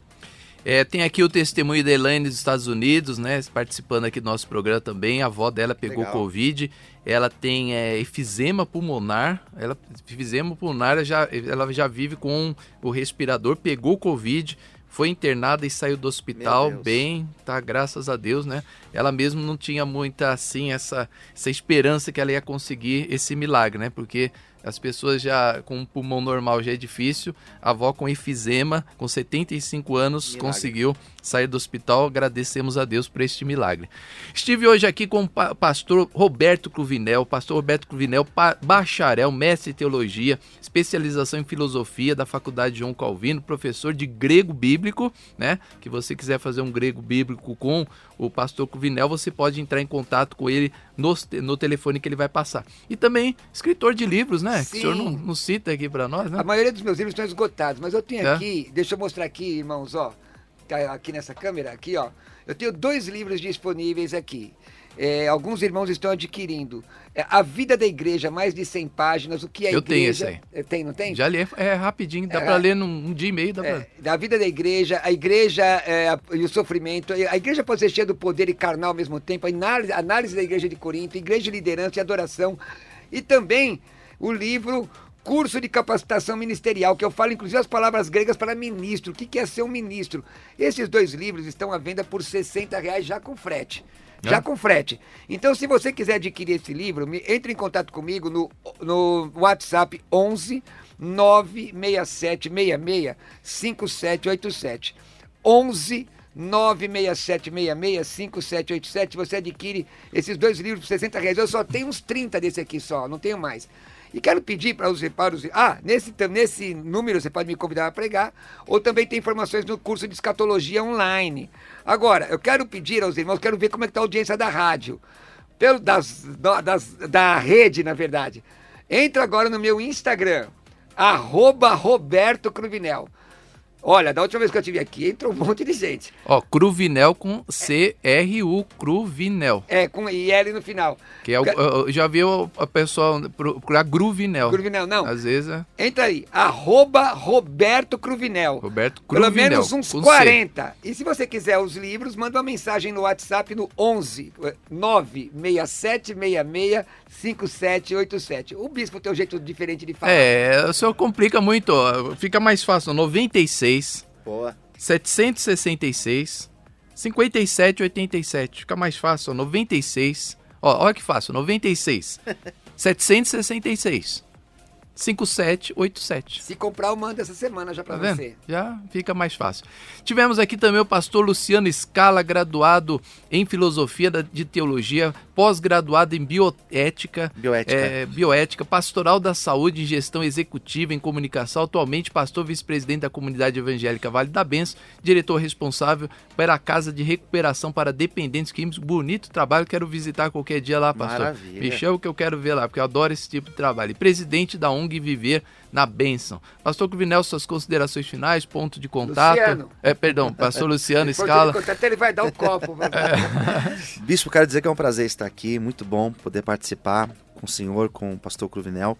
É, tem aqui o testemunho da Elaine dos Estados Unidos, né? Participando aqui do nosso programa também. A avó dela pegou Legal. Covid. Ela tem é, efizema pulmonar. Ela, efizema pulmonar, já, ela já vive com o respirador, pegou Covid foi internada e saiu do hospital bem, tá? Graças a Deus, né? Ela mesmo não tinha muita assim essa, essa esperança que ela ia conseguir esse milagre, né? Porque as pessoas já com um pulmão normal já é difícil. A avó com efizema, com 75 anos, milagre. conseguiu sair do hospital. Agradecemos a Deus por este milagre. Estive hoje aqui com o pastor Roberto Cruvinel, pastor Roberto Cruvinel, bacharel, mestre em teologia, especialização em filosofia da Faculdade João Calvino, professor de grego bíblico, né? Que você quiser fazer um grego bíblico com o pastor Cruvinel, você pode entrar em contato com ele no, no telefone que ele vai passar. E também escritor de livros, né? Sim. Que o senhor não, não cita aqui para nós, né? A maioria dos meus livros estão esgotados, mas eu tenho é? aqui, deixa eu mostrar aqui, irmãos, ó. Tá aqui nessa câmera, aqui, ó. Eu tenho dois livros disponíveis aqui. É, alguns irmãos estão adquirindo. É, a Vida da Igreja, mais de 100 páginas, o que é a Eu igreja... tenho esse aí. É, tem, não tem? Já li, é, é rapidinho, dá é, para ler num um dia e meio. Dá é, pra... A Vida da Igreja, a Igreja é, e o Sofrimento. A Igreja pode ser cheia do poder e carnal ao mesmo tempo. A análise, análise da Igreja de Corinto, Igreja de Liderança e Adoração. E também o livro curso de capacitação ministerial, que eu falo inclusive as palavras gregas para ministro. O que é ser um ministro? Esses dois livros estão à venda por 60 reais já com frete. Já com frete. Então, se você quiser adquirir esse livro, entre em contato comigo no, no WhatsApp 11 96766 5787. 11 96766 5787. Você adquire esses dois livros por 60 reais. Eu só tenho uns 30 desse aqui só, não tenho mais. E quero pedir para os reparos. Ah, nesse, nesse número você pode me convidar a pregar, ou também tem informações no curso de escatologia online. Agora, eu quero pedir aos irmãos, quero ver como é que está a audiência da rádio. Pelo, das, das, da rede, na verdade. Entra agora no meu Instagram, arroba Roberto Cruvinel. Olha, da última vez que eu estive aqui, entrou um monte de gente. Ó, Cruvinel com C-R-U, Cruvinel. É, com IL no final. Que é o, eu já vi a pessoa procurar Gruvinel. Gruvinel, não. Às vezes é. Entra aí, arroba Roberto Cruvinel. Roberto Cruvinel. Pelo menos uns 40. C. E se você quiser os livros, manda uma mensagem no WhatsApp no 11 96766 5787. O bispo tem um jeito diferente de falar. É, o senhor complica muito. Fica mais fácil. 96 Boa. 766 5787. Fica mais fácil, ó, 96. Ó, olha que fácil, 96 766 5787. Se comprar, eu mando essa semana já para tá você. Já fica mais fácil. Tivemos aqui também o pastor Luciano Scala, graduado em filosofia de teologia, pós-graduado em bioética, bioética. É, bioética, pastoral da saúde e gestão executiva em comunicação, atualmente pastor vice-presidente da comunidade evangélica Vale da Benção, diretor responsável pela Casa de Recuperação para Dependentes Químicos. Bonito trabalho, quero visitar qualquer dia lá, pastor. Maravilha. Me chama que eu quero ver lá, porque eu adoro esse tipo de trabalho. E presidente da ONG Viver na Bênção. Pastor Cruvinel, suas considerações finais, ponto de contato. Luciano. É, perdão, pastor Luciano Escala. Até ele vai dar o um copo. É. Bispo, quero dizer que é um prazer estar aqui, muito bom poder participar com o senhor, com o pastor Cruvinel.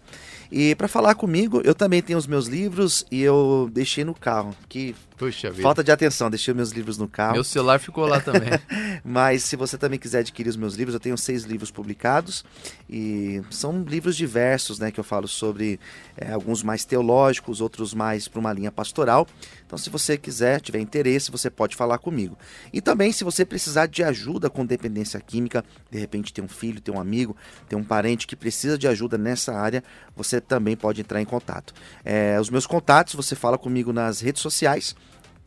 E para falar comigo, eu também tenho os meus livros e eu deixei no carro, que Puxa falta de atenção, deixei meus livros no carro. Meu celular ficou lá também. Mas se você também quiser adquirir os meus livros, eu tenho seis livros publicados e são livros diversos, né, que eu falo sobre é, alguns mais teológicos, outros mais para uma linha pastoral. Então, se você quiser, tiver interesse, você pode falar comigo. E também, se você precisar de ajuda com dependência química, de repente tem um filho, tem um amigo, tem um parente que precisa de ajuda nessa área, você também pode entrar em contato. É, os meus contatos, você fala comigo nas redes sociais,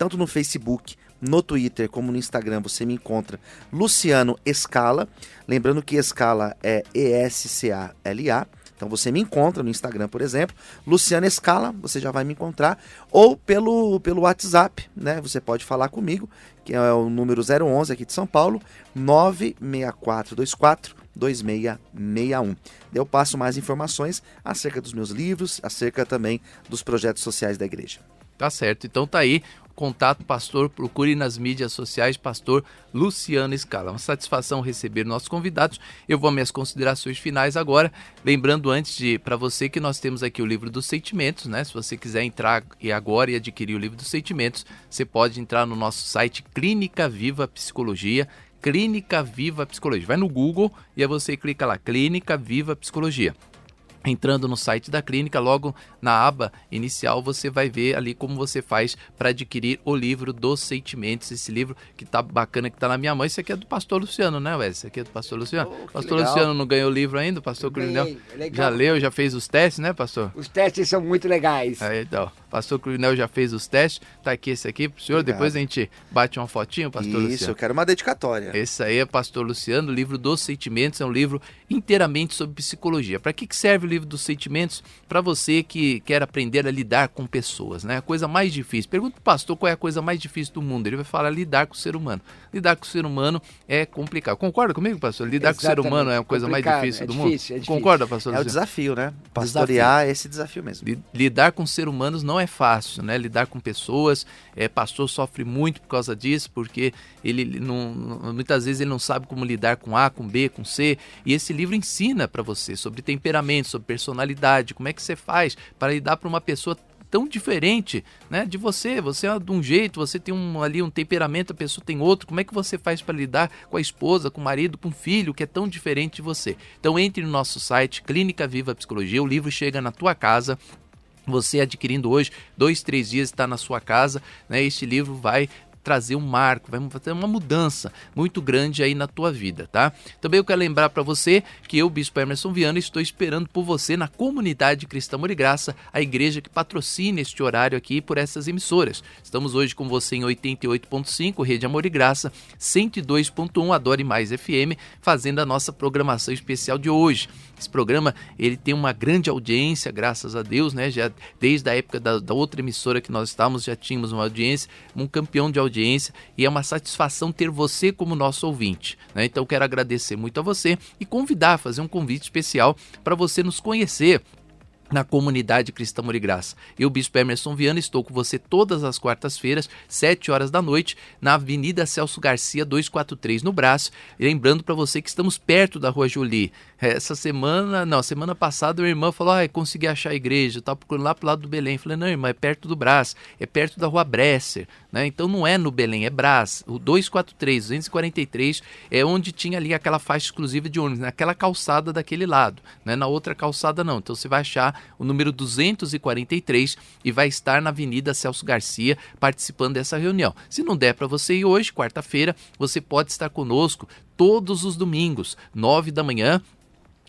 tanto no Facebook, no Twitter como no Instagram, você me encontra Luciano Escala. Lembrando que Escala é E-S-C-A-L-A. Então você me encontra no Instagram, por exemplo, Luciana Escala, você já vai me encontrar, ou pelo, pelo WhatsApp, né? Você pode falar comigo, que é o número 011 aqui de São Paulo, 96424 2661. Eu passo mais informações acerca dos meus livros, acerca também dos projetos sociais da igreja. Tá certo. Então tá aí contato, pastor, procure nas mídias sociais, pastor Luciano Scala. Uma satisfação receber nossos convidados. Eu vou às minhas considerações finais agora, lembrando antes de para você que nós temos aqui o livro dos sentimentos, né? Se você quiser entrar e agora e adquirir o livro dos sentimentos, você pode entrar no nosso site Clínica Viva Psicologia, Clínica Viva Psicologia. Vai no Google e aí você clica lá, Clínica Viva Psicologia. Entrando no site da clínica, logo na aba inicial, você vai ver ali como você faz para adquirir o livro dos sentimentos. Esse livro que tá bacana, que tá na minha mão. Esse aqui é do pastor Luciano, né, Wes? Esse aqui é do pastor Luciano. Oh, pastor legal. Luciano não ganhou o livro ainda, pastor Coronel já leu, já fez os testes, né, pastor? Os testes são muito legais. Aí, então. Pastor Coronel já fez os testes. Tá aqui esse aqui pro senhor. Obrigado. Depois a gente bate uma fotinho, pastor Isso, Luciano. Isso, eu quero uma dedicatória. Esse aí é pastor Luciano, o livro dos sentimentos. É um livro inteiramente sobre psicologia. Para que, que serve o livro dos sentimentos? Para você que quer aprender a lidar com pessoas, né? A coisa mais difícil. Pergunta pro pastor qual é a coisa mais difícil do mundo. Ele vai falar lidar com o ser humano. Lidar com o ser humano é complicado. Concorda comigo, pastor? Lidar Exatamente. com o ser humano é a coisa complicado. mais difícil é do difícil, mundo? É Concorda, pastor? É o desafio, né? Pastorear desafio. esse desafio mesmo. Lidar com seres humanos não é fácil, né? Lidar com pessoas. É, pastor sofre muito por causa disso, porque ele não, muitas vezes ele não sabe como lidar com A, com B, com C. E esse livro ensina para você sobre temperamento, sobre personalidade, como é que você faz para lidar para uma pessoa tão diferente, né, de você. Você é de um jeito, você tem um, ali um temperamento, a pessoa tem outro. Como é que você faz para lidar com a esposa, com o marido, com o filho que é tão diferente de você? Então entre no nosso site Clínica Viva Psicologia, o livro chega na tua casa. Você adquirindo hoje, dois, três dias está na sua casa, né? Este livro vai trazer um marco, vai fazer uma mudança muito grande aí na tua vida, tá? Também eu quero lembrar para você que eu, Bispo Emerson Viana, estou esperando por você na comunidade Cristã Amor e Graça, a igreja que patrocina este horário aqui por essas emissoras. Estamos hoje com você em 88.5, Rede Amor e Graça, 102.1 Adore Mais FM, fazendo a nossa programação especial de hoje. Esse programa ele tem uma grande audiência, graças a Deus, né? Já desde a época da, da outra emissora que nós estávamos, já tínhamos uma audiência, um campeão de audiência e é uma satisfação ter você como nosso ouvinte. Né? Então quero agradecer muito a você e convidar, fazer um convite especial para você nos conhecer na comunidade Cristã Amor e Graça. Eu, Bispo Emerson Viana, estou com você todas as quartas-feiras, 7 horas da noite, na Avenida Celso Garcia, 243, no Braço. Lembrando para você que estamos perto da Rua Jolie. Essa semana, não, semana passada, minha irmã falou: ah, consegui achar a igreja, estava procurando lá pro lado do Belém. Eu falei: não, irmã, é perto do Braço, é perto da Rua Bresser, né? Então não é no Belém, é Brás. O 243, 243 é onde tinha ali aquela faixa exclusiva de ônibus, naquela calçada daquele lado, né? Na outra calçada não. Então você vai achar o número 243 e vai estar na Avenida Celso Garcia participando dessa reunião. Se não der para você ir hoje, quarta-feira, você pode estar conosco todos os domingos, 9 da manhã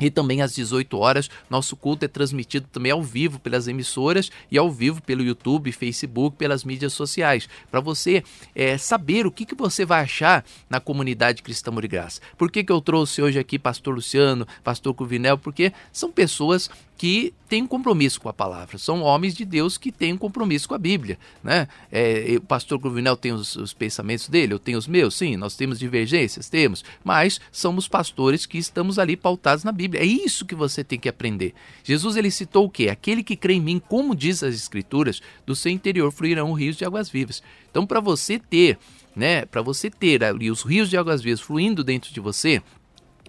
e também às 18 horas, nosso culto é transmitido também ao vivo pelas emissoras e ao vivo pelo YouTube, Facebook, pelas mídias sociais, para você é, saber o que, que você vai achar na comunidade Cristã de Graça. Por que, que eu trouxe hoje aqui Pastor Luciano, Pastor Cuvinel? Porque são pessoas que têm um compromisso com a palavra. São homens de Deus que têm um compromisso com a Bíblia. Né? É, o pastor Cruvinel tem os, os, pensamentos dele, eu tenho os meus, sim, nós temos divergências, temos, mas somos pastores que estamos ali pautados na Bíblia. É isso que você tem que aprender. Jesus ele citou o quê? Aquele que crê em mim, como diz as Escrituras, do seu interior fluirão rios de águas vivas. Então, para você ter, né, para você ter ali os rios de águas vivas fluindo dentro de você,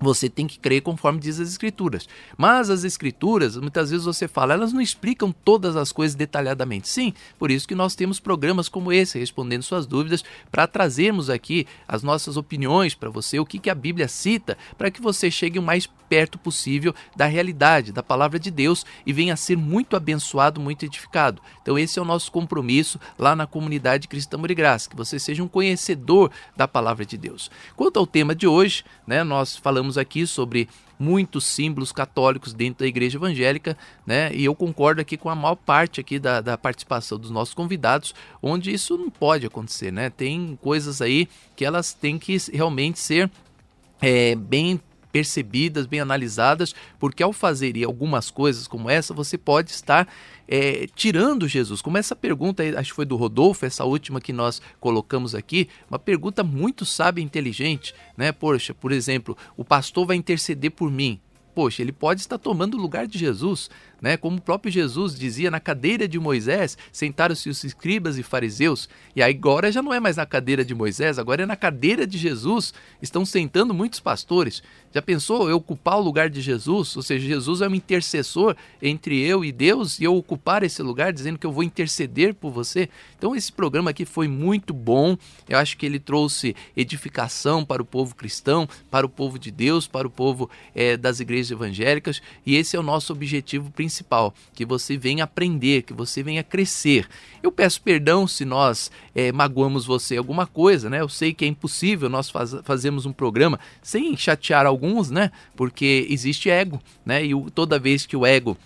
você tem que crer conforme diz as escrituras. Mas as escrituras, muitas vezes você fala, elas não explicam todas as coisas detalhadamente. Sim, por isso que nós temos programas como esse, respondendo suas dúvidas, para trazermos aqui as nossas opiniões para você, o que, que a Bíblia cita, para que você chegue o mais perto possível da realidade, da palavra de Deus e venha a ser muito abençoado, muito edificado. Então esse é o nosso compromisso lá na comunidade Cristã de Graça, que você seja um conhecedor da palavra de Deus. Quanto ao tema de hoje, né, nós falamos falamos aqui sobre muitos símbolos católicos dentro da igreja evangélica, né? E eu concordo aqui com a maior parte aqui da, da participação dos nossos convidados, onde isso não pode acontecer, né? Tem coisas aí que elas têm que realmente ser é, bem percebidas, bem analisadas, porque ao fazer algumas coisas como essa, você pode estar é, tirando Jesus. Como essa pergunta, acho que foi do Rodolfo, essa última que nós colocamos aqui, uma pergunta muito sábia e inteligente, né? Poxa, por exemplo, o pastor vai interceder por mim. Poxa, ele pode estar tomando o lugar de Jesus, né? Como o próprio Jesus dizia, na cadeira de Moisés sentaram-se os escribas e fariseus, e agora já não é mais na cadeira de Moisés, agora é na cadeira de Jesus, estão sentando muitos pastores. Já pensou eu ocupar o lugar de Jesus? Ou seja, Jesus é um intercessor entre eu e Deus e eu ocupar esse lugar dizendo que eu vou interceder por você? Então esse programa aqui foi muito bom. Eu acho que ele trouxe edificação para o povo cristão, para o povo de Deus, para o povo é, das igrejas evangélicas e esse é o nosso objetivo principal, que você venha aprender, que você venha crescer. Eu peço perdão se nós é, magoamos você alguma coisa, né? Eu sei que é impossível nós faz, fazermos um programa sem chatear alguém alguns, né? Porque existe ego, né? E toda vez que o ego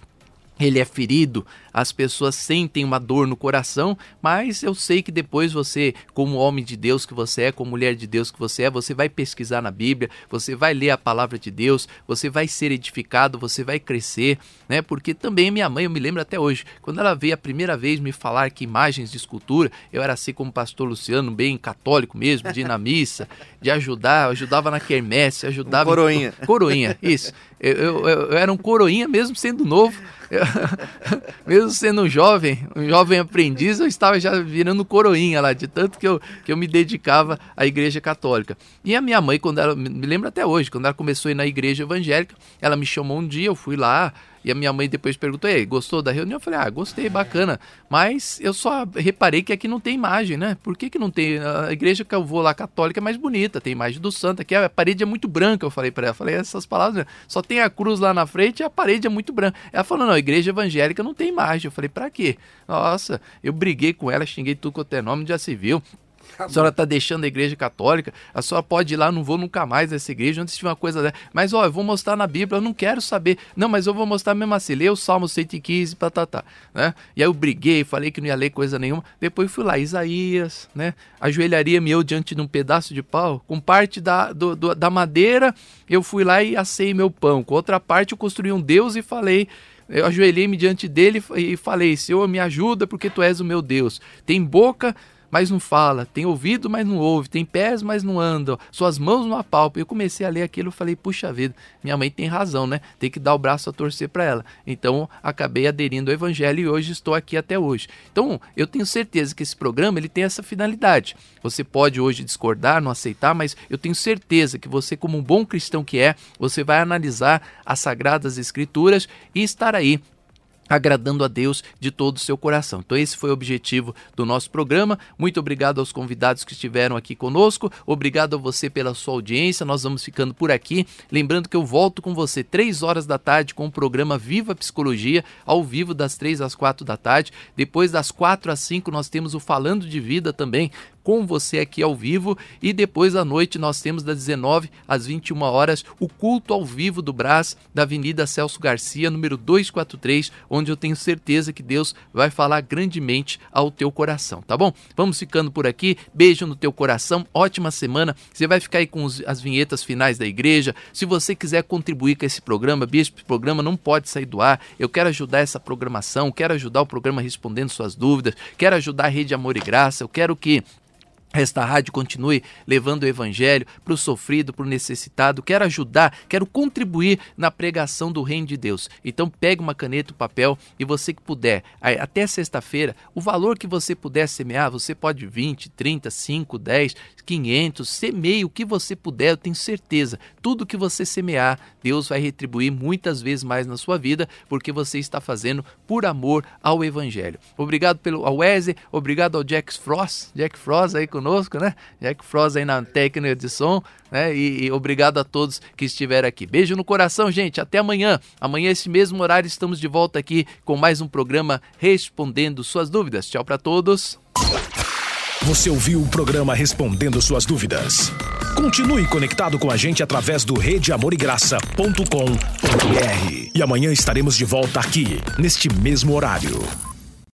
ele é ferido, as pessoas sentem uma dor no coração, mas eu sei que depois você, como homem de Deus que você é, como mulher de Deus que você é, você vai pesquisar na Bíblia, você vai ler a palavra de Deus, você vai ser edificado, você vai crescer, né? Porque também minha mãe, eu me lembro até hoje, quando ela veio a primeira vez me falar que imagens de escultura, eu era assim como pastor Luciano, bem católico mesmo, de ir na missa, de ajudar, eu ajudava na quermesse, ajudava. Um coroinha. Em... Coroinha, isso. Eu, eu, eu, era um coroinha mesmo sendo novo. mesmo sendo um jovem, um jovem aprendiz, eu estava já virando coroinha lá, de tanto que eu, que eu me dedicava à igreja católica. E a minha mãe, quando ela, me lembro até hoje, quando ela começou a ir na igreja evangélica, ela me chamou um dia, eu fui lá, e a minha mãe depois perguntou: Ei, gostou da reunião? Eu falei: Ah, gostei, bacana. Mas eu só reparei que aqui não tem imagem, né? Por que, que não tem? A igreja que eu vou lá, católica, é mais bonita, tem imagem do santo. Aqui a parede é muito branca, eu falei para ela. Eu falei essas palavras, só tem a cruz lá na frente e a parede é muito branca. Ela falou: Não, a igreja evangélica não tem imagem. Eu falei: Pra quê? Nossa, eu briguei com ela, xinguei tudo quanto é nome, já se viu. A senhora está deixando a igreja católica, a senhora pode ir lá, não vou nunca mais nessa igreja, antes de uma coisa dessa. Mas, ó, eu vou mostrar na Bíblia, eu não quero saber. Não, mas eu vou mostrar mesmo assim, lê o Salmo 115, patatá, né? E aí eu briguei, falei que não ia ler coisa nenhuma. Depois fui lá, Isaías, né? Ajoelharia-me eu diante de um pedaço de pau, com parte da, do, do, da madeira, eu fui lá e assei meu pão. Com outra parte eu construí um Deus e falei eu ajoelhei-me diante dele e falei: Senhor, me ajuda porque tu és o meu Deus. Tem boca, mas não fala, tem ouvido, mas não ouve, tem pés, mas não anda, suas mãos não apalpam. Eu comecei a ler aquilo e falei, puxa vida, minha mãe tem razão, né? Tem que dar o braço a torcer para ela. Então, acabei aderindo ao evangelho e hoje estou aqui até hoje. Então, eu tenho certeza que esse programa ele tem essa finalidade. Você pode hoje discordar, não aceitar, mas eu tenho certeza que você, como um bom cristão que é, você vai analisar as sagradas escrituras e estar aí agradando a Deus de todo o seu coração. Então esse foi o objetivo do nosso programa. Muito obrigado aos convidados que estiveram aqui conosco. Obrigado a você pela sua audiência. Nós vamos ficando por aqui. Lembrando que eu volto com você três horas da tarde com o programa Viva Psicologia, ao vivo das três às quatro da tarde. Depois das quatro às cinco nós temos o Falando de Vida também com você aqui ao vivo e depois à noite nós temos das 19 às 21 horas o culto ao vivo do Brás da Avenida Celso Garcia, número 243, onde eu tenho certeza que Deus vai falar grandemente ao teu coração, tá bom? Vamos ficando por aqui. Beijo no teu coração. Ótima semana. Você vai ficar aí com as vinhetas finais da igreja. Se você quiser contribuir com esse programa, bispo, esse programa não pode sair do ar. Eu quero ajudar essa programação, quero ajudar o programa respondendo suas dúvidas, quero ajudar a Rede Amor e Graça. Eu quero que esta rádio continue levando o evangelho para o sofrido, para o necessitado. Quero ajudar, quero contribuir na pregação do reino de Deus. Então pegue uma caneta, um papel e você que puder, até sexta-feira, o valor que você puder semear, você pode 20, 30, 5, 10, 500, semeie o que você puder, eu tenho certeza. Tudo que você semear, Deus vai retribuir muitas vezes mais na sua vida, porque você está fazendo por amor ao evangelho. Obrigado pelo ao Wesley, obrigado ao Jack Frost, Jack Frost aí conosco, né? Jack Frost aí na técnica de som, né? E, e, obrigado a todos que estiveram aqui. Beijo no coração, gente. Até amanhã. Amanhã, esse mesmo horário, estamos de volta aqui com mais um programa Respondendo Suas Dúvidas. Tchau para todos. Você ouviu o programa Respondendo Suas Dúvidas. Continue conectado com a gente através do redeamorigraça.com.br. E amanhã estaremos de volta aqui, neste mesmo horário.